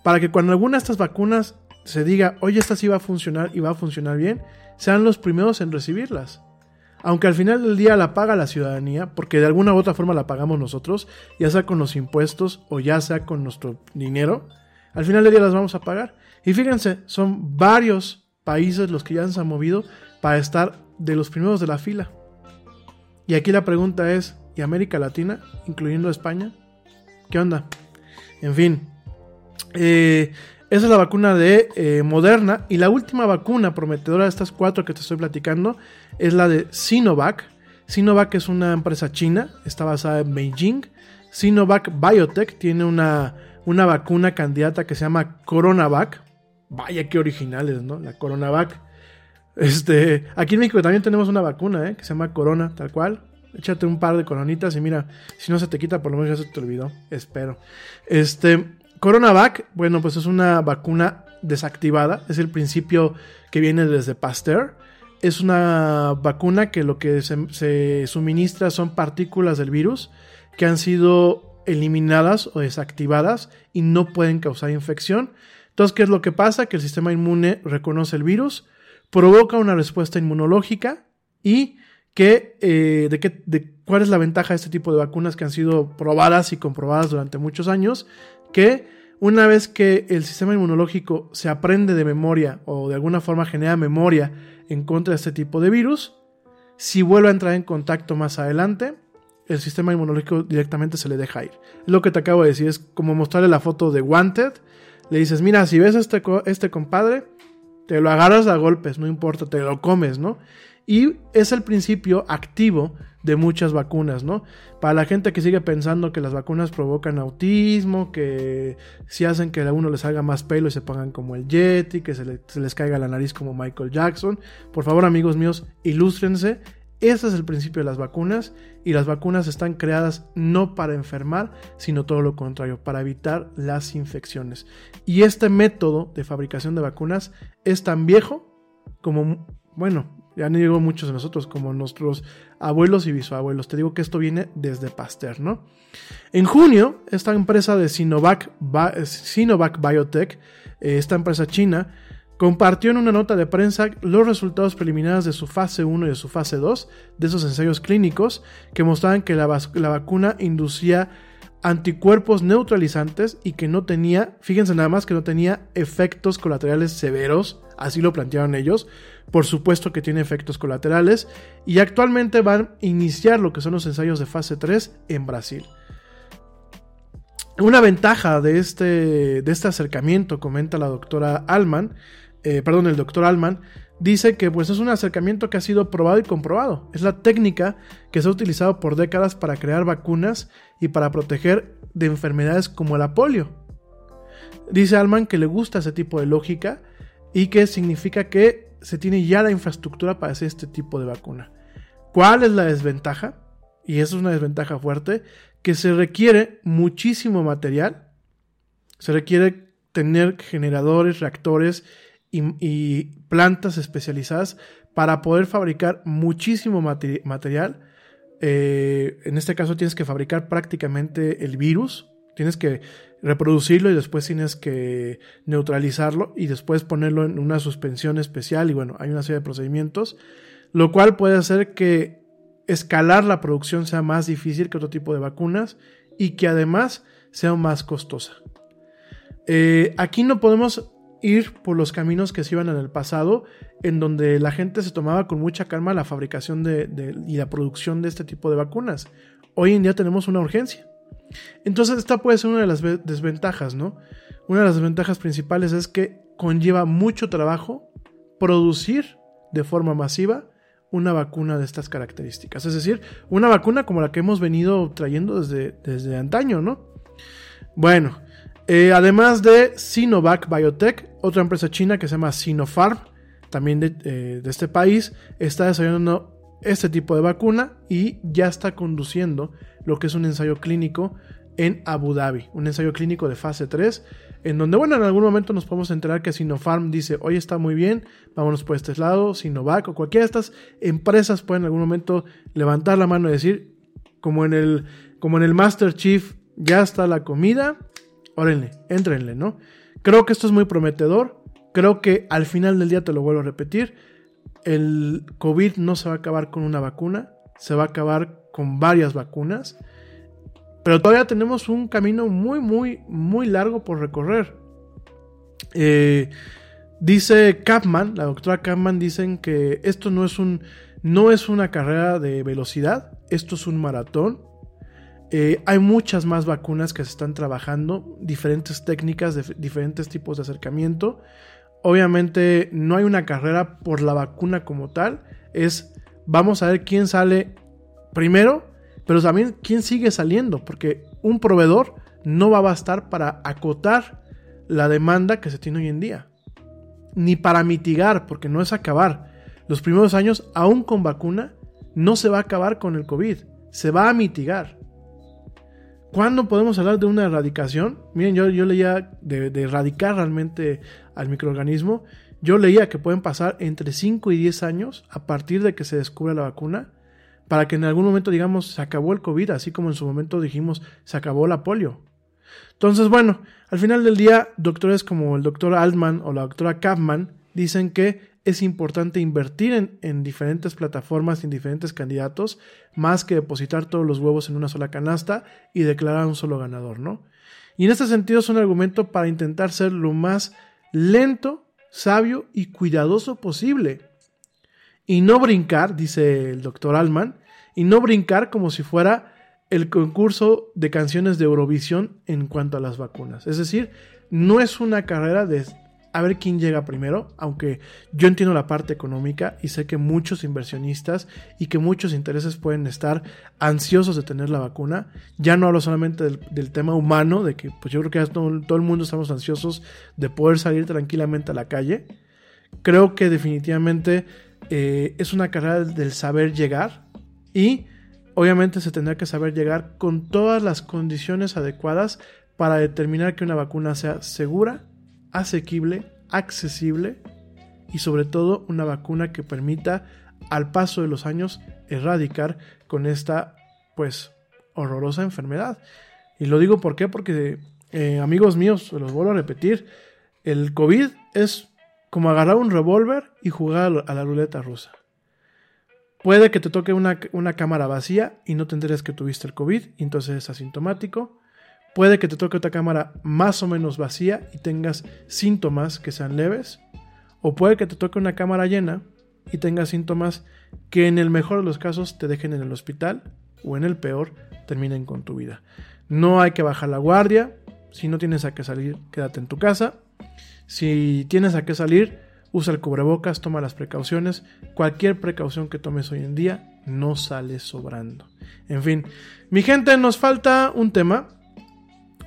S3: para que cuando alguna de estas vacunas se diga, oye, esta sí va a funcionar y va a funcionar bien, sean los primeros en recibirlas. Aunque al final del día la paga la ciudadanía, porque de alguna u otra forma la pagamos nosotros, ya sea con los impuestos o ya sea con nuestro dinero, al final del día las vamos a pagar. Y fíjense, son varios países los que ya se han movido para estar de los primeros de la fila. Y aquí la pregunta es, ¿y América Latina, incluyendo España? ¿Qué onda? En fin, eh, esa es la vacuna de eh, Moderna. Y la última vacuna prometedora de estas cuatro que te estoy platicando es la de Sinovac. Sinovac es una empresa china, está basada en Beijing. Sinovac Biotech tiene una, una vacuna candidata que se llama Coronavac. Vaya qué originales, ¿no? La Coronavac. Este, aquí en México también tenemos una vacuna, ¿eh? Que se llama Corona, tal cual. Échate un par de coronitas y mira, si no se te quita, por lo menos ya se te olvidó. Espero. Este, Coronavac, bueno, pues es una vacuna desactivada. Es el principio que viene desde Pasteur. Es una vacuna que lo que se, suministra son partículas del virus que han sido eliminadas o desactivadas y no pueden causar infección entonces, ¿qué es lo que pasa? Que el sistema inmune reconoce el virus, provoca una respuesta inmunológica y que, eh, de, qué, de cuál es la ventaja de este tipo de vacunas que han sido probadas y comprobadas durante muchos años, que una vez que el sistema inmunológico se aprende de memoria o de alguna forma genera memoria en contra de este tipo de virus, si vuelve a entrar en contacto más adelante, el sistema inmunológico directamente se le deja ir. Lo que te acabo de decir es como mostrarle la foto de Wanted, le dices, mira, si ves a este, este compadre, te lo agarras a golpes, no importa, te lo comes, ¿no? Y es el principio activo de muchas vacunas, ¿no? Para la gente que sigue pensando que las vacunas provocan autismo, que si hacen que a uno les haga más pelo y se pongan como el Yeti, que se, se les caiga la nariz como Michael Jackson, por favor amigos míos, ilústrense ese es el principio de las vacunas y las vacunas están creadas no para enfermar, sino todo lo contrario, para evitar las infecciones. Y este método de fabricación de vacunas es tan viejo como, bueno, ya no digo muchos de nosotros, como nuestros abuelos y bisabuelos. Te digo que esto viene desde Pasteur, ¿no? En junio, esta empresa de Sinovac, Sinovac Biotech, eh, esta empresa china, compartió en una nota de prensa los resultados preliminares de su fase 1 y de su fase 2 de esos ensayos clínicos que mostraban que la, vacuna inducía anticuerpos neutralizantes y que no tenía, fíjense nada más que no tenía efectos colaterales severos, así lo plantearon ellos, por supuesto que tiene efectos colaterales y actualmente van a iniciar lo que son los ensayos de fase 3 en Brasil. Una ventaja de este, de este acercamiento, comenta la doctora Alman, eh, perdón, el doctor Alman, dice que pues es un acercamiento que ha sido probado y comprobado. Es la técnica que se ha utilizado por décadas para crear vacunas y para proteger de enfermedades como la polio. Dice Alman que le gusta ese tipo de lógica y que significa que se tiene ya la infraestructura para hacer este tipo de vacuna. ¿Cuál es la desventaja? Y eso es una desventaja fuerte, que se requiere muchísimo material, se requiere tener generadores, reactores y, plantas especializadas para poder fabricar muchísimo material. Eh, en este caso tienes que fabricar prácticamente el virus, tienes que reproducirlo y después tienes que neutralizarlo y después ponerlo en una suspensión especial y bueno, hay una serie de procedimientos, lo cual puede hacer que escalar la producción sea más difícil que otro tipo de vacunas y que además sea más costosa. Eh, aquí no podemos ir por los caminos que se iban en el pasado, en donde la gente se tomaba con mucha calma la fabricación de, y la producción de este tipo de vacunas. Hoy en día tenemos una urgencia. Entonces esta puede ser una de las desventajas, ¿no? Una de las desventajas principales es que conlleva mucho trabajo producir de forma masiva una vacuna de estas características. Es decir, una vacuna como la que hemos venido trayendo desde, desde antaño, ¿no? Bueno, eh, además de Sinovac Biotech, otra empresa china que se llama Sinopharm, también de, eh, de este país, está desarrollando este tipo de vacuna y ya está conduciendo lo que es un ensayo clínico en Abu Dhabi, un ensayo clínico de fase 3, en donde, bueno, en algún momento nos podemos enterar que Sinopharm dice, oye, está muy bien, vámonos por este lado, Sinovac o cualquiera de estas empresas pueden en algún momento levantar la mano y decir, como en el, como en el Master Chief, ya está la comida, órenle, éntrenle, ¿no? Creo que esto es muy prometedor, creo que al final del día, te lo vuelvo a repetir, el COVID no se va a acabar con una vacuna, se va a acabar con varias vacunas, pero todavía tenemos un camino muy, muy, muy largo por recorrer. Eh, dice Kapman, la doctora Kapman, dicen que esto no es, un, no es una carrera de velocidad, esto es un maratón. Eh, hay muchas más vacunas que se están trabajando, diferentes técnicas, de, diferentes tipos de acercamiento. Obviamente no hay una carrera por la vacuna como tal, es vamos a ver quién sale primero, pero también quién sigue saliendo, porque un proveedor no va a bastar para acotar la demanda que se tiene hoy en día, ni para mitigar, porque no es acabar. Los primeros años, aún con vacuna, no se va a acabar con el COVID, se va a mitigar. ¿Cuándo podemos hablar de una erradicación? Miren, yo, yo leía de, erradicar realmente al microorganismo. Yo leía que pueden pasar entre 5 y 10 años a partir de que se descubre la vacuna para que en algún momento digamos se acabó el COVID, así como en su momento dijimos se acabó la polio. Entonces, bueno, al final del día, doctores como el doctor Altman o la doctora Kaufman dicen que es importante invertir en, diferentes plataformas, en diferentes candidatos, más que depositar todos los huevos en una sola canasta y declarar un solo ganador, ¿no? Y en este sentido es un argumento para intentar ser lo más lento, sabio y cuidadoso posible y no brincar, dice el doctor Alman, y no brincar como si fuera el concurso de canciones de Eurovisión en cuanto a las vacunas. Es decir, no es una carrera de a ver quién llega primero, aunque yo entiendo la parte económica y sé que muchos inversionistas y que muchos intereses pueden estar ansiosos de tener la vacuna. Ya no hablo solamente del, tema humano, de que pues yo creo que todo, todo el mundo estamos ansiosos de poder salir tranquilamente a la calle. Creo que definitivamente eh, es una carrera del saber llegar y obviamente se tendrá que saber llegar con todas las condiciones adecuadas para determinar que una vacuna sea segura, asequible, accesible y sobre todo una vacuna que permita al paso de los años erradicar con esta pues horrorosa enfermedad. Y lo digo por qué, porque eh, amigos míos, se los vuelvo a repetir, el COVID es como agarrar un revólver y jugar a la ruleta rusa. Puede que te toque una, cámara vacía y no te que tuviste el COVID y entonces es asintomático. Puede que te toque otra cámara más o menos vacía y tengas síntomas que sean leves. O puede que te toque una cámara llena y tengas síntomas que en el mejor de los casos te dejen en el hospital o en el peor terminen con tu vida. No hay que bajar la guardia. Si no tienes a qué salir, quédate en tu casa. Si tienes a qué salir, usa el cubrebocas, toma las precauciones. Cualquier precaución que tomes hoy en día no sale sobrando. En fin, mi gente, nos falta un tema.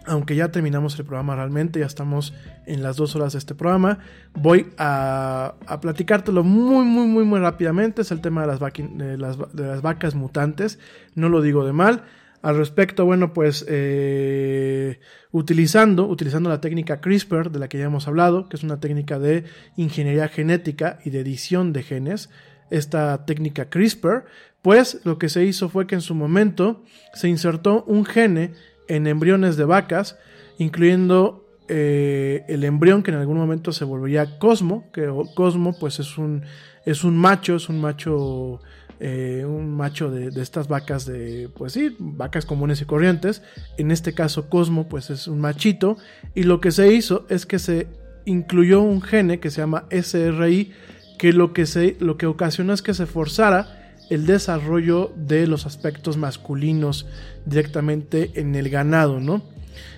S3: Aunque ya terminamos el programa realmente, ya estamos en las dos horas de este programa. Voy a, platicártelo muy, muy, muy, muy rápidamente. Es el tema de las vacas mutantes. No lo digo de mal. Al respecto, bueno, pues eh, utilizando, utilizando la técnica CRISPR de la que ya hemos hablado, que es una técnica de ingeniería genética y de edición de genes, esta técnica CRISPR, pues lo que se hizo fue que en su momento se insertó un gene en embriones de vacas, incluyendo eh, el embrión que en algún momento se volvería Cosmo, que Cosmo pues es un, es un macho, es un macho, eh, un macho de, estas vacas de, pues sí, vacas comunes y corrientes. En este caso Cosmo pues es un machito y lo que se hizo es que se incluyó un gene que se llama SRI que lo que, se, lo que ocasionó es que se forzara el desarrollo de los aspectos masculinos directamente en el ganado, ¿no?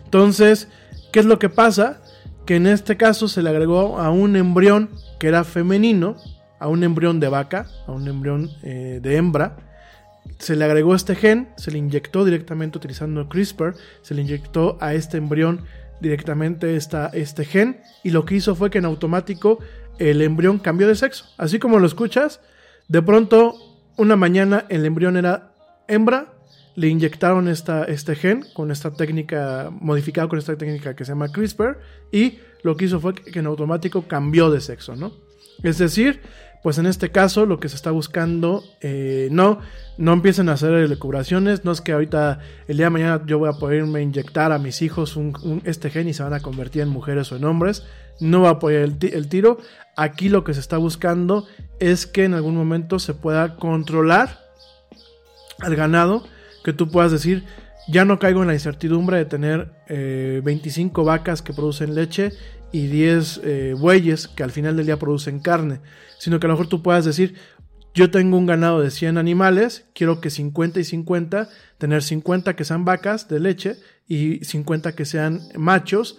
S3: Entonces, ¿Qué es lo que pasa? Que en este caso se le agregó a un embrión que era femenino, a un embrión de vaca, a un embrión eh, de hembra, se le agregó este gen, se le inyectó directamente utilizando CRISPR, se le inyectó a este embrión directamente esta, este gen y lo que hizo fue que en automático el embrión cambió de sexo. Así como lo escuchas, de pronto una mañana el embrión era hembra le inyectaron esta, este gen con esta técnica, modificado con esta técnica que se llama CRISPR, y lo que hizo fue que en automático cambió de sexo, ¿no? Es decir, pues en este caso lo que se está buscando, eh, no, no empiecen a hacer elucubraciones, no es que ahorita, el día de mañana yo voy a poderme inyectar a mis hijos un, este gen y se van a convertir en mujeres o en hombres, no va a apoyar el, tiro, aquí lo que se está buscando es que en algún momento se pueda controlar al ganado, que tú puedas decir, ya no caigo en la incertidumbre de tener 25 eh, vacas que producen leche y 10 eh, bueyes que al final del día producen carne, sino que a lo mejor tú puedas decir, yo tengo un ganado de 100 animales, quiero que 50 y 50, tener 50 que sean vacas de leche y 50 que sean machos.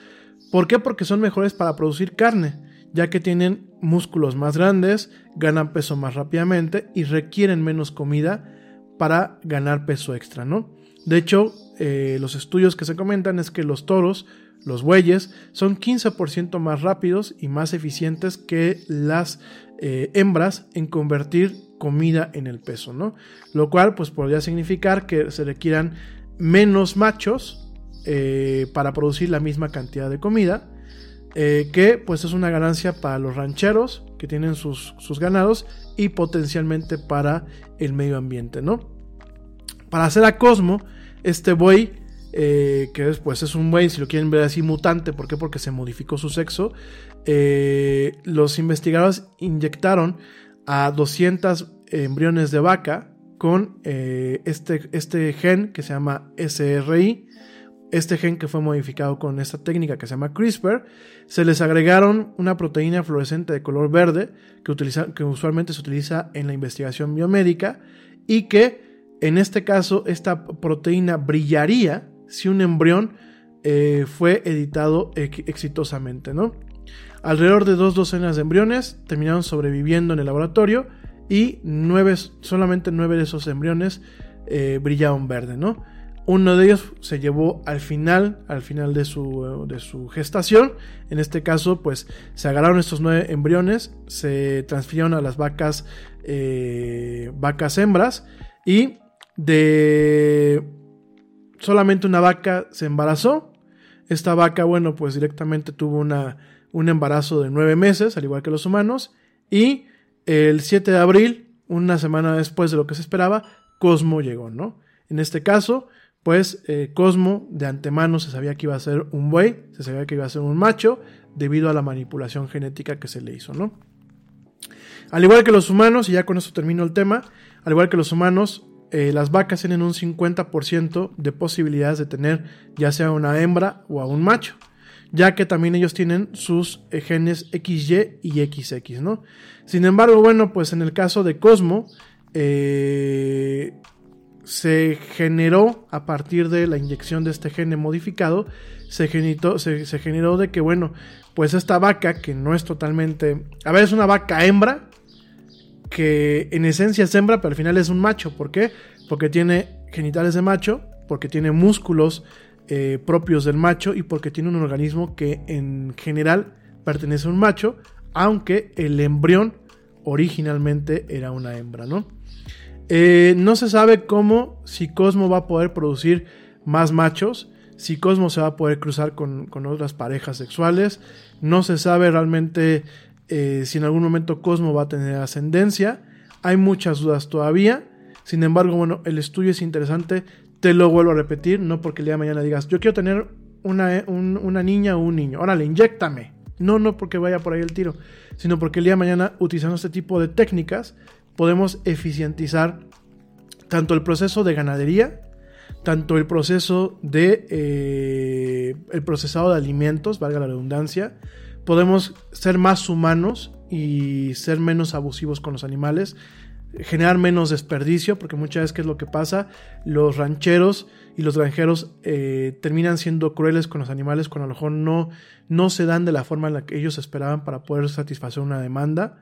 S3: ¿Por qué? Porque son mejores para producir carne, ya que tienen músculos más grandes, ganan peso más rápidamente y requieren menos comida para ganar peso extra, ¿no? De hecho, eh, los estudios que se comentan es que los toros, los bueyes, son 15% más rápidos y más eficientes que las eh, hembras en convertir comida en el peso, ¿no? Lo cual pues podría significar que se requieran menos machos eh, para producir la misma cantidad de comida, que pues es una ganancia para los rancheros que tienen sus, sus ganados y potencialmente para el medio ambiente, ¿no? Para hacer a Cosmo, este buey, eh, que pues es un buey, si lo quieren ver así, mutante, ¿por qué? Porque se modificó su sexo, eh, los investigadores inyectaron a 200 embriones de vaca con eh, este, este gen que se llama SRI, este gen que fue modificado con esta técnica que se llama CRISPR, se les agregaron una proteína fluorescente de color verde que, utiliza, que usualmente se utiliza en la investigación biomédica y que en este caso esta proteína brillaría si un embrión eh, fue editado exitosamente, ¿no? Alrededor de dos docenas de embriones terminaron sobreviviendo en el laboratorio y nueve, solamente nueve de esos embriones eh, brillaban verde, ¿no? Uno de ellos se llevó al final, al final de su, de su gestación. En este caso, pues se agarraron estos nueve embriones, se transfirieron a las vacas, eh, vacas hembras y de solamente una vaca se embarazó. Esta vaca, bueno, pues directamente tuvo una, un embarazo de nueve meses, al igual que los humanos. Y el 7 de abril, una semana después de lo que se esperaba, Cosmo llegó, ¿no? En este caso, pues eh, Cosmo de antemano se sabía que iba a ser un buey, se sabía que iba a ser un macho, debido a la manipulación genética que se le hizo, ¿no? Al igual que los humanos, y ya con esto termino el tema, al igual que los humanos, eh, las vacas tienen un 50% de posibilidades de tener ya sea una hembra o a un macho, ya que también ellos tienen sus eh, genes XY y XX, ¿no? Sin embargo, bueno, pues en el caso de Cosmo, se generó a partir de la inyección de este gene modificado, se, se, generó de que, bueno, pues esta vaca que no es totalmente, a ver, es una vaca hembra, que en esencia es hembra, pero al final es un macho. ¿Por qué? Porque tiene genitales de macho, porque tiene músculos eh, propios del macho y porque tiene un organismo que en general pertenece a un macho, aunque el embrión originalmente era una hembra, ¿no? Eh, no se sabe cómo, si Cosmo va a poder producir más machos, si Cosmo se va a poder cruzar con, otras parejas sexuales, no se sabe realmente eh, si en algún momento Cosmo va a tener ascendencia, hay muchas dudas todavía, sin embargo, bueno, el estudio es interesante, te lo vuelvo a repetir, no porque el día de mañana digas, yo quiero tener una, una niña o un niño, órale, inyectame. No, no porque vaya por ahí el tiro, sino porque el día de mañana, utilizando este tipo de técnicas, podemos eficientizar tanto el proceso de ganadería, tanto el proceso de eh, el procesado de alimentos, valga la redundancia, podemos ser más humanos y ser menos abusivos con los animales, generar menos desperdicio, porque muchas veces, ¿qué es lo que pasa? Los rancheros y los granjeros eh, terminan siendo crueles con los animales cuando a lo mejor no, no se dan de la forma en la que ellos esperaban para poder satisfacer una demanda.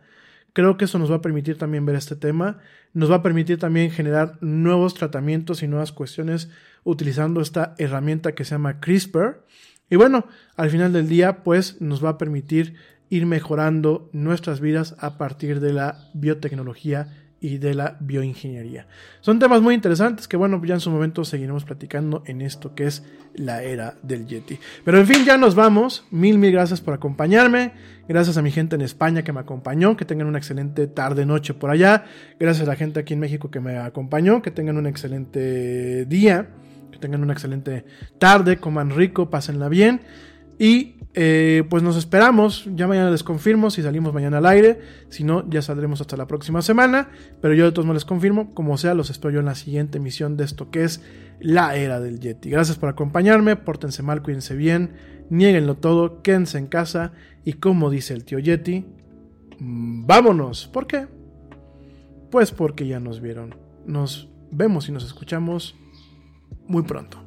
S3: Creo que eso nos va a permitir también ver este tema, nos va a permitir también generar nuevos tratamientos y nuevas cuestiones utilizando esta herramienta que se llama CRISPR. Y bueno, al final del día, pues nos va a permitir ir mejorando nuestras vidas a partir de la biotecnología y de la bioingeniería. Son temas muy interesantes que bueno, ya en su momento seguiremos platicando en esto que es la era del Yeti. Pero en fin, ya nos vamos. Mil, mil gracias por acompañarme. Gracias a mi gente en España que me acompañó. Que tengan una excelente tarde, noche por allá. Gracias a la gente aquí en México que me acompañó. Que tengan un excelente día. Tengan una excelente tarde. Coman rico, pásenla bien. Y eh, pues nos esperamos. Ya mañana les confirmo si salimos mañana al aire. Si no, ya saldremos hasta la próxima semana. Pero yo de todos modos les confirmo. Como sea, los espero yo en la siguiente emisión de esto que es la era del Yeti. Gracias por acompañarme. Pórtense mal, cuídense bien. Nieguenlo todo. Quédense en casa. Y como dice el tío Yeti, mm, vámonos. ¿Por qué? Pues porque ya nos vieron. Nos vemos y nos escuchamos muy pronto.